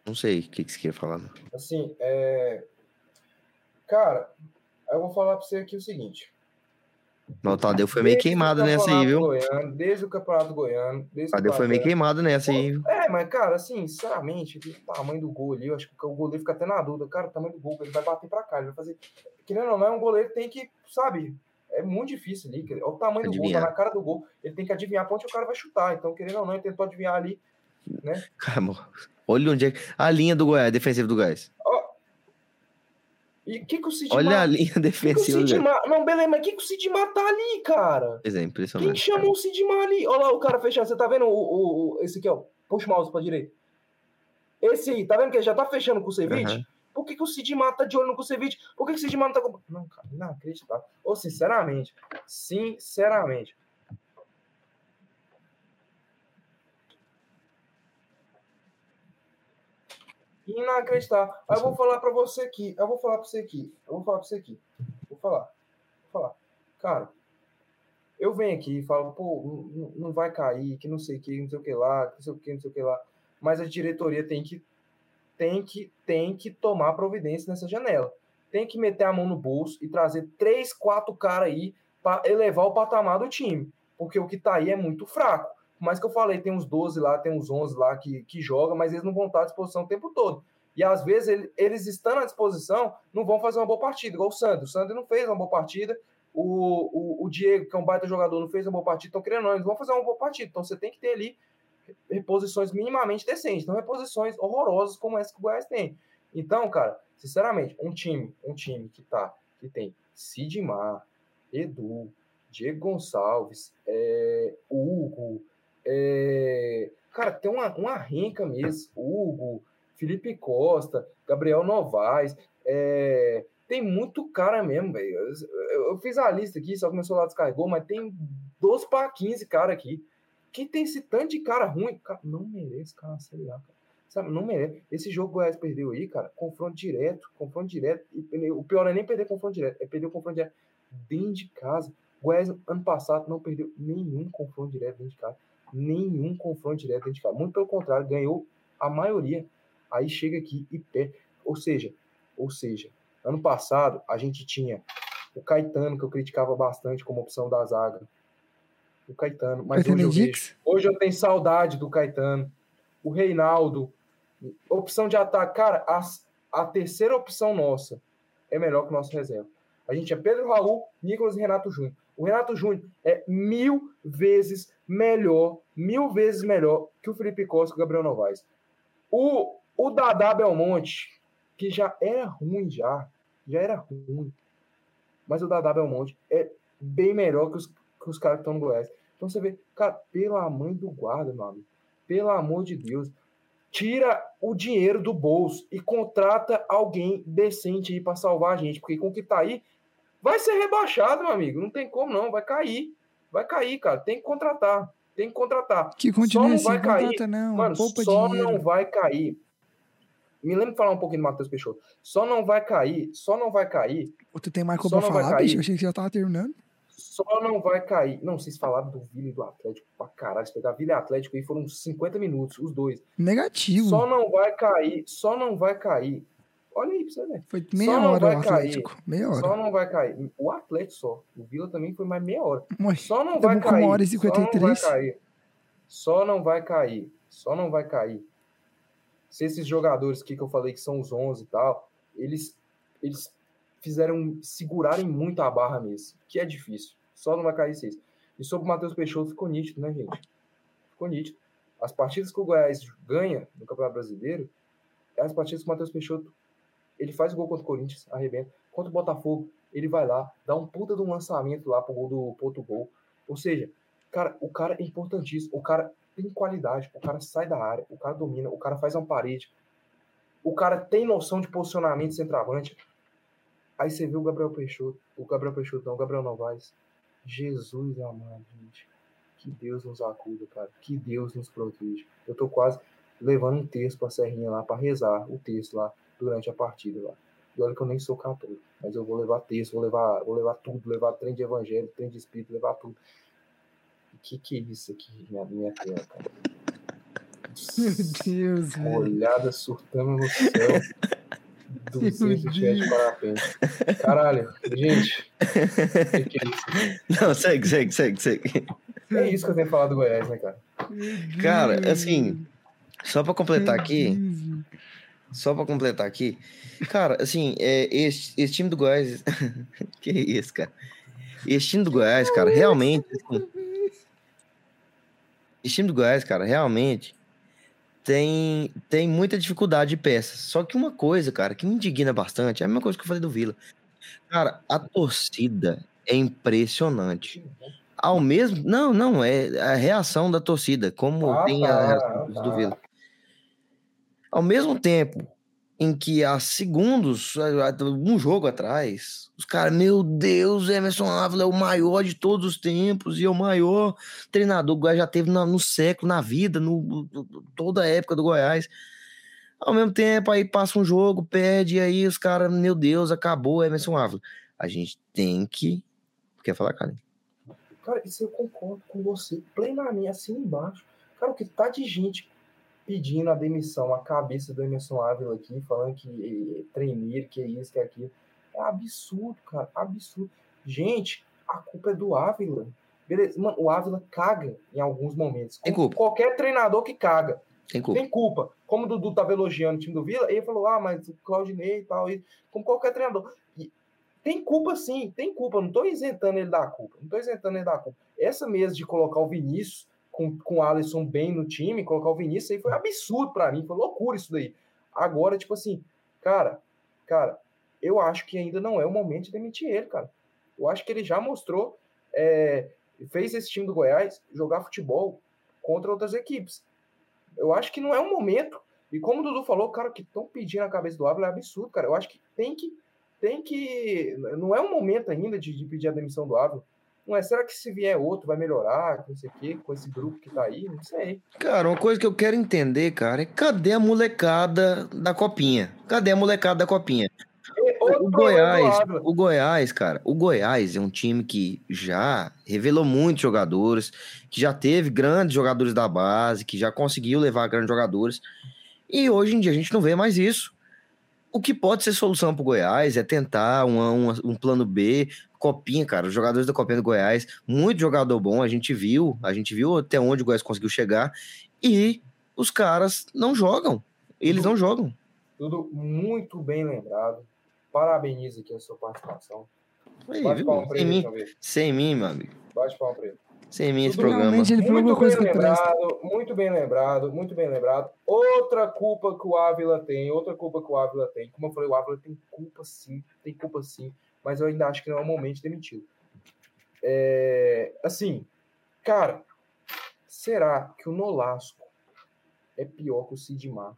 Não sei o que, que você queria falar. Assim, é Cara, eu vou falar pra você aqui o seguinte. Mas o Tadeu foi meio queimado nessa aí, viu? Goiano, desde o Campeonato Goiano. Desde Tadeu foi meio queimado nessa aí, viu? É, mas, cara, assim, sinceramente, o tamanho do gol ali, eu acho que o goleiro fica até na dúvida. Cara, o tamanho do gol, ele vai bater pra cá, ele vai fazer. Querendo ou não, é um goleiro que tem que, sabe, é muito difícil ali. dizer, O tamanho do gol, Adivinhar. tá na cara do gol, ele tem que adivinhar pra onde o cara vai chutar. Então, querendo ou não, ele tentou adivinhar ali. Cara, olha onde é que. A linha do Goiás, defensiva do Goiás. E o que, que o Cid Olha a Mar- linha que que defensiva Cid Goiás. Mar- Não, beleza, mas o que, que o Cid tá ali, cara? Pois é, Quem impressionante. que chamou o Cid Mar ali? Olha lá o cara fechando. Você tá vendo o, o, o- esse aqui, ó? Puxa o mouse pra direita. Esse aí, tá vendo que ele já tá fechando com o Ceviche? Aham. Por que, que o Cid Mar tá de olho no Kusevich? Por que, que o Cid Mar não tá com. Não, cara, inacreditável. Ou, sinceramente, sinceramente. Inacreditável. Eu vou falar pra você aqui. Eu vou falar pra você aqui. Eu vou falar pra você aqui. Vou falar. Vou falar. Cara, eu venho aqui e falo, pô, não, não vai cair, que não sei o que, não sei o que lá, que não sei o que, não sei o que lá. Mas a diretoria tem que tem que, tem que tomar providência nessa janela. Tem que meter a mão no bolso e trazer três, quatro caras aí para elevar o patamar do time. Porque o que tá aí é muito fraco. Mas que eu falei, tem uns 12 lá, tem uns 11 lá que, que jogam, mas eles não vão estar à disposição o tempo todo. E às vezes ele- eles estando à disposição, não vão fazer uma boa partida, igual o Sandro. O Sandro não fez uma boa partida. O, o, o Diego, que é um baita jogador, não fez uma boa partida. Então, querendo não, eles vão fazer uma boa partida. Então você tem que ter ali reposições minimamente decentes, não reposições horrorosas como essa que o Goiás tem. Então, cara, sinceramente, um time, um time que tá, que tem Sidmar, Edu, Diego Gonçalves, é, Hugo, é, cara, tem uma, uma renca mesmo, Hugo, Felipe Costa, Gabriel Novaes, é, tem muito cara mesmo, velho. Eu, eu fiz a lista aqui, só começou lá descarregou, mas tem 12 para 15 cara aqui. Quem tem esse tanto de cara ruim, cara, não merece, cara, sei lá, cara. Sabe, não merece. Esse jogo que o Goiás perdeu aí, cara, confronto direto, confronto direto. E o pior é nem perder confronto direto, é perder o confronto direto dentro de casa. O Goiás, ano passado, não perdeu nenhum confronto direto dentro de casa. Nenhum confronto direto dentro de casa. Muito pelo contrário, ganhou a maioria. Aí chega aqui e perde. Ou seja, ou seja, ano passado a gente tinha o Caetano, que eu criticava bastante como opção da zaga. O Caetano, mas hoje eu, vejo, hoje eu tenho saudade do Caetano. O Reinaldo. Opção de ataque. Cara, a, a terceira opção nossa é melhor que o nosso reserva. A gente é Pedro Raul, Nicolas e Renato Júnior. O Renato Júnior é mil vezes melhor, mil vezes melhor que o Felipe Costa e o Gabriel Novaes. O, o Dadá Belmonte, que já era ruim já, já era ruim. Mas o Dadá Belmonte é bem melhor que os, que os caras que estão no Goiás. Então você vê, cara, pela mãe do guarda, meu amigo, pelo amor de Deus, tira o dinheiro do bolso e contrata alguém decente aí para salvar a gente, porque com o que tá aí, vai ser rebaixado, meu amigo. Não tem como não, vai cair. Vai cair, cara. Tem que contratar. Tem que contratar. Que Só continue não assim, vai cair. contrata não, Mano, poupa só dinheiro. não vai cair. Me lembro de falar um pouquinho do Matheus Peixoto. Só não vai cair, só não vai cair, Tu tem mais coisa só pra falar, bicho? Eu achei que já tava terminando. só não vai cair. Não, vocês falaram do Vila e do Atlético pra caralho. Se pegar Vila e Atlético aí foram uns 50 minutos, os dois. Negativo. Só não vai cair, só não vai cair. Olha aí pra você ver. Foi meia não hora o vai cair. Atlético. Meia hora. Só não vai cair. O Atlético só. O Vila também foi mais meia hora. Ué, Só não vai cair. uma hora e Só não vai 53. cair. Só não vai cair. Só não vai cair. Se esses jogadores aqui que eu falei que são os 11 e tal, eles, eles fizeram segurarem muito a barra mesmo, que é difícil. Só não vai cair seis. E sobre o Matheus Peixoto ficou nítido, né, gente? Ficou nítido. As partidas que o Goiás ganha no Campeonato Brasileiro, é as partidas que o Matheus Peixoto ele faz gol contra o Corinthians, arrebenta. Contra o Botafogo, ele vai lá, dá um puta de um lançamento lá pro gol do pro outro gol. Ou seja, cara, o cara é importantíssimo. O cara tem qualidade, o cara sai da área, o cara domina, o cara faz uma parede. O cara tem noção de posicionamento centroavante. Aí você vê o Gabriel Peixoto, o Gabriel Peixoto não, o Gabriel Novaes. Jesus amado, gente. Que Deus nos acuda, cara. Que Deus nos proteja. Eu tô quase levando um texto pra Serrinha lá pra rezar o texto lá durante a partida lá. E olha que eu nem sou católico, mas eu vou levar texto, vou levar, vou levar tudo, levar trem de evangelho, trem de espírito, levar tudo. O que que é isso aqui, minha, minha tela, cara? Deus, velho. Olhada surtando no céu. 207 parapente. Caralho, gente. O que, que é isso? Não, segue, segue, segue, segue. É isso que eu tenho falado do Goiás, né, cara? Cara, assim, só pra completar aqui, só pra completar aqui, cara, assim, é, esse, esse time do Goiás. que isso, cara? Esse time do Goiás, cara, realmente. assim, esse time do Goiás, cara, realmente tem, tem muita dificuldade de peças. Só que uma coisa, cara, que me indigna bastante é a mesma coisa que eu falei do Vila. Cara, a torcida é impressionante. Ao mesmo. Não, não, é a reação da torcida, como Ah, tem a tá, reação do tá. Vila. Ao mesmo tempo em que há segundos, um jogo atrás, os caras, meu Deus, Emerson Ávila é o maior de todos os tempos e é o maior treinador que o Goiás já teve na- no século, na vida, no, no- toda a época do Goiás. Ao mesmo tempo, aí passa um jogo, perde, e aí os caras, meu Deus, acabou Emerson Ávila. A gente tem que. Quer falar, Karen? Cara, isso eu concordo com você plenamente, assim embaixo. Cara, o que tá de gente pedindo a demissão, a cabeça do Emerson Ávila aqui, falando que é, treineiro, que é isso, que é aquilo. É absurdo, cara, absurdo. Gente, a culpa é do Ávila. Beleza, mano, o Ávila caga em alguns momentos. Tem culpa. Qualquer treinador que caga. Tem culpa. Tem culpa. Como o Dudu tava elogiando o time do Vila, ele falou, ah, mas o Claudinei e tal, e, como qualquer treinador. E tem culpa sim, tem culpa. Não tô isentando ele da culpa. Não tô isentando ele da culpa. Essa mesa de colocar o Vinícius com, com o Alisson bem no time, colocar o Vinícius aí foi absurdo pra mim, foi loucura isso daí. Agora, tipo assim, cara, cara, eu acho que ainda não é o momento de demitir ele, cara. Eu acho que ele já mostrou, é, fez esse time do Goiás jogar futebol contra outras equipes. Eu acho que não é o momento. E como o Dudu falou, cara, que estão pedindo a cabeça do Ávila é absurdo, cara. Eu acho que tem que. Tem que. Não é o momento ainda de, de pedir a demissão do Ávila. Não é? Será que se vier outro vai melhorar? Não sei o quê, com esse grupo que tá aí? Não sei. Cara, uma coisa que eu quero entender, cara, é cadê a molecada da copinha? Cadê a molecada da copinha? Outro O Goiás, o Goiás, cara, o Goiás é um time que já revelou muitos jogadores, que já teve grandes jogadores da base, que já conseguiu levar grandes jogadores. E hoje em dia a gente não vê mais isso. O que pode ser solução para o Goiás é tentar uma- uma- um plano B, copinha, cara. Os jogadores da copinha do Goiás, muito jogador bom, a gente viu, a gente viu até onde o Goiás conseguiu chegar. E os caras não jogam. Eles não jogam. Tudo muito bem lembrado. Parabenizo aqui a sua participação. Aí, Bate viu? palma pra Sem ele, mim, sem mim, meu amigo. Bate palma pra ele. Sem mim esse programa. Realmente ele falou Muito alguma coisa bem lembrado, muito bem lembrado, muito bem lembrado. Outra culpa que o Ávila tem, outra culpa que o Ávila tem. Como eu falei, o Ávila tem culpa sim, tem culpa sim, mas eu ainda acho que não é o momento de demitir. É, assim, cara, será que o Nolasco é pior que o Sidmar?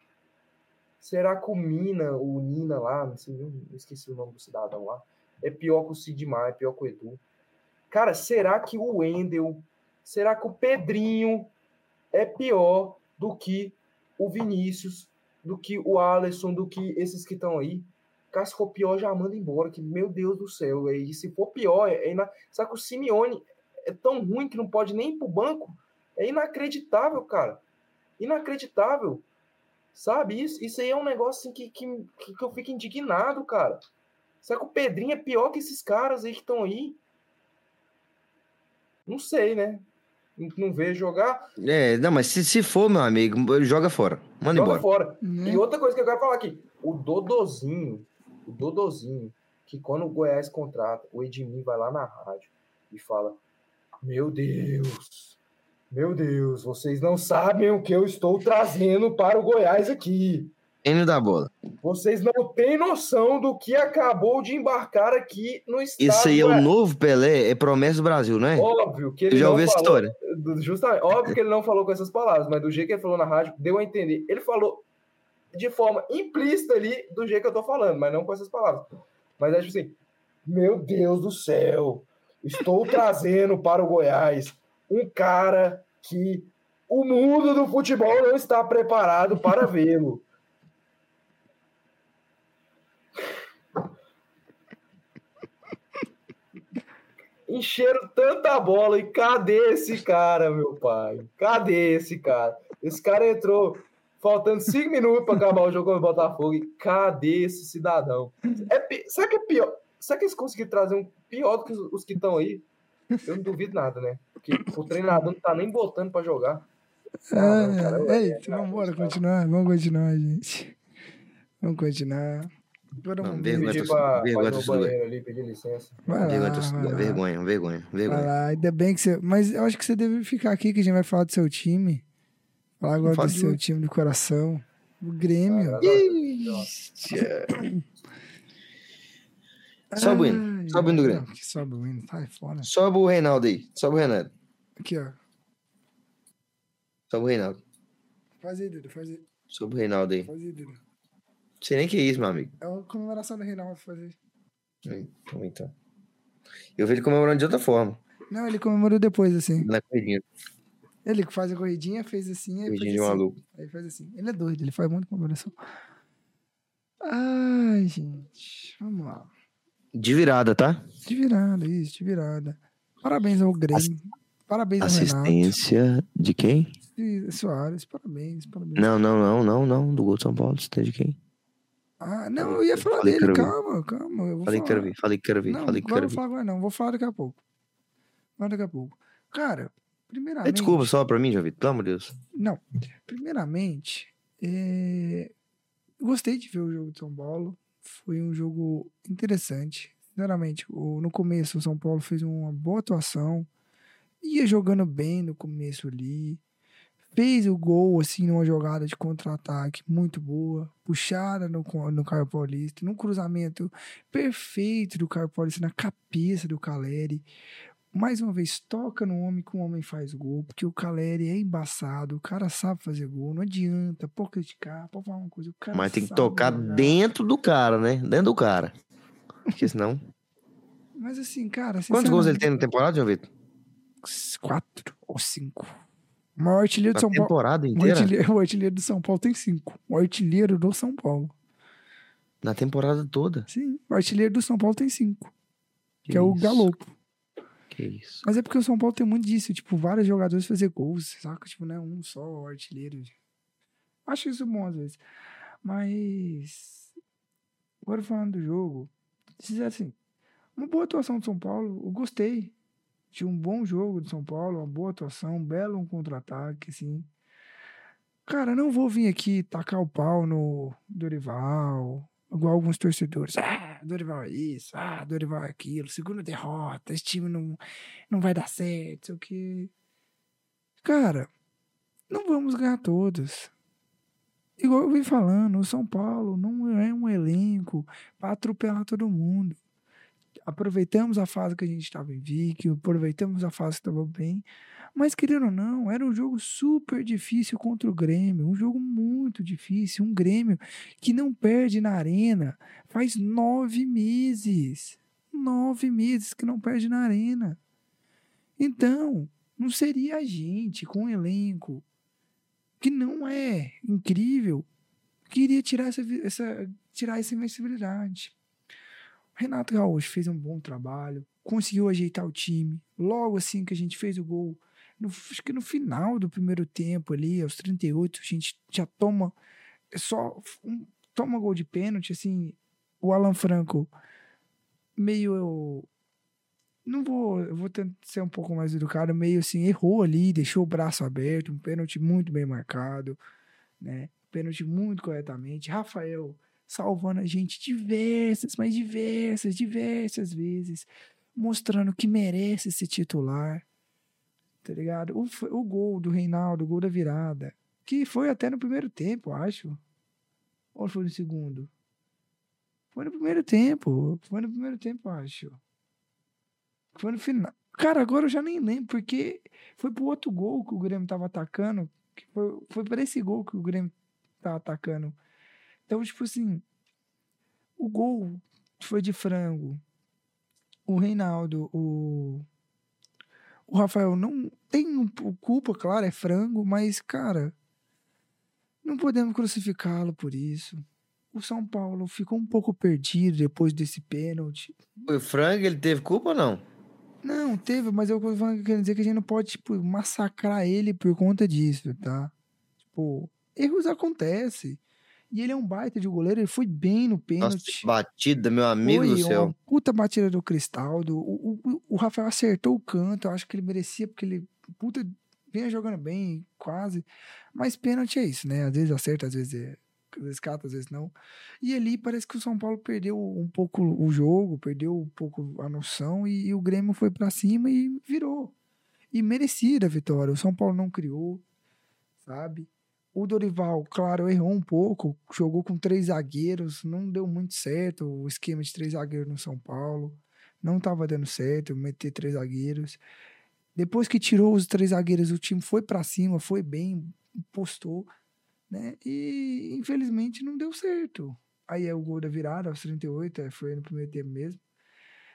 Será que o Mina, o Nina lá, não sei, eu esqueci o nome do cidadão lá, é pior que o Sidmar, é pior que o Edu? Cara, será que o Wendel, será que o Pedrinho é pior do que o Vinícius, do que o Alisson, do que esses que estão aí? Cara, se for pior, já manda embora, que meu Deus do céu. E se for pior, é ina... será que o Simeone é tão ruim que não pode nem ir pro banco? É inacreditável, cara. Inacreditável. Sabe? Isso, isso aí é um negócio assim, que, que, que eu fico indignado, cara. Será que o Pedrinho é pior que esses caras aí que estão aí? Não sei, né? Não, não vejo jogar. É, não, mas se, se for, meu amigo, joga fora. Manda joga embora. fora. Né? E outra coisa que eu quero falar aqui: o Dodozinho, o Dodozinho, que quando o Goiás contrata, o Edmir vai lá na rádio e fala: Meu Deus, meu Deus, vocês não sabem o que eu estou trazendo para o Goiás aqui. Gênio da bola. Vocês não têm noção do que acabou de embarcar aqui no estado. Isso aí é o Goiás." novo Pelé, é promessa do Brasil, não é? Óbvio que Eu ele já não ouvi essa história. Justamente, óbvio que ele não falou com essas palavras, mas do jeito que ele falou na rádio, deu a entender. Ele falou de forma implícita ali, do jeito que eu tô falando, mas não com essas palavras. Mas é tipo assim: Meu Deus do céu, estou trazendo para o Goiás um cara que o mundo do futebol não está preparado para vê-lo. Encheram tanta bola e cadê esse cara, meu pai? Cadê esse cara? Esse cara entrou faltando cinco minutos para acabar o jogo com o Botafogo. E cadê esse cidadão? É, sabe que é pior? Sabe que eles conseguiram trazer um pior do que os, os que estão aí? Eu não duvido nada, né? Porque o treinador não tá nem botando para jogar. Ah, não, cara, É, é, é, vamos é, continuar, vamos continuar, gente. Vamos continuar. Todo Não, mundo vergonha, Pedir pra, pra vergonha, ir no torcedor. banheiro ali, pedir licença. Vai Vergonha, lá, vai lá. vergonha, vergonha, Vai vergonha. lá, ainda bem que você. Mas eu acho que você deve ficar aqui que a gente vai falar do seu time. Falar agora do seu time do coração. O Grêmio. Ah, Sobe o hino, sobe o hino do Grêmio. não, sobe o hino, sai fora. Sobe o Reinaldo aí. Sobe o Reinaldo. Aqui, ó. Sobe o Reinaldo. Faz aí, Dudu, faz aí. Sobe o Reinaldo aí. Faz aí, Dudu. Sei nem que é isso, meu amigo. É uma comemoração do Reinaldo fazer. Então, então. Eu vi ele comemorando de outra forma. Não, ele comemorou depois, assim. Na corridinha. Ele que faz a corridinha, fez assim, aí Corridinha fez de assim. maluco. Aí faz assim. Ele é doido, ele faz muita comemoração. Ai, gente. Vamos lá. De virada, tá? De virada, isso, de virada. Parabéns ao Grêmio. Parabéns ao Renato. Assistência de quem? E Soares, parabéns, parabéns. Não, não, não, não, não. Do gol de São Paulo. Assistência de quem? Ah, não, eu ia falar Falei que dele, calma, calma. Eu vou Falei que falar. quero ver, falei que quero ver, Não, falei que quero eu vou falar agora não, vou falar daqui a pouco. Falar daqui a pouco. Cara, primeiramente... É, desculpa só pra mim, João Vitor, pelo amor de Deus. Não, primeiramente, é, gostei de ver o jogo de São Paulo. Foi um jogo interessante. Sinceramente, no começo o São Paulo fez uma boa atuação. Ia jogando bem no começo ali. Fez o gol, assim, numa jogada de contra-ataque muito boa. Puxada no, no Caio Paulista. Num cruzamento perfeito do Caio Paulista na cabeça do Caleri mais uma vez, toca no homem que o homem faz gol, porque o Caleri é embaçado, o cara sabe fazer gol, não adianta, pode criticar, pode falar uma coisa, o cara Mas tem que tocar jogar. dentro do cara, né? Dentro do cara. Porque senão. Mas assim, cara, Quantos gols ele tem na temporada, João Vitor? Quatro ou cinco. O maior artilheiro Na do São Paulo. temporada O inteira? artilheiro, o artilheiro do São Paulo tem cinco. O artilheiro do São Paulo. Na temporada toda. Sim, o artilheiro do São Paulo tem cinco. Que, é o isso, Galopo. Que isso. Mas é porque o São Paulo tem muito disso, tipo, vários jogadores fazer gols, saca? Tipo, não é um só o artilheiro. Acho isso bom às vezes. Mas. Agora falando do jogo, dizer assim, uma boa atuação do São Paulo, eu gostei. De um bom jogo do São Paulo, uma boa atuação, um belo um contra-ataque, assim. Cara, não vou vir aqui tacar o pau no Dorival, igual alguns torcedores. Ah, Dorival é isso, ah, Dorival é aquilo, segunda derrota, esse time não, não vai dar certo, sei o que. Cara, não vamos ganhar todas. Igual eu vim falando, o São Paulo não é um elenco para atropelar todo mundo. Aproveitamos a fase que a gente estava invicto, aproveitamos a fase que estava bem, mas querendo ou não, era um jogo super difícil contra o Grêmio, um jogo muito difícil, um Grêmio que não perde na arena faz nove meses. Nove meses que não perde na arena. Então, não seria a gente com um elenco que não é incrível que iria tirar essa, essa, tirar essa invencibilidade. Renato Gaúcho fez um bom trabalho, conseguiu ajeitar o time. Logo assim que a gente fez o gol, no, acho que no final do primeiro tempo ali, aos 38, a gente já toma só um, toma gol de pênalti, assim, o Alan Franco meio não vou, eu vou tentar ser um pouco mais educado, meio assim, errou ali, deixou o braço aberto, um pênalti muito bem marcado, né? Pênalti muito corretamente. Rafael salvando a gente diversas, mas diversas, diversas vezes, mostrando que merece ser titular, tá ligado? O, o gol do Reinaldo, o gol da virada, que foi até no primeiro tempo, acho. Ou foi no segundo? Foi no primeiro tempo, foi no primeiro tempo, acho. Foi no final. Cara, agora eu já nem lembro, porque foi pro outro gol que o Grêmio tava atacando. Foi, foi para esse gol que o Grêmio tava atacando. Então, tipo assim, o gol foi de frango. O Reinaldo, o. O Rafael não tem um, culpa, claro, é frango, mas, cara, não podemos crucificá-lo por isso. O São Paulo ficou um pouco perdido depois desse pênalti. O Frank, ele teve culpa ou não? Não, teve, mas eu tô falando que quer dizer que a gente não pode, tipo, massacrar ele por conta disso, tá? Pô, erros acontecem. E ele é um baita de goleiro, ele foi bem no Nossa, pênalti. que batida, meu amigo Foi do céu. uma puta batida do Cristaldo. O, o, o Rafael acertou o canto, eu acho que ele merecia, porque ele puta vinha jogando bem, quase. Mas pênalti é isso, né? Às vezes acerta, às vezes é. Às vezes cata, às vezes não. E ali parece que o São Paulo perdeu um pouco o jogo, perdeu um pouco a noção, e, e o Grêmio foi pra cima e virou. E merecida a vitória. O São Paulo não criou, sabe? O Dorival, claro, errou um pouco, jogou com três zagueiros, não deu muito certo o esquema de três zagueiros no São Paulo. Não estava dando certo meter três zagueiros. Depois que tirou os três zagueiros, o time foi para cima, foi bem, postou, né? E infelizmente não deu certo. Aí é o gol da virada, aos 38, é, foi no primeiro tempo mesmo.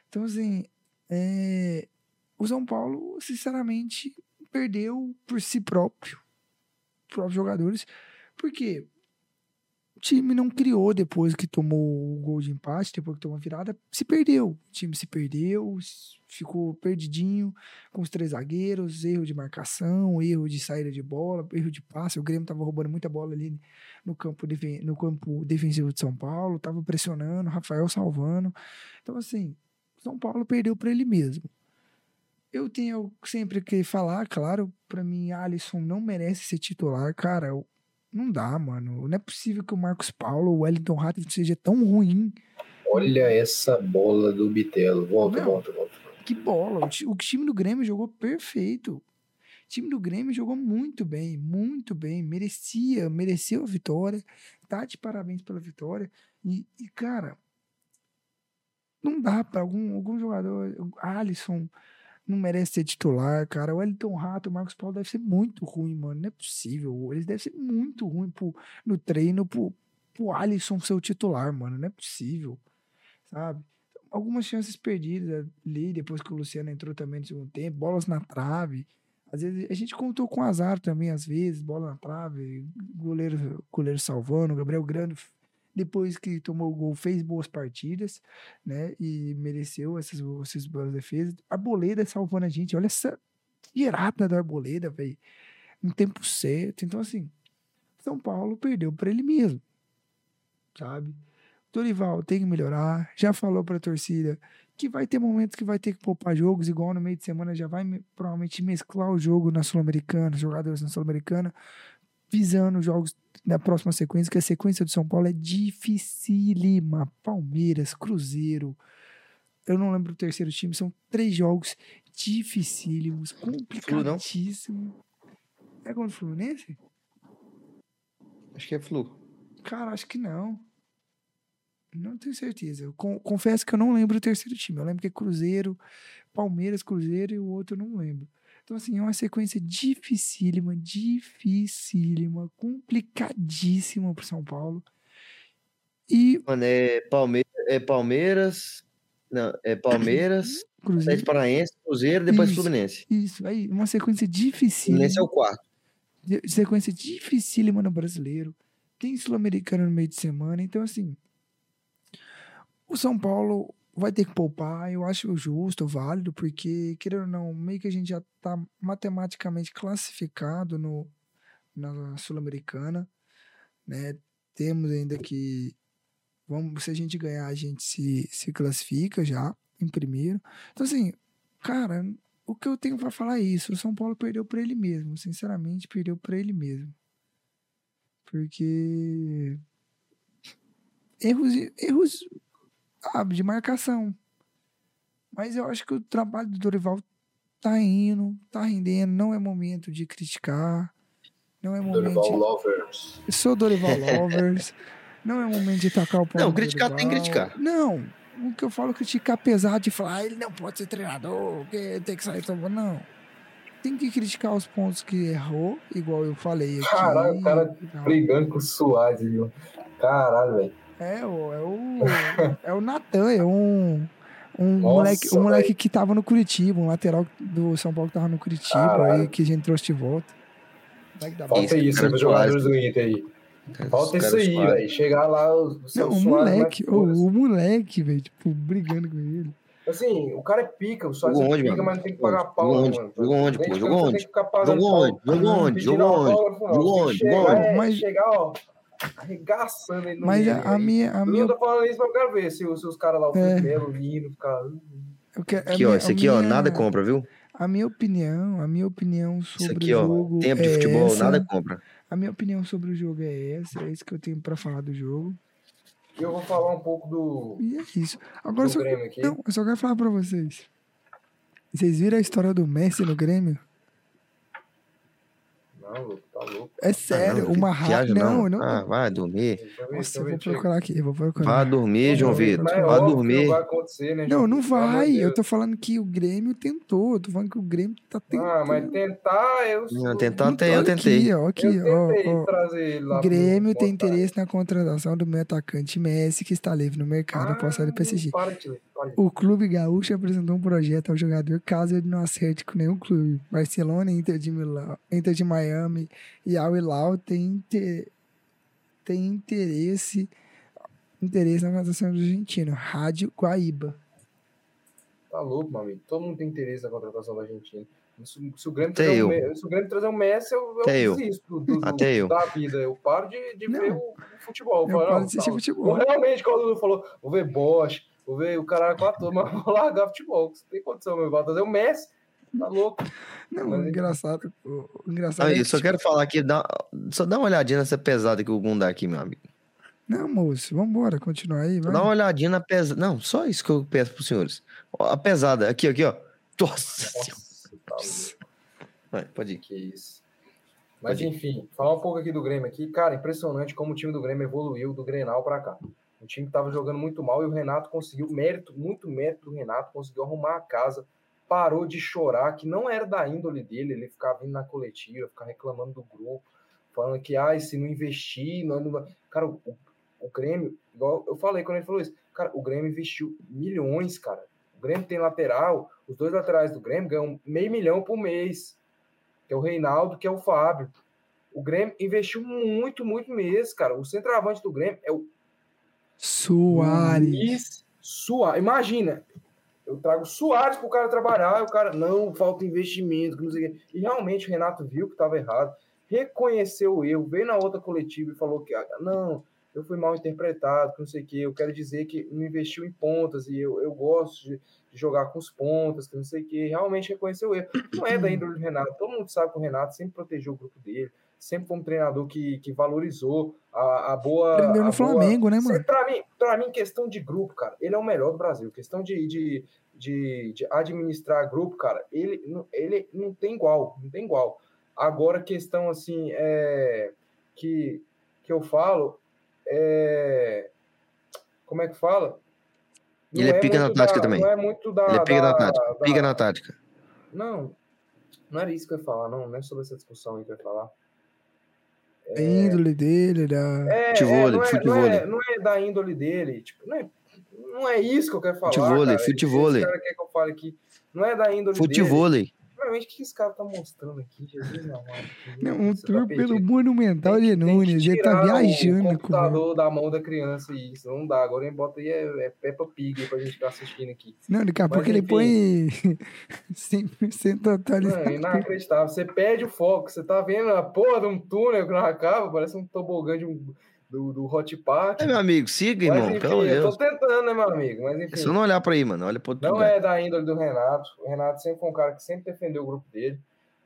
Então, assim, é, o São Paulo, sinceramente, perdeu por si próprio próprios jogadores, porque o time não criou depois que tomou o gol de empate, depois que tomou a virada, se perdeu. O time se perdeu, ficou perdidinho com os três zagueiros, erro de marcação, erro de saída de bola, erro de passe. O Grêmio tava roubando muita bola ali no campo, no campo defensivo de São Paulo, tava pressionando, Rafael salvando. Então, assim, São Paulo perdeu para ele mesmo. Eu tenho sempre que falar, claro, pra mim, Alisson não merece ser titular, cara. eu- Não dá, mano. Não é possível que o Marcos Paulo, o Wellington Rato seja tão ruim. Olha essa bola do Bitelo. Volta, Meu. volta, volta. Que bola. O, ti- o time do Grêmio jogou perfeito. O time do Grêmio jogou muito bem, muito bem. Merecia, mereceu a vitória. Tá de parabéns pela vitória. E, e, cara, não dá pra algum, algum jogador. Alisson não merece ser titular, cara. O Wellington Rato, o Marcos Paulo deve ser muito ruim, mano. Não é possível. Eles devem ser muito ruim pro, no treino pro, pro Alisson ser o titular, mano. Não é possível, sabe? Algumas chances perdidas ali, depois que o Luciano entrou também no segundo tempo, bolas na trave. Às vezes a gente contou com azar também, às vezes, bola na trave, goleiro, goleiro salvando, Gabriel Grando, depois que tomou o gol, fez boas partidas, né? E mereceu essas, essas boas defesas. Arboleda salvando a gente, olha essa tirada da Arboleda, velho. No tempo certo. Então, assim, São Paulo perdeu para ele mesmo, sabe? Dorival tem que melhorar. Já falou para torcida que vai ter momentos que vai ter que poupar jogos, igual no meio de semana já vai me- provavelmente mesclar o jogo na Sul-Americana, jogadores na Sul-Americana, visando os jogos da próxima sequência, que a sequência do São Paulo é dificílima. Palmeiras, Cruzeiro. Eu não lembro o terceiro time, são três jogos dificílimos, complicadíssimos. É contra o Fluminense? Acho que é flu. Cara, acho que não. Não tenho certeza. Eu con- confesso que eu não lembro o terceiro time. Eu lembro que é Cruzeiro, Palmeiras, Cruzeiro e o outro eu não lembro. Então, assim, é uma sequência dificílima, dificílima, complicadíssima pro São Paulo. E Mano, é Palmeiras. É Palmeiras. Não, é Palmeiras, Cruzeiro. Atlético Paranaense, Cruzeiro, depois Isso. Fluminense. Isso, aí, uma sequência dificílima. Fluminense é o quarto. sequência dificílima no brasileiro. Tem Sul-Americano no meio de semana. Então, assim, o São Paulo vai ter que poupar. Eu acho justo, válido, porque, querendo ou não, meio que a gente já tá matematicamente classificado no, na Sul-Americana, né? Temos ainda que. Vamos, se a gente ganhar, a gente se, se classifica já em primeiro. Então, assim, cara, o que eu tenho pra falar é isso. O São Paulo perdeu pra ele mesmo. Sinceramente, perdeu pra ele mesmo. Porque. Erros, erros sabe, de marcação. Mas eu acho que o trabalho do Dorival tá indo, tá rendendo. Não é momento de criticar. Não é momento. Dorival de- Lovers. eu sou Dorival Lovers. Não é momento de tacar o pau Não, criticar tem que Dorival. criticar. Não. O que eu falo é criticar pesado de falar, ah, ele não pode ser treinador, que tem que sair tomando. Não. Tem que criticar os pontos que errou, igual eu falei aqui. Caralho, o cara. Brigando com o Suárez, viu? Caralho, velho. É, o- é o. É o Natan, é um. Um Nossa, moleque, um moleque que tava no Curitiba, um lateral do São Paulo que tava no Curitiba, Caralho. aí que a gente trouxe de volta. Falta isso do Suárez. jogadores do Inter aí. Falta Os isso aí, Suárez. velho. Chegar lá, o seu Não, o Suárez moleque, o, o moleque, velho, tipo, brigando com ele. Assim, o cara é pica, só Jogou é onde, pica, meu mas não tem que pagar pau, Jogou né, onde? mano? Jogou onde, pô? Jogou onde? Jogou onde? Jogou onde? Jogou onde? Jogou onde? chegar, Jogou onde? é, Mas- chegar, ó, arregaçando ele no Mas meio a, a minha. A Eu minha não tô falando isso, mas eu quero ver se, os- se os caras lá, o É. Felipe Melo, o Nino, os caras... eu quero- a Aqui, ó, isso aqui, ó, minha- nada compra, viu? A minha opinião, a minha opinião sobre Isso aqui, o ó, jogo. tempo de é futebol, essa. nada compra. A minha opinião sobre o jogo é essa, é isso que eu tenho pra falar do jogo. E eu vou falar um pouco do, E é isso. Agora do só, Grêmio aqui. não, eu só quero falar pra vocês. Vocês viram a história do Messi no Grêmio? Não, louco, tá louco. É sério, Ah, não, uma viagem Não, não. Ah, vai dormir. Eu ver, Nossa, eu vou procurar aqui, eu vou procurar. Vai dormir, João Vitor. É Vai dormir. Não vai acontecer, né, Não, não vai. Eu tô falando que o Grêmio tentou. Eu tô falando que o Grêmio tá tentando. Ah, mas tentar, eu... Não, tentar até eu tentei. Aqui, ó, aqui, Eu ó, tentei ó. trazer ele lá Grêmio tem interesse na contratação do meu atacante Messi, que está livre no mercado após sair do PSG. Ah, Para de O clube gaúcho apresentou um projeto ao jogador caso ele não acerte com nenhum clube. Barcelona, Inter de Milão, Inter de Miami e Al Hilal têm, inter... têm interesse interesse na contratação do argentino. Rádio Guaíba. Tá louco, meu amigo. Todo mundo tem interesse na contratação da Argentina. Se, se o Grêmio trazer eu. o Me- se o Grêmio trazer o Messi, eu, eu eu. desisto do, do- eu. da vida. Eu paro de, de Não. ver o, o futebol. Eu falo, paro não, de assistir tá, futebol. Realmente, quando o Dudu falou, vou ver Bosch, vou ver o caralho com a turma, mas vou largar futebol. Você tem condição, meu. Vai trazer o Messi. Tá louco. Não, Mas- engraçado. Engraçado Aí, é eu que, só tipo, quero falar aqui, dá, só dá uma olhadinha nessa pesada que o Gum dá aqui, meu amigo. Não, moço, vambora, continua aí. Vai. Dá uma olhadinha na pesada. Não, só isso que eu peço pros senhores. Ó, A pesada, aqui, aqui, ó. Nossa senhora. Nossa, tá. Vai, pode ir. Que isso. Mas Pode ir. enfim, falar um pouco aqui do Grêmio aqui. Cara, impressionante como o time do Grêmio evoluiu do Grenal pra cá. O time tava jogando muito mal e o Renato conseguiu, mérito, muito mérito do Renato, conseguiu arrumar a casa, parou de chorar, que não era da índole dele, ele ficava vindo na coletiva, ficar reclamando do grupo, falando que, ai, se não investir, não, não... Cara, o, o Grêmio, igual eu falei quando ele falou isso, cara, o Grêmio investiu milhões, cara. O Grêmio tem lateral, os dois laterais do Grêmio ganham meio milhão por mês que é o Reinaldo, que é o Fábio. O Grêmio investiu muito, muito mesmo, cara. O centroavante do Grêmio é o Soares. Soares. Imagina, eu trago Soares pro cara trabalhar, e o cara, não, falta investimento, não sei o quê. E realmente o Renato viu que estava errado, reconheceu o erro, veio na outra coletiva e falou que, ah, não, eu fui mal interpretado, que não sei o quê. Eu quero dizer que não investiu em pontas e eu, eu gosto de, de jogar com os pontas, que não sei o quê. Realmente reconheceu o erro. Não é da índole do Renato. Todo mundo sabe que o Renato sempre protegeu o grupo dele, sempre foi um treinador que, que valorizou a, a boa. Aprendeu a no boa- Flamengo, né, mano? Pra mim, pra mim, questão de grupo, cara, ele é o melhor do Brasil. Questão de, de, de, de administrar grupo, cara, ele, não- ele não tem igual, não tem igual. Agora, questão assim, é, que, que eu falo, é, como é que fala? Não Ele é pica na tática da- também. Não é muito da. Ele é pica da- na tática. da- Pica na tática. Não, não era isso que eu ia falar, não. Não é sobre essa discussão aí que eu ia falar. A índole dele, da. É, Futevôlei, é, não, é, não, futevôlei. é, não é da índole dele, tipo, não é, não é isso que eu quero falar. Cara. Esse cara quer que eu fale aqui. Não é da índole dele. Futevôlei. Realmente, o que esse cara tá mostrando aqui? Jesus amado. Não, um tá tour pelo perdido. Monumental Tem de Nunes. Ele tá viajando com o computador da mão da criança e isso não dá. Agora ele bota aí é, é Peppa Pig pra gente ficar assistindo aqui. Não, daqui a pouco ele põe 100% Não, é atualizado. inacreditável. Você perde o foco. Você tá vendo a porra de um túnel que não acaba, parece um tobogã de um, do, do Hot Park. É, meu amigo, siga, Mas, irmão. enfim, Pelo eu Deus. tô tentando, né, meu amigo? Mas É enfim. só não olhar pra aí, mano. Olha pro Não lugar. é da índole do Renato. O Renato sempre foi um cara que sempre defendeu o grupo dele.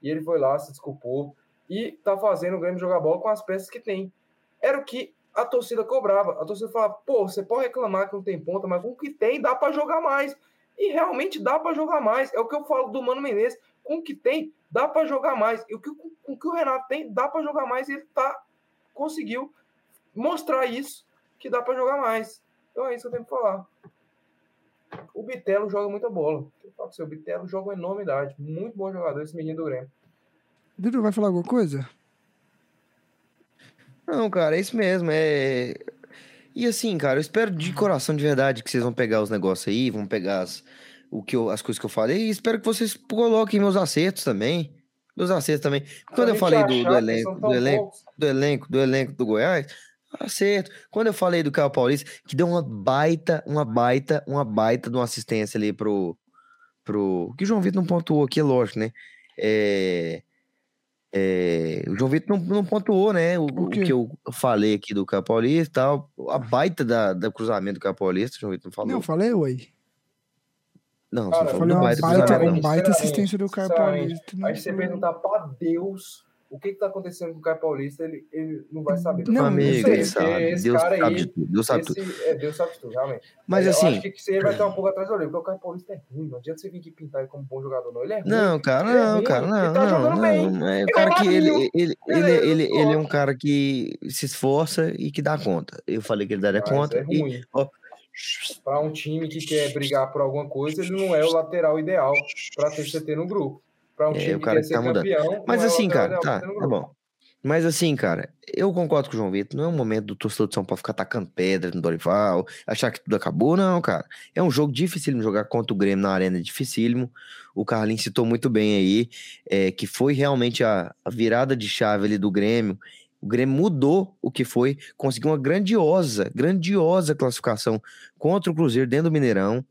E ele foi lá, se desculpou. E tá fazendo o Grêmio jogar bola com as peças que tem. Era o que a torcida cobrava. A torcida falava, pô, você pode reclamar que não tem ponta, mas com o que tem, dá pra jogar mais. E realmente dá pra jogar mais. É o que eu falo do Mano Menezes. Com o que tem, dá pra jogar mais. E o que, com o que o Renato tem, dá pra jogar mais. E ele tá, conseguiu mostrar isso, que dá pra jogar mais. Então é isso que eu tenho que falar. O Bitelo joga muita bola. Eu falo o Bitelo joga uma enormidade. Muito bom jogador, esse menino do Grêmio. Dudu, vai falar alguma coisa? Não, cara, é isso mesmo. É. E assim, cara, eu espero de coração de verdade que vocês vão pegar os negócios aí, vão pegar as, o que eu- as coisas que eu falei e espero que vocês coloquem meus acertos também. Meus acertos também. Quando eu falei do, do elenco, do elenco, do elenco, do elenco do Goiás, Acerto. Quando eu falei do Caio Paulista, que deu uma baita, uma baita, uma baita de uma assistência ali pro. pro que o João Vitor não pontuou aqui, é lógico, né? É, é, o João Vitor não, não pontuou, né? O, O o que eu falei aqui do Caio Paulista e tal. A baita da, da cruzamento do Caio Paulista, o João Vitor não falou. Não, eu falei, ué. Não, Cara, você Eu falou do uma baita, baita, um baita Sinceramente, assistência do Caio Paulista. não Aí você perguntar pra Deus o que que tá acontecendo com o Caio Paulista, ele, ele não vai saber. Não, Amigo, ele sabe. Deus sabe aí, de tudo. Deus sabe tudo. Esse, é, Deus sabe tudo, realmente. Mas eu assim. acho que você vai ter um pouco atrás do olho, porque o Caio Paulista é ruim. Não adianta você vir aqui pintar ele como bom jogador, não. Ele é ruim. Não, cara, Ele é não, ruim, cara, ele não, tá não, jogando não. bem. É o Ele cara é que ele, ele, ele, Beleza, ele, ele é um cara que se esforça e que dá conta. Eu falei que ele daria Mas conta é e ruim. ó, Para um time que quer brigar por alguma coisa, ele não é o lateral ideal para ter CT no grupo. Um É, time o cara que tá mudando. campeão. Mas o assim, cara, tá, tá bom. Mas assim, cara, eu concordo com o João Vitor. Não é um momento do torcedor de São Paulo ficar tacando pedra no Dorival, achar que tudo acabou, não, cara. É um jogo dificílimo jogar contra o Grêmio na arena, é dificílimo. O Carlinhos citou muito bem aí, é, que foi realmente a, a virada de chave ali do Grêmio. O Grêmio mudou o que foi, conseguiu uma grandiosa, grandiosa classificação contra o Cruzeiro dentro do Mineirão.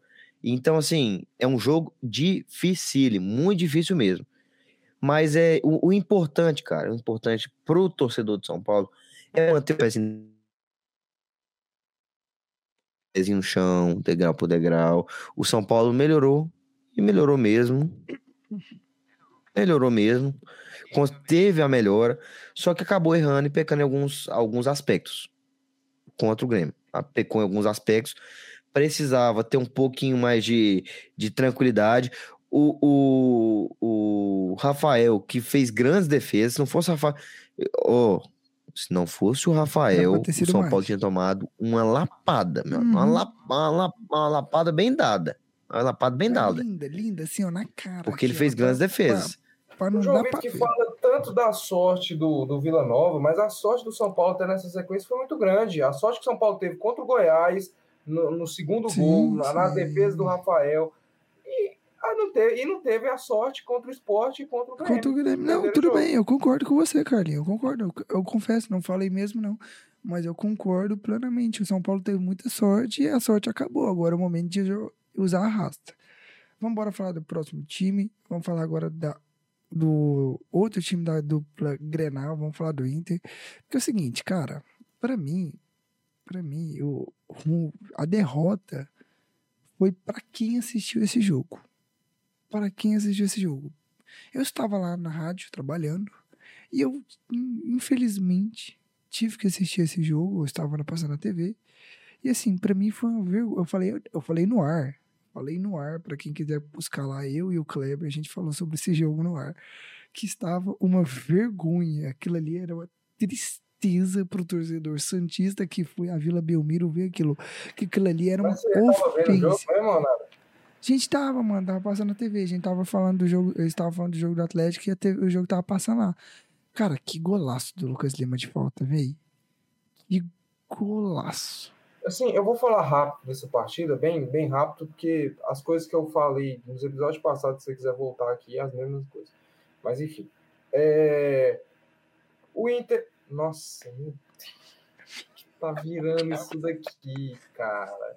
Então, assim, é um jogo dificílimo, muito difícil mesmo. Mas é o, o importante, cara, o importante pro torcedor de São Paulo é manter o pezinho pezinho no chão, degrau por degrau. O São Paulo melhorou e melhorou mesmo. Melhorou mesmo. Teve a melhora, só que acabou errando e pecando em alguns, alguns aspectos contra o Grêmio. Pecou em alguns aspectos. Precisava ter um pouquinho mais de, de tranquilidade. O, o, o Rafael, que fez grandes defesas, se não fosse o Rafael. Ó, se não fosse o Rafael, o São mais. Paulo tinha tomado uma lapada, meu. Uma, Uhum. lap- uma, lap- uma lapada bem dada. Uma lapada bem dada. Linda, linda, assim, ó, na cara. Porque ele fez ó, grandes pra- defesas. Pra, pra O não pra que ver. fala tanto da sorte do, do Vila Nova, mas a sorte do São Paulo ter nessa sequência foi muito grande. A sorte que o São Paulo teve contra o Goiás, no, no segundo Sim, gol, na, na defesa do Rafael. E, ah, não teve, e não teve a sorte contra o esporte e contra o Grêmio. Contra o Grêmio. Não, tudo jogo. bem, eu concordo com você, Carlinhos. Eu concordo. Eu, eu confesso, não falei mesmo, não. Mas eu concordo plenamente. O São Paulo teve muita sorte e a sorte acabou. Agora é o momento de usar a rasta. Vamos embora falar do próximo time. Vamos falar agora da, do outro time da dupla Grenal. Vamos falar do Inter. Porque é o seguinte, cara, pra mim, pra mim, o, a derrota foi pra quem assistiu esse jogo. Para quem assistiu esse jogo. Eu estava lá na rádio trabalhando e eu, in- infelizmente, tive que assistir esse jogo. Eu estava passando na TV. E assim, pra mim foi uma vergonha. Eu falei, eu falei no ar. Falei no ar, pra quem quiser buscar lá, eu e o Kleber, a gente falou sobre esse jogo no ar. Que estava uma vergonha. Aquilo ali era uma tristeza pro torcedor Santista que foi à Vila Belmiro ver aquilo. Que aquilo ali era uma ofensa. A gente tava, mano, tava passando na TV. A gente tava falando do jogo. Eles estavam falando do jogo do Atlético e a TV o jogo tava passando lá. Cara, que golaço do Lucas Lima de falta, véi. Que golaço. Assim, eu vou falar rápido dessa partida, bem, bem rápido, porque as coisas que eu falei nos episódios passados, se você quiser voltar aqui, é as mesmas coisas. Mas enfim. É... O Inter. Nossa, meu Deus. que tá virando isso daqui, cara?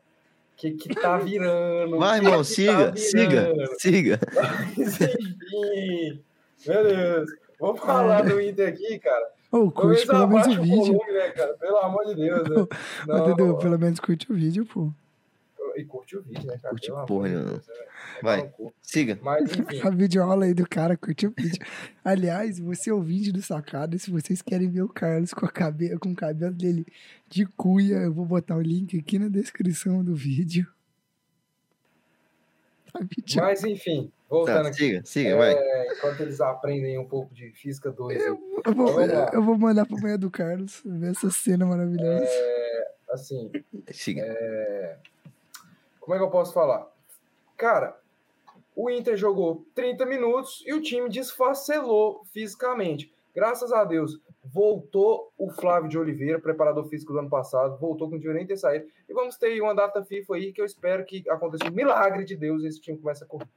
Que que tá virando? Vai, Que irmão, que siga, tá siga, virando? siga. Mas, enfim. Meu Deus. Vamos falar do Inter aqui, cara. Ô, curte pelo menos o vídeo. volume, né, cara? Pelo amor de Deus. Né? Ô, Dudu, pelo menos curte o vídeo, pô. E curte o vídeo, né, cara? Curte porra nenhuma. Deus, né? Vai. Vai. Siga. Mas, enfim. A videoaula aí do cara, curte o vídeo. Aliás, você é o vídeo do sacado. Se vocês querem ver o Carlos com, a cabe... com o cabelo dele de cuia, eu vou botar o link aqui na descrição do vídeo. Tá vídeo. Mas, enfim. Voltando Tá, aqui. siga, siga, vai. É, enquanto eles aprendem um pouco de física 2 aí. Eu vou, eu vou mandar pro manhã do Carlos ver essa cena maravilhosa. É, assim, Siga. Como é que eu posso falar? Cara, o Inter jogou 30 minutos e o time desfacelou fisicamente. Graças a Deus, voltou o Flávio de Oliveira, preparador físico do ano passado, voltou com o nem ter saído. E vamos ter uma data FIFA aí que eu espero que aconteça um milagre de Deus e esse time comece a correr.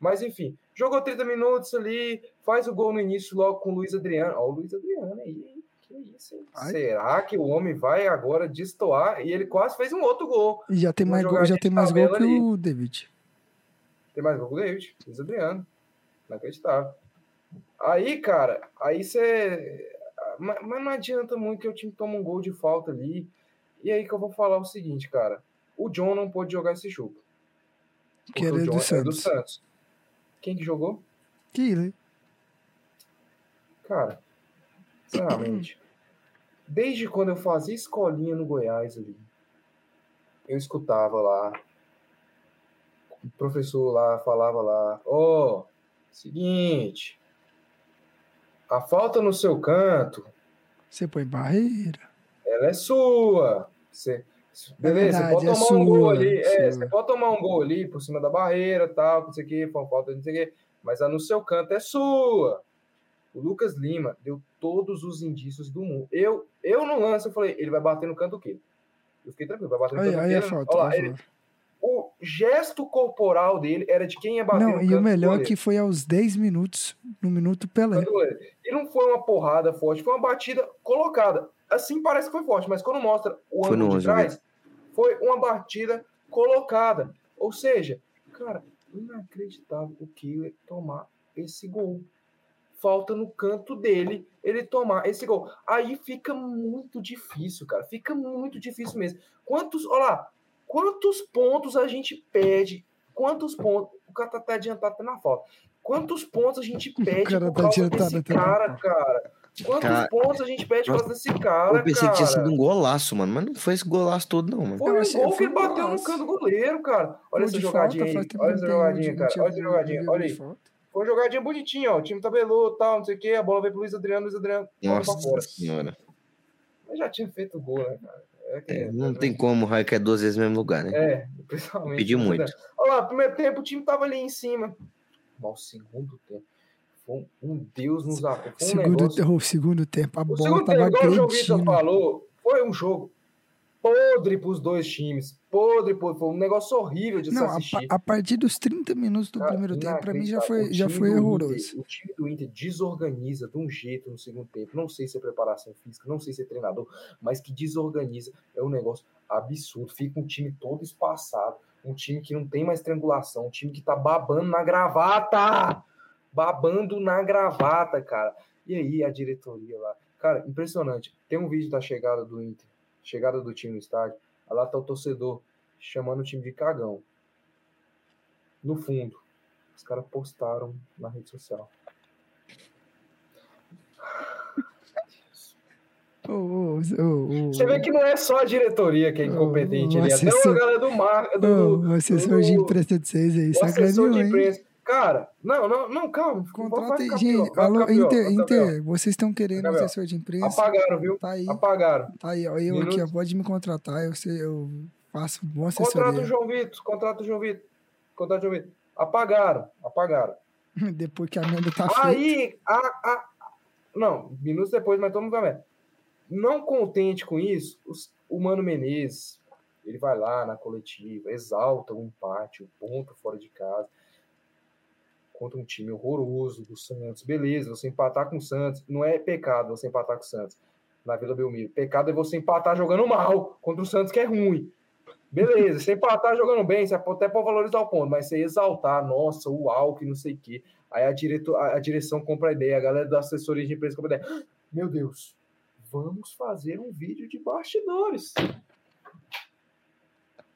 Mas enfim, jogou 30 minutos ali, faz o gol no início logo com o Luiz Adriano. Ó, o Luiz Adriano aí, que Que isso, hein? Ai. Será que o homem vai agora destoar? E ele quase fez um outro gol. E já tem mais gol, já tem mais gol que ali. o David. Tem mais gol com o David, Luiz Adriano. Inacreditável. Aí, cara, aí você. Mas, mas não adianta muito que o time toma um gol de falta ali. E aí que eu vou falar o seguinte, cara. O John não pôde jogar esse jogo. Que era o do John é do Santos. Santos. Quem que jogou? Que ele. Cara, sinceramente, desde quando eu fazia escolinha no Goiás ali, eu escutava lá, o professor lá falava lá, ó, seguinte, a falta no seu canto, Você põe barreira. ela é sua. Você, beleza, verdade, você pode é tomar um gol sua, ali, é, sua. você pode tomar um gol ali por cima da barreira, tal, não sei o que, falta, não sei o que, mas a no seu canto é sua. O Lucas Lima deu todos os indícios do mundo. Eu, eu no lance, eu falei, ele vai bater no canto do quê? Eu fiquei tranquilo, vai bater no Aí, canto do aí é quê? falta. Olha lá, é ele- o gesto corporal dele era de quem ia bater no Não, canto e o melhor é que foi aos 10 minutos, no minuto Pelé. E não foi uma porrada forte, foi uma batida colocada. Assim parece que foi forte, mas quando mostra o Foi no ângulo de 11 trás, foi uma batida colocada. Ou seja, cara, inacreditável o Killer tomar esse gol. Falta no canto dele ele tomar esse gol. Aí fica muito difícil, cara. Fica muito difícil mesmo. Quantos, olha lá, quantos pontos a gente perde? Quantos pontos? O cara tá até adiantado até na falta. Quantos pontos a gente perde cara por tá causa adiantado desse cara, cara? Quantos Cara, pontos a gente perde por causa desse cara, Eu pensei que tinha cara? sido um golaço, mano. Mas não foi esse golaço todo, não, mano. Foi um gol que ele bateu no canto do goleiro, cara. Olha essa jogadinha aí. Olha essa jogadinha, cara. Olha essa jogadinha. Olha aí. Foi uma jogadinha bonitinha, ó. O time tabelou, tal, não sei o quê. A bola veio pro Luiz Adriano, Luiz Adriano. Nossa fora. senhora. Mas já tinha feito gol, né, cara? É, que- É, não tem como o Raio quer duas vezes no mesmo lugar, né? É, principalmente. Pediu muito. Adriano. Olha lá, primeiro tempo o time tava ali em cima. Mas o segundo tempo foi um- Deus nos. Foi um Segundo, negócio... o segundo tempo, a O bola segundo tava tempo, igual o João Vitor falou, foi um jogo podre pros dois times. Podre, podre. Foi um negócio horrível de Não, a, assistir. pa- a partir dos 30 minutos do Cara, primeiro tempo, pra mim já foi, já foi horroroso. Inter- o time do Inter desorganiza de um jeito no segundo tempo. Não sei se é preparação física, não sei se é treinador, mas que desorganiza é um negócio absurdo. Fica um time todo espaçado, um time que não tem mais triangulação, um time que tá babando na gravata! Babando na gravata, cara. E aí a diretoria lá. Cara, impressionante. Tem um vídeo da chegada do Inter, chegada do time no estádio. Lá tá o torcedor chamando o time de cagão. No fundo, os caras postaram na rede social. Ô, ô, ô, Você vê que não é só a diretoria que é incompetente Ô, ali, até assessor- a galera do mar, do, o assessor de do- imprensa de vocês aí, o sacaneou, de hein? Cara, não, não, não, calma. Contrata gente. Alô, pior, Inter, pior. Inter, vocês estão querendo um ficar assessor de imprensa? Apagaram, viu? Tá aí, Apagaram. tá aí, ó. Eu aqui, ó, pode me contratar, eu, sei, eu faço boa Contrata o assessoria. João Vitor, contrata o João Vitor. Contrata o João Vitor. Apagaram, apagaram. Depois que a merda tá feita. Aí, a, a, não, minutos depois, mas todo mundo vai ver. Não contente com isso, os- o Mano Menezes, ele vai lá na coletiva, exalta o empate, o ponto fora de casa, contra um time horroroso do Santos. Beleza, você empatar com o Santos, não é pecado você empatar com o Santos na Vila Belmiro. Pecado é você empatar jogando mal contra o Santos, que é ruim. Beleza, você empatar jogando bem, você até pode valorizar o ponto, mas você exaltar, nossa, uau, que não sei o quê. Aí a, direto, a, direção compra a ideia, a galera da assessoria de imprensa compra a ideia. Meu Deus, vamos fazer um vídeo de bastidores.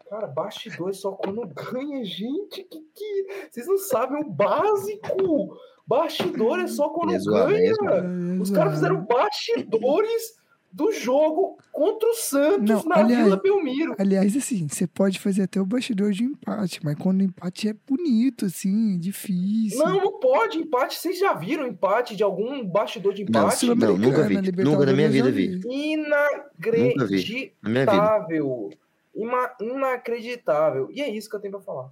Cara, bastidores só quando ganha, gente. Que, que... Vocês não sabem o básico. Bastidor é só quando É zoado, é ganha. zoado. Os caras fizeram bastidores do jogo contra o Santos Não, na aliás- Vila Belmiro. Aliás, assim, você pode fazer até o bastidor de empate, mas quando o empate é bonito, assim, difícil. Não, não pode. Empate. Vocês já viram empate de algum bastidor de Não, empate? não, nunca vi. Nunca na minha vida vi. Inacreditável. Ima- Inacreditável. E é isso que eu tenho pra falar.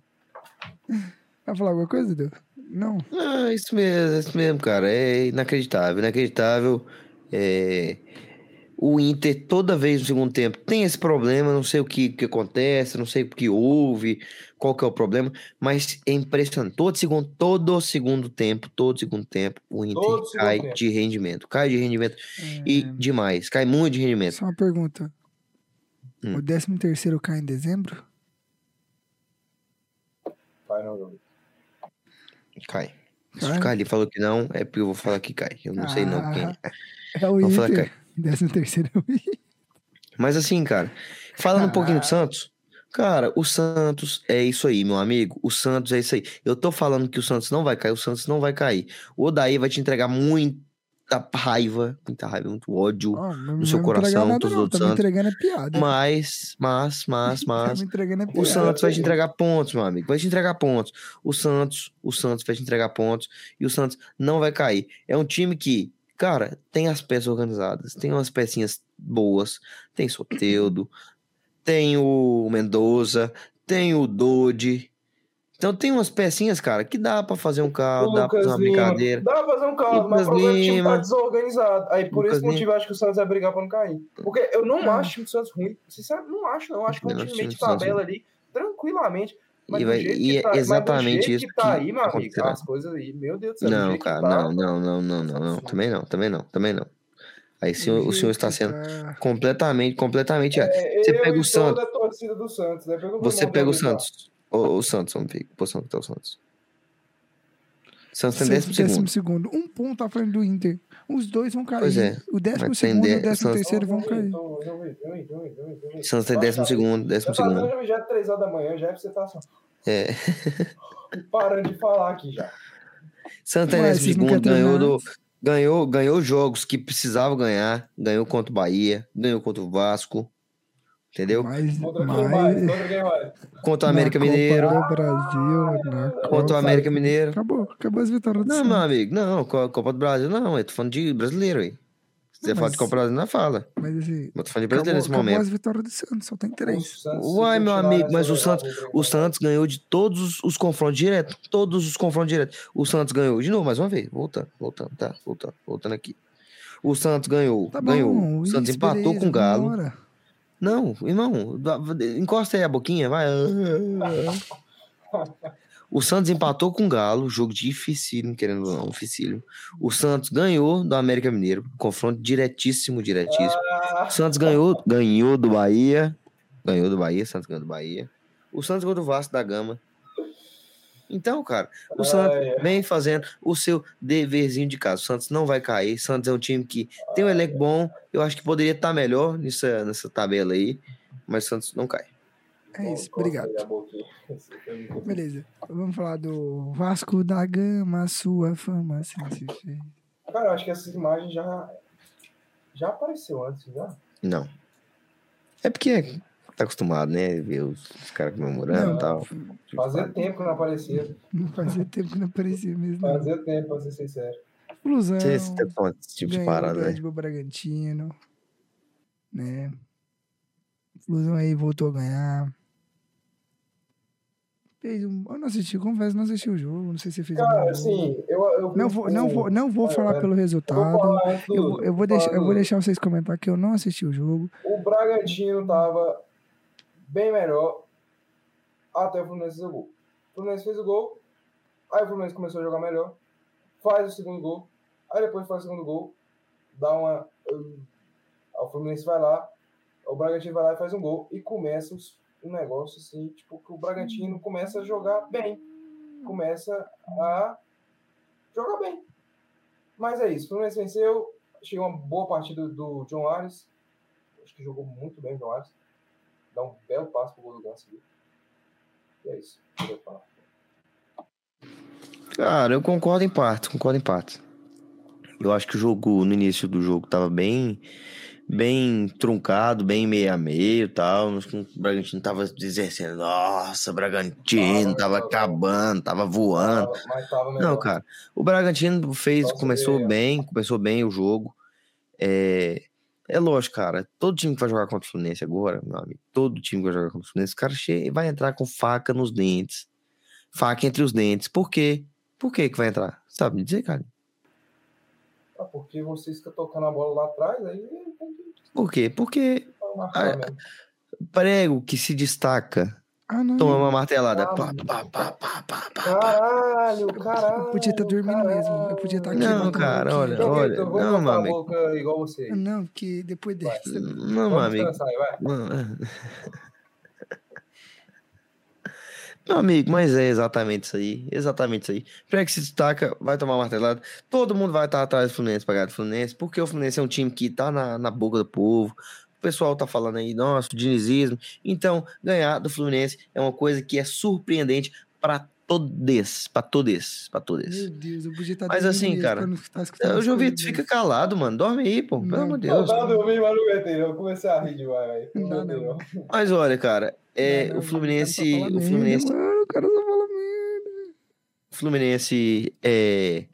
Vai falar alguma coisa, Deus? Não. Ah, isso mesmo, isso mesmo, cara. É inacreditável, inacreditável. É... O Inter, toda vez no segundo tempo, tem esse problema, não sei o que, que acontece, não sei o que houve, qual que é o problema, mas é impressionante. Todo segundo, todo segundo tempo, todo segundo tempo, o Inter Todo cai tempo. de rendimento. Cai de rendimento e É, demais. Cai muito de rendimento. Só uma pergunta. Hum. O 13 terceiro cai em dezembro? João. Cai. Se Cai? o Carly falou que não, é porque eu vou falar que cai. Eu não sei não quem é. É o Vamos falar que Inter. 13 terceiro é o Inter. Mas assim, cara, falando um pouquinho do Ah. Santos, cara, o Santos é isso aí, meu amigo. O Santos é isso aí. Eu tô falando que o Santos não vai cair, o Santos não vai cair. O Odaí vai te entregar muita raiva, muita raiva, muito ódio. Não No seu coração, nada, todos os outros Tá santos. entregando é piada. Mas, mas, mas, Tá mas. entregando é O. Santos vai te entregar pontos, meu amigo. Vai te entregar pontos. O Santos, o Santos vai te entregar pontos e o Santos não vai cair. É um time que, cara, tem as peças organizadas, tem umas pecinhas boas, tem Soteudo, tem o Mendoza, tem o Dodi. Então tem umas pecinhas, cara, que dá pra fazer um carro, dá pra fazer uma Lima. brincadeira. Dá pra fazer um carro, mas Lucas o problema é que o time tá Lima. desorganizado. Aí por Lucas esse motivo eu acho que o Santos vai brigar pra não cair. Porque eu não Ah. acho o time do Santos ruim. Sinceramente, não acho, não. Eu acho que é um time meio de tabela ali, tranquilamente. Mas E vai- e que é tá, mas exatamente isso que tá aí, meu amigo, as coisas aí, meu Deus do céu. Não, cara, tá, não, não, não, não, não, não. Também não, também não, também não. Aí o senhor, o senhor está sendo Tá. completamente, completamente. errado. É, Você pega o Santos. Santos. Vou Você pega o tá? Santos. O, o Santos, vamos ver. Que posição que tá o Santos. Santos tem décimo décimo segundo. segundo. Um ponto à frente do Inter. Os dois vão cair. Pois é. O décimo Mas segundo e o décimo Santos- terceiro vão cair. Santos tem décimo segundo, décimo tá segundo. já é 3 horas da manhã, já é pra você estar só É. parando de falar aqui já. Santos tem décimo segundo, ganhou, do, ganhou, ganhou jogos que precisava ganhar. Ganhou contra o Bahia, ganhou contra o Vasco. Entendeu? Contra mais? Contra quem mais? Contra o na América Copa Mineiro. do Brasil, na Contra o Copa- América Mineiro. Acabou, acabou as vitórias do Não, Santos. meu amigo, não, Co- Copa do Brasil não, eu tô falando de brasileiro aí. Se você fala de Copa do Brasil, não fala. Mas assim, Eu tô falando de brasileiro acabou, nesse acabou momento. as vitórias do Santos, só tem três. Uai, meu amigo, mas o Santos, o Santos ganhou de todos os, os confrontos direto. Todos os confrontos direto. O Santos ganhou de novo, mais uma vez. Voltando, voltando, tá? Voltando, voltando aqui. O Santos ganhou, Tá bom, ganhou. O Santos empatou com o Galo. vambora. Não, irmão, encosta aí a boquinha, vai. O Santos empatou com o Galo, jogo dificílimo, querendo ou não, dificílimo. O Santos ganhou do América Mineiro, confronto diretíssimo, diretíssimo. Ah, O Santos ganhou, ganhou do Bahia. Ganhou do Bahia, Santos ganhou do Bahia. O Santos ganhou do Vasco da Gama. Então, cara, o Santos é. vem fazendo o seu deverzinho de casa. O Santos não vai cair. O Santos é um time que tem um elenco bom. Eu acho que poderia estar melhor nessa, nessa tabela aí. Mas o Santos não cai. É isso, obrigado. Beleza. Vamos falar do Vasco da Gama, sua fama sem se fez. Cara, eu acho que essas imagens já, já apareceu antes, já. Não. É porque tá acostumado, né? Ver os, os caras comemorando Não. e tal. Fazia tempo que não aparecia. Não fazia tempo que não aparecia mesmo. não. Fazia tempo, pra ser sincero. Flusão. Você, você tá esse tipo de parada, né? Bull Bragantino, né? Flusão aí voltou a ganhar. Fez um... Eu não assisti, confesso, não assisti o jogo. Não sei se fez Cara, assim, eu, eu Não vou, não vou, não vou falar vai. pelo resultado. Eu, vou- eu vou deixar, eu vou deixar vocês comentar que eu não assisti o jogo. O Bragantino tava bem melhor até o Fluminense fazer o gol. O Fluminense fez o gol, aí o Fluminense começou a jogar melhor, faz o segundo gol, aí depois faz o segundo gol, dá uma. o Fluminense vai lá, o Bragantino vai lá e faz um gol, e começa um negócio assim, tipo, que o Bragantino começa a jogar bem. Começa a jogar bem. Mas é isso, o Fluminense venceu, chegou uma boa partida do John Ares, acho que jogou muito bem o John Ares, dá um belo passo pro gol do Ganso ali. E é isso. Cara, eu concordo em parte, concordo em parte. Eu acho que o jogo, no início do jogo, tava bem bem truncado, bem meio a meio e tal. O Bragantino tava exercendo, nossa, Bragantino Tava, tava acabando, tava voando. Tava- tava. Não, cara, o Bragantino fez, começou bem, começou bem o jogo. É, é lógico, cara, todo time que vai jogar contra o Fluminense agora, meu amigo, todo time que vai jogar contra o Fluminense, o cara vai entrar com faca nos dentes. Faca entre os dentes. Por quê? Por que que vai entrar? Sabe me dizer, cara? Ah, porque vocês ficam tocando a bola lá atrás, aí Por quê? Porque marcar prego que se destaca Ah, não. toma uma martelada. Ah, Pá, pá, pá, pá, pá, pá. Caralho, caralho. Eu podia estar dormindo mesmo. Eu podia estar aqui. Não, cara, boquinha. olha, Então, olha, vou não, boca igual você. Não, porque depois Vai. dessa. Não, vai. Não, Meu amigo, mas é exatamente isso aí. Exatamente isso aí. Prego que se destaca, vai tomar martelada. Todo mundo vai estar atrás do Fluminense pra ganhar do Fluminense, porque o Fluminense é um time que tá na, na boca do povo. Pessoal tá falando aí, nossa, dinizismo. Então, ganhar do Fluminense é uma coisa que é surpreendente para todos. Pra todos. Pra Meu todos. Deus, eu podia estar Mas dormindo assim, cara, Eu já ouvi, fica calado, mano. Dorme aí, pô. Pelo amor de Deus. mas não aguentei. Eu comecei a rir demais. Não não. Mas olha, cara, é, Não, não, o Fluminense. O Fluminense. Mano, o cara só fala merda. O Fluminense é,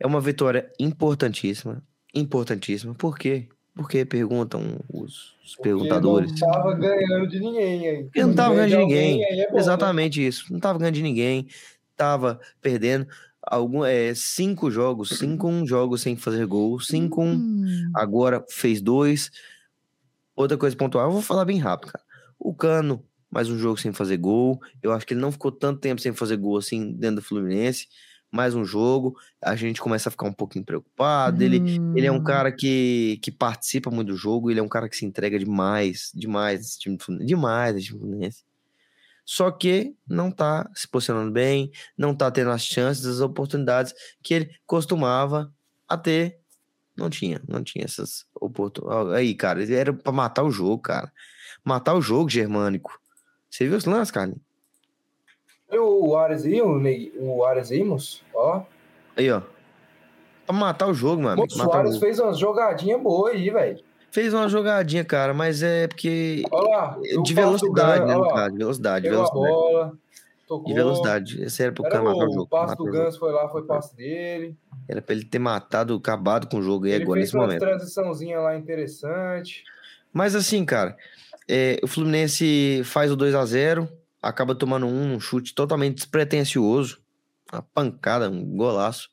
é uma vitória importantíssima. Importantíssima. Por quê? Porque perguntam os, os Porque perguntadores. Não tava ganhando de ninguém aí. Porque não tava ganhando de ninguém. É bom, né? Exatamente isso. Não tava ganhando de ninguém. Tava perdendo algum, é, cinco jogos. Cinco um jogos sem fazer gol. Cinco um. Hum, Agora fez dois. Outra coisa pontual, eu vou falar bem rápido, cara. O Cano, mais um jogo sem fazer gol. Eu acho que ele não ficou tanto tempo sem fazer gol assim dentro do Fluminense. Mais um jogo, a gente começa a ficar um pouquinho preocupado. Ele, ele é um hum. cara que, que participa muito do jogo, ele é um cara que se entrega demais, demais nesse time do Fluminense. Demais nesse time do Fluminense. Só que não tá se posicionando bem, não tá tendo as chances, as oportunidades que ele costumava a ter. Não tinha, não tinha essas oportunidades. Aí, cara, ele era pra matar o jogo, cara. Matar o jogo, Germânico. Você viu os lances, cara? O Ares aí, o, Ney- o Ares Imos, ó. Aí, ó. Pra matar o jogo, mano. O Soares fez umas jogadinhas boas aí, velho. Fez uma jogadinha, cara, mas é porque. Olha lá. o De passo velocidade, né, no caso? De velocidade, de Pegou a velocidade. bola, tocou. De velocidade. Esse era pro Era cara matar o o jogo. passo matar do o. Ganso foi lá, foi passe dele. Era pra ele ter matado, acabado com o jogo e Ele agora fez nesse uma momento. transiçãozinha lá interessante. Mas assim, cara, é, o Fluminense faz o 2 a 0 acaba tomando um, chute totalmente despretensioso, uma pancada, um golaço.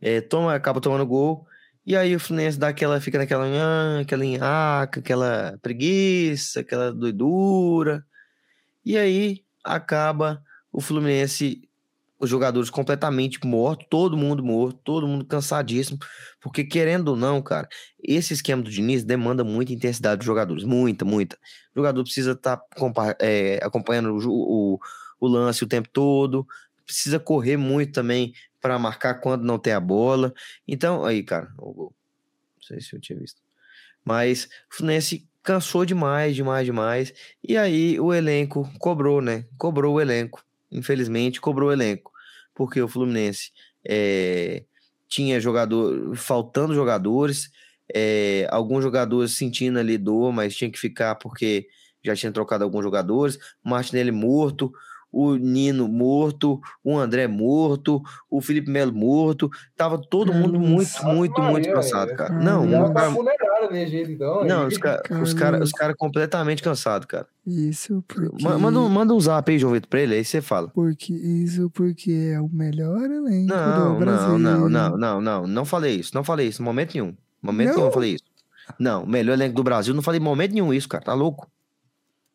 É, toma, acaba tomando gol. E aí o Fluminense dá aquela, fica naquela, ah, aquela enhaca, aquela preguiça, aquela doidura. E aí acaba o Fluminense, os jogadores completamente mortos, todo mundo morto, todo mundo cansadíssimo. Porque querendo ou não, cara, esse esquema do Diniz demanda muita intensidade dos jogadores, muita, muita. O jogador precisa estar acompanhando o, o, o lance o tempo todo, precisa correr muito também para marcar quando não tem a bola. Então, aí, cara. Não sei se eu tinha visto. Mas o Fluminense cansou demais, demais, demais. E aí o elenco cobrou, né? Cobrou o elenco. Infelizmente, cobrou o elenco. Porque o Fluminense eh, tinha jogador, faltando jogadores, eh, alguns jogadores sentindo ali dor, mas tinha que ficar porque já tinha trocado alguns jogadores. Martinelli morto, o Nino morto, o André morto, o Felipe Melo morto. Tava todo mundo muito, muito, muito Maria, cansado, velho. cara. Carlos. Não, Já o tá cara- desse jeito, então. não, aí. os caras os cara, os cara completamente cansados, cara. Isso porque. Ma- Manda, um- manda um zap aí, João Vitor, pra ele, aí você fala. Porque isso porque é o melhor elenco Não, do Brasil. não, não, não, não, não, não falei isso, não falei isso, momento nenhum. Momento Não? nenhum eu falei isso. Não, melhor elenco do Brasil, não falei em momento nenhum isso, cara, tá louco?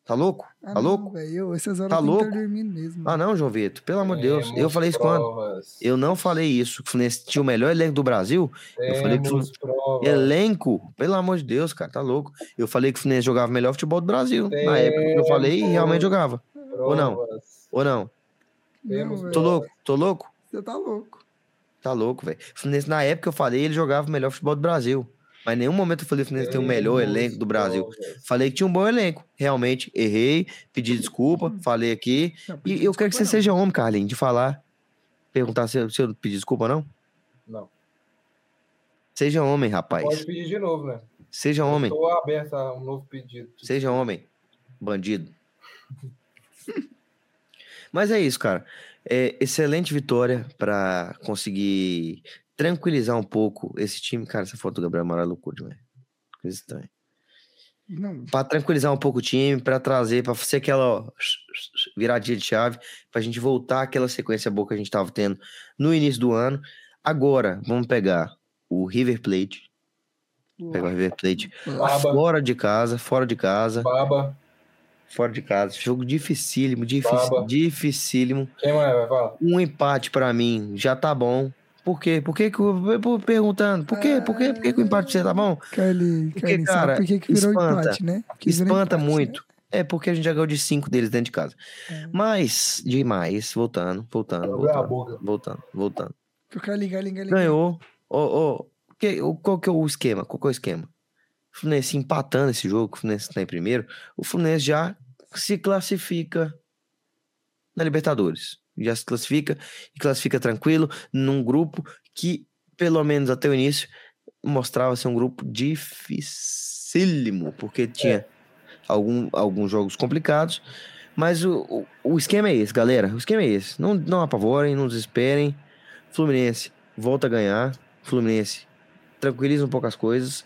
Tá louco? Ah, Tá não, louco? eu, essas horas Tá louco? dormindo mesmo. Ah, não, João Vitor, pelo amor de Deus, eu Temos falei isso quando? provas. Eu não falei isso, que o Fluminense tinha o melhor elenco do Brasil, eu falei que o Temos provas. elenco, pelo amor de Deus, cara, tá louco. Eu falei que o Fluminense jogava o melhor futebol do Brasil, na época que eu falei, e realmente jogava. ou não? Provas. Ou não? Temos Tô velho, louco? Tô louco? você tá louco. Tá louco, velho. O Fluminense, na época que eu falei, ele jogava o melhor futebol do Brasil. Mas em nenhum momento eu falei que o Fluminense tem o melhor Temos elenco do Brasil. Falei que tinha um bom elenco. Realmente, errei, pedi desculpa, falei aqui. Não, E eu quero que você desculpa, seja homem, Carlinhos, de falar. Perguntar se eu, se eu pedi desculpa, não? Não. Seja homem, rapaz. Pode pedir de novo, né? Seja homem. Estou aberto a um novo pedido. Seja homem. Bandido. Mas é isso, cara. É, excelente vitória pra conseguir tranquilizar um pouco esse time. Cara, essa foto do Gabriel Amaral é loucura demais. Coisa estranha. Não, Pra tranquilizar um pouco o time, pra trazer, pra ser aquela ó, viradinha de chave, pra gente voltar àquela sequência boa que a gente tava tendo no início do ano. Agora, vamos pegar o River Plate, Pega o River Plate. Baba. Fora de casa, fora de casa, Baba. fora de casa. Jogo dificílimo, dificílimo. Quem mais vai falar? Um empate pra mim já tá bom. Por quê? Por que que eu perguntando? Por quê? Por quê? Por que, que o empate pra você tá bom? Carlinhos, Porque, Carlinhos, cara, por que, que virou espanta. empate, né? Porque Espanta empate, muito. É porque a gente já ganhou de cinco deles dentro de casa. É. Mas, demais, voltando, voltando, voltando, voltando, voltando. né? O Carlinhos, Carlinhos, Carlinhos. Ganhou. Ô, ô, que- o- qual que é o esquema? Qual que é o esquema? O Fluminense empatando esse jogo, o Fluminense está em primeiro, o Fluminense já se classifica na Libertadores. Já se classifica e classifica tranquilo num grupo que, pelo menos até o início, mostrava ser um grupo dificílimo, porque tinha algum, alguns jogos complicados. Mas o, o, o esquema é esse, galera. O esquema é esse. Não, não apavorem, não desesperem. Fluminense volta a ganhar. Fluminense tranquiliza um pouco as coisas.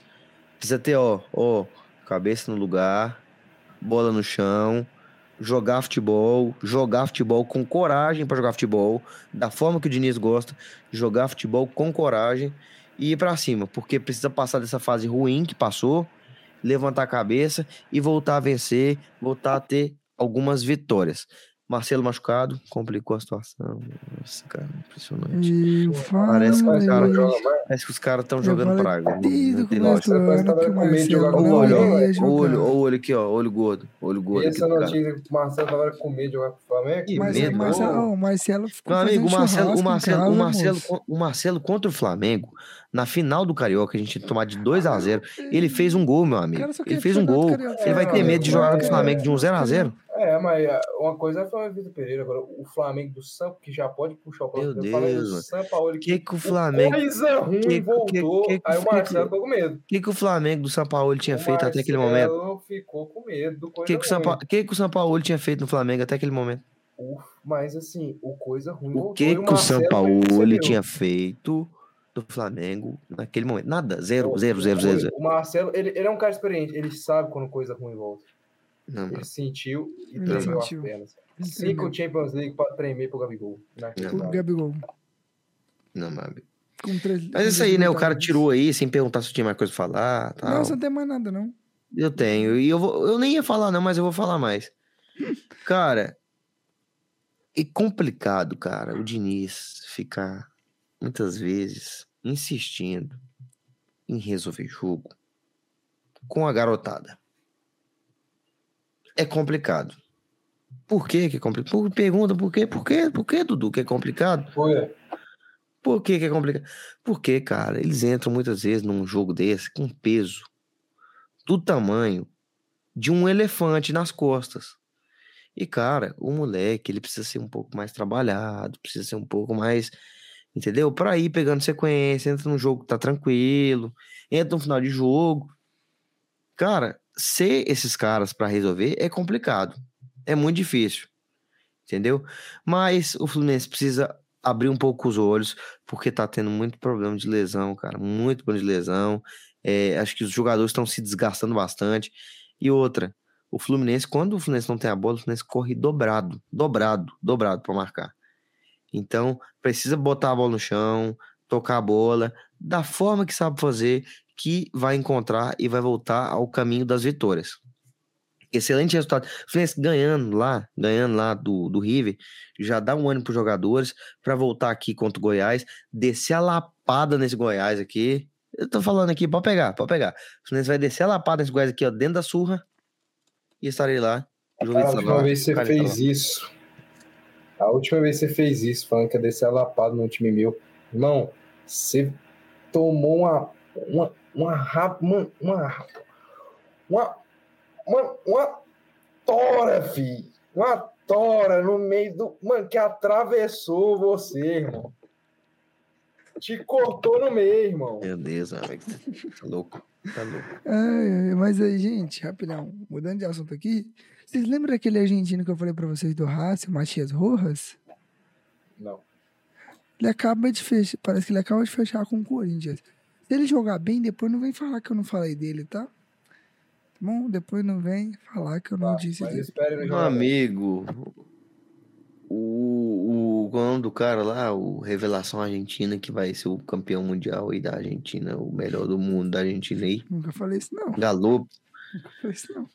Precisa ter, ó, ó, cabeça no lugar, bola no chão, jogar futebol, jogar futebol com coragem pra jogar futebol, da forma que o Diniz gosta, jogar futebol com coragem e ir pra cima, porque precisa passar dessa fase ruim que passou, levantar a cabeça e voltar a vencer, voltar a ter algumas vitórias. Marcelo machucado, complicou a situação. Nossa, cara, impressionante. E o Parece que cara joga. Parece que os caras estão jogando praga. Com não o olho, ia ó, jogar. O olho, olho aqui, ó, olho gordo. Olho gordo. E aqui essa notícia que o Marcelo tava com medo de jogar com o Flamengo? Que Mas medo, o Marcelo, o Marcelo ficou Meu amigo, o Marcelo, o Marcelo, o Marcelo, moço. o Marcelo contra o Flamengo, na final do Carioca, a gente tinha tomado de 2 a 0 ele fez um gol, meu amigo. Ele fez um gol. Ele vai ter É, medo de é, jogar é, do Flamengo de um 0 a 0 É, mas ah, uma coisa é falar Vitor Pereira, agora o Flamengo do Sampa, que já pode puxar o Meu próximo. O Flamengo Deus, do. Sampaoli, Que que o Flamengo, coisa ruim que- que- voltou, que- que- aí o que- Marcelo ficou com medo. que que o Flamengo do São Paulo tinha O feito até aquele momento? Marcelo ficou com medo do coisa Que que o São. Paulo, que que o São Paulo tinha feito no Flamengo até aquele momento? Uf, mas assim, o coisa ruim O voltou. que e que o São Marcelo Paulo percebeu. tinha feito do Flamengo naquele momento? Nada, zero, O- zero, zero, zero, zero. O Marcelo, ele, ele é um cara experiente, ele sabe quando coisa ruim volta. Não, Ele sentiu e Ele tremeu as pernas. Cinco. Champions League pra tremer pro Gabigol. Não, O. Gabigol. Não, três, Mas isso aí, né? O cara tirou aí sem perguntar se tinha mais coisa pra falar. Tal. Não, você não tem mais nada, não. Eu tenho. E eu, vou, eu nem ia falar, não, mas eu vou falar mais. Cara, é complicado, cara, o Diniz ficar muitas vezes insistindo em resolver jogo com a garotada. É complicado. Por que que é complicado? Pergunta por quê? Por quê? Por que, Dudu, que é complicado? Foi. Por que, que é complicado? Porque, cara, eles entram muitas vezes num jogo desse com peso do tamanho de um elefante nas costas. E, cara, o moleque, ele precisa ser um pouco mais trabalhado, precisa ser um pouco mais, entendeu? Pra ir pegando sequência, entra num jogo que tá tranquilo, entra no final de jogo. Cara, ser esses caras pra resolver é complicado. É muito difícil. Entendeu? Mas o Fluminense precisa abrir um pouco os olhos, porque tá tendo muito problema de lesão, cara. Muito problema de lesão. É, acho que os jogadores estão se desgastando bastante. E outra, o Fluminense, quando o Fluminense não tem a bola, o Fluminense corre dobrado, dobrado, dobrado para marcar. Então, precisa botar a bola no chão, tocar a bola, da forma que sabe fazer, que vai encontrar e vai voltar ao caminho das vitórias. Excelente resultado. O Fluminense ganhando lá, ganhando lá do, do River, já dá um ânimo para os jogadores para voltar aqui contra o Goiás, descer a lapada nesse Goiás aqui. Eu tô falando aqui, pode pegar, pode pegar. O Fluminense vai descer a lapada nesse Goiás aqui, ó, dentro da surra, e estarei lá. Cara, a última vez que você fez lá. isso. A última vez que você fez isso, falando que ia descer a lapada no time meu. Irmão, você tomou uma. Uma. Uma. ra- Uma. Uma. Uma. Uma, uma tora, fi. Uma tora no meio do. Mano, que atravessou você, irmão. Te cortou no meio, irmão. Meu Deus, amigo, tá louco, tá louco. Ai, mas aí, gente, rapidão, mudando de assunto aqui. Vocês lembram aquele argentino que eu falei pra vocês do Haas, o Matias Rojas? Não. Ele acaba de fechar, parece que ele acaba de fechar com o Corinthians. Se ele jogar bem, depois não vem falar que eu não falei dele, tá? Tá bom? Depois não vem falar que eu não Tá, disse mas dele. Meu amigo, o, o o qual é o nome do cara lá, o Revelação Argentina, que vai ser o campeão mundial aí da Argentina, o melhor do mundo da Argentina aí. Nunca falei isso, não. Galo. Nunca falei isso, não.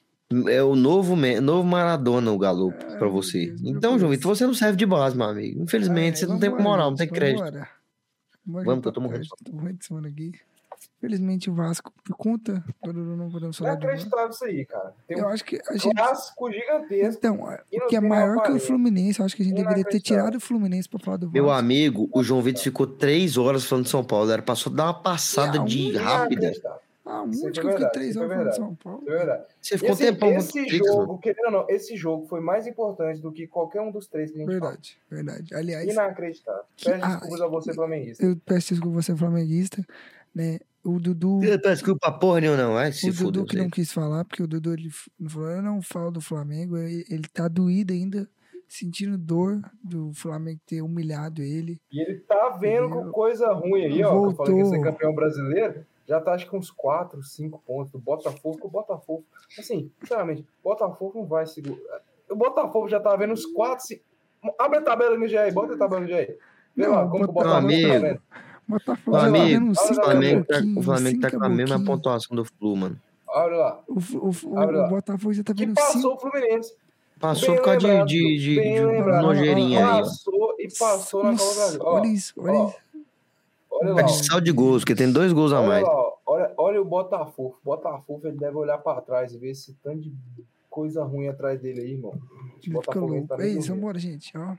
É o novo, Me- novo Maradona, o Galo, Ai, pra você. Deus, então. João Vitor, você não serve de base, meu amigo. Infelizmente, Ai, você não tem moral, não tem crédito. Vambora. Vambora, Vamos, que eu tô morrendo Tô morrendo de sono aqui. Felizmente o Vasco, por conta, não podemos falar de Vasco. Inacreditável isso aí, cara. Tem Eu um acho que a gente. clássico gigantesco. Então, o que é maior que o. Fluminense, eu acho que a gente deveria ter tirado o Fluminense pra falar do Vasco. Meu amigo, o João Vitor ficou três horas falando de São Paulo. Era pra só dar uma passada Não, de rápida. Ah, onde é que eu fiquei verdade, três é horas falando de verdade. São Paulo? É verdade. Você ficou um esse, tempão esse jogo, querendo ou não, esse jogo foi mais importante do que qualquer um dos três que a gente Verdade, verdade. fala. Aliás, Inacreditável. Que- Peço ah, desculpas a você, flamenguista. eu peço desculpa você, flamenguista, né? O Dudu. Eu peço Desculpa porra nenhuma, não. Vai se o Dudu que não quis falar, porque o Dudu ele falou, eu não falo do Flamengo, ele, ele tá doído ainda, sentindo dor do Flamengo ter humilhado ele. E ele tá vendo com Entendeu? coisa ruim aí, ó. Que eu falei que ia ser Voltou. campeão brasileiro. Já tá acho que uns 4, 5 pontos do Botafogo. que O Botafogo, assim, sinceramente, o Botafogo não vai segurar. O Botafogo já tá vendo uns 4, 5. Abre a tabela no GE, bota a tabela no GE. Vê Não, lá como que o Botafogo- Botafogo tá vendo. Botafogo tá amigo, vendo uns o Flamengo, tá, o Flamengo tá com a mesma pontuação do Flu, mano. Olha lá. O, o, o, Abre lá. o Botafogo já tá Que vendo passou cinco. o Fluminense. Passou Bem por causa de, lembrado, de, de, de lembrado. nojeirinha aí. Passou e passou na Copa Nossa, Brasil. Olha isso, olha ó, isso. Olha Tá lá. de ó. sal de gols, porque tem dois gols a mais. lá, olha, olha o Botafogo. O Botafogo ele deve olhar pra trás e ver esse tanto de coisa ruim atrás dele aí, irmão. O Botafogo tá É isso, vambora, gente. Ó. O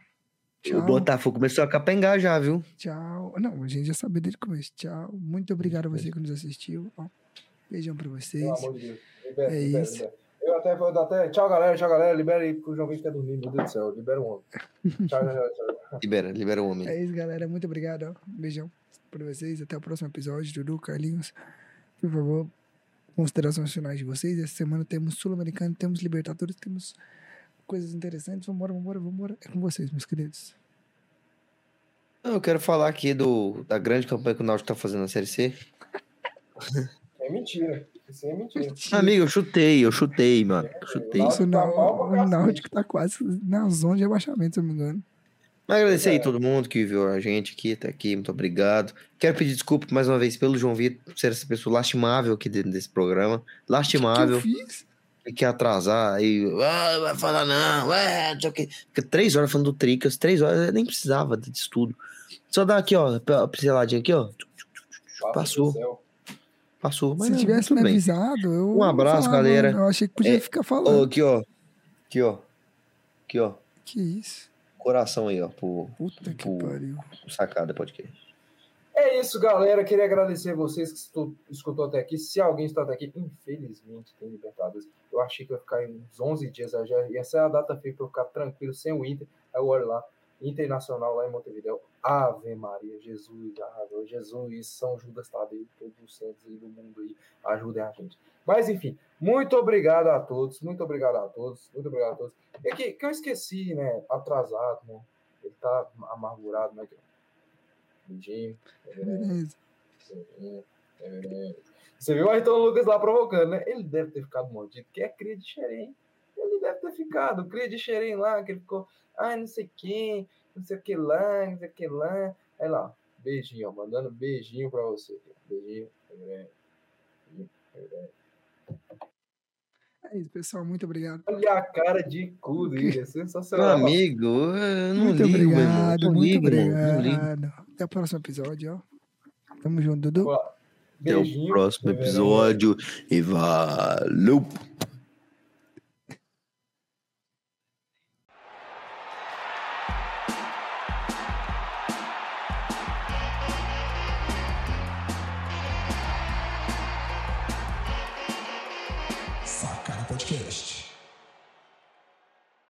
Tchau. Botafogo começou a capengar já, viu? Tchau. Não, a gente já sabia desde o começo. Tchau. Muito obrigado a você que nos assistiu. Ó, beijão pra vocês. Pelo amor de Deus. Libera, É libera, isso. libera. Eu até vou dar até. Tchau, galera. Tchau, galera. Libera aí, porque o João Vitor quer dormir. Meu Deus do céu. Libera o homem. Tchau, tchau, tchau. tchau. Libera, libera o homem. É isso, galera. Muito obrigado. Ó. Beijão pra vocês. Até o próximo episódio. Dudu, Carlinhos. Por favor, considerações finais de vocês. Essa semana temos Sul-Americano, temos Libertadores, temos coisas interessantes. Vambora, vambora, vambora. É com vocês, meus queridos. Eu quero falar aqui do, da grande campanha que o Náutico tá fazendo na Série C. É mentira. Isso é mentira. Amigo, eu chutei, eu chutei, mano. Eu chutei. Náutico Isso não, tá o cacete. Náutico tá quase na zona de abaixamento, se eu não me engano. Mas agradecer aí É. todo mundo que viu a gente aqui, tá aqui, muito obrigado. Quero pedir desculpa mais uma vez pelo João Vitor por ser essa pessoa lastimável aqui dentro desse programa. O que Lastimável, eu fiz? que quer atrasar aí, ah, vai falar não, é, não sei o quê. Fica três horas falando do Tricas, três horas, eu nem precisava disso tudo. Só dá aqui, ó, a pinceladinha aqui, ó, Passa Passou. passou. Mas Se não, tivesse me bem. avisado, eu. Um abraço, falava, galera. Eu achei que podia É, ficar Ó, falando. aqui, ó, aqui, ó, aqui, ó, Que isso? Coração aí, ó, pro, Puta que Pô. pariu. pro Sacada Podcast. É isso, galera. Queria agradecer vocês que estou- escutou até aqui. Se alguém está até aqui, infelizmente tem Libertadores. Eu achei que ia ficar em uns 11 dias. Já ia ser a data feita para eu ficar tranquilo, sem o Inter. Aí eu olho lá, Internacional lá em Montevideo. Ave Maria, Jesus, Ave, Jesus, São Judas Tadeu, todos os santos aí do mundo aí, ajudem a gente. Mas enfim, muito obrigado a todos, muito obrigado a todos, muito obrigado a todos. É que, que eu esqueci, né? Atrasado, né? Ele tá amargurado, né? Lindinho. Beleza. Você viu o Ayrton Lucas lá provocando, né? Ele deve ter ficado mordido, que é cria de xerém. Ele deve ter ficado, cria de xerém lá, que ele ficou, ai, não sei quem, não sei o que lá, não sei o que lá. Aí lá, beijinho, ó, mandando beijinho pra você. Beijinho. é, é. É isso, pessoal. Muito obrigado. Olha a cara de cu dele, é Meu sensacional. amigo, eu não muito ligo, meu obrigado, Não muito ligo. Não ligo. obrigado. Até o próximo episódio, ó. Tamo junto, Dudu. Até o próximo episódio e valeu!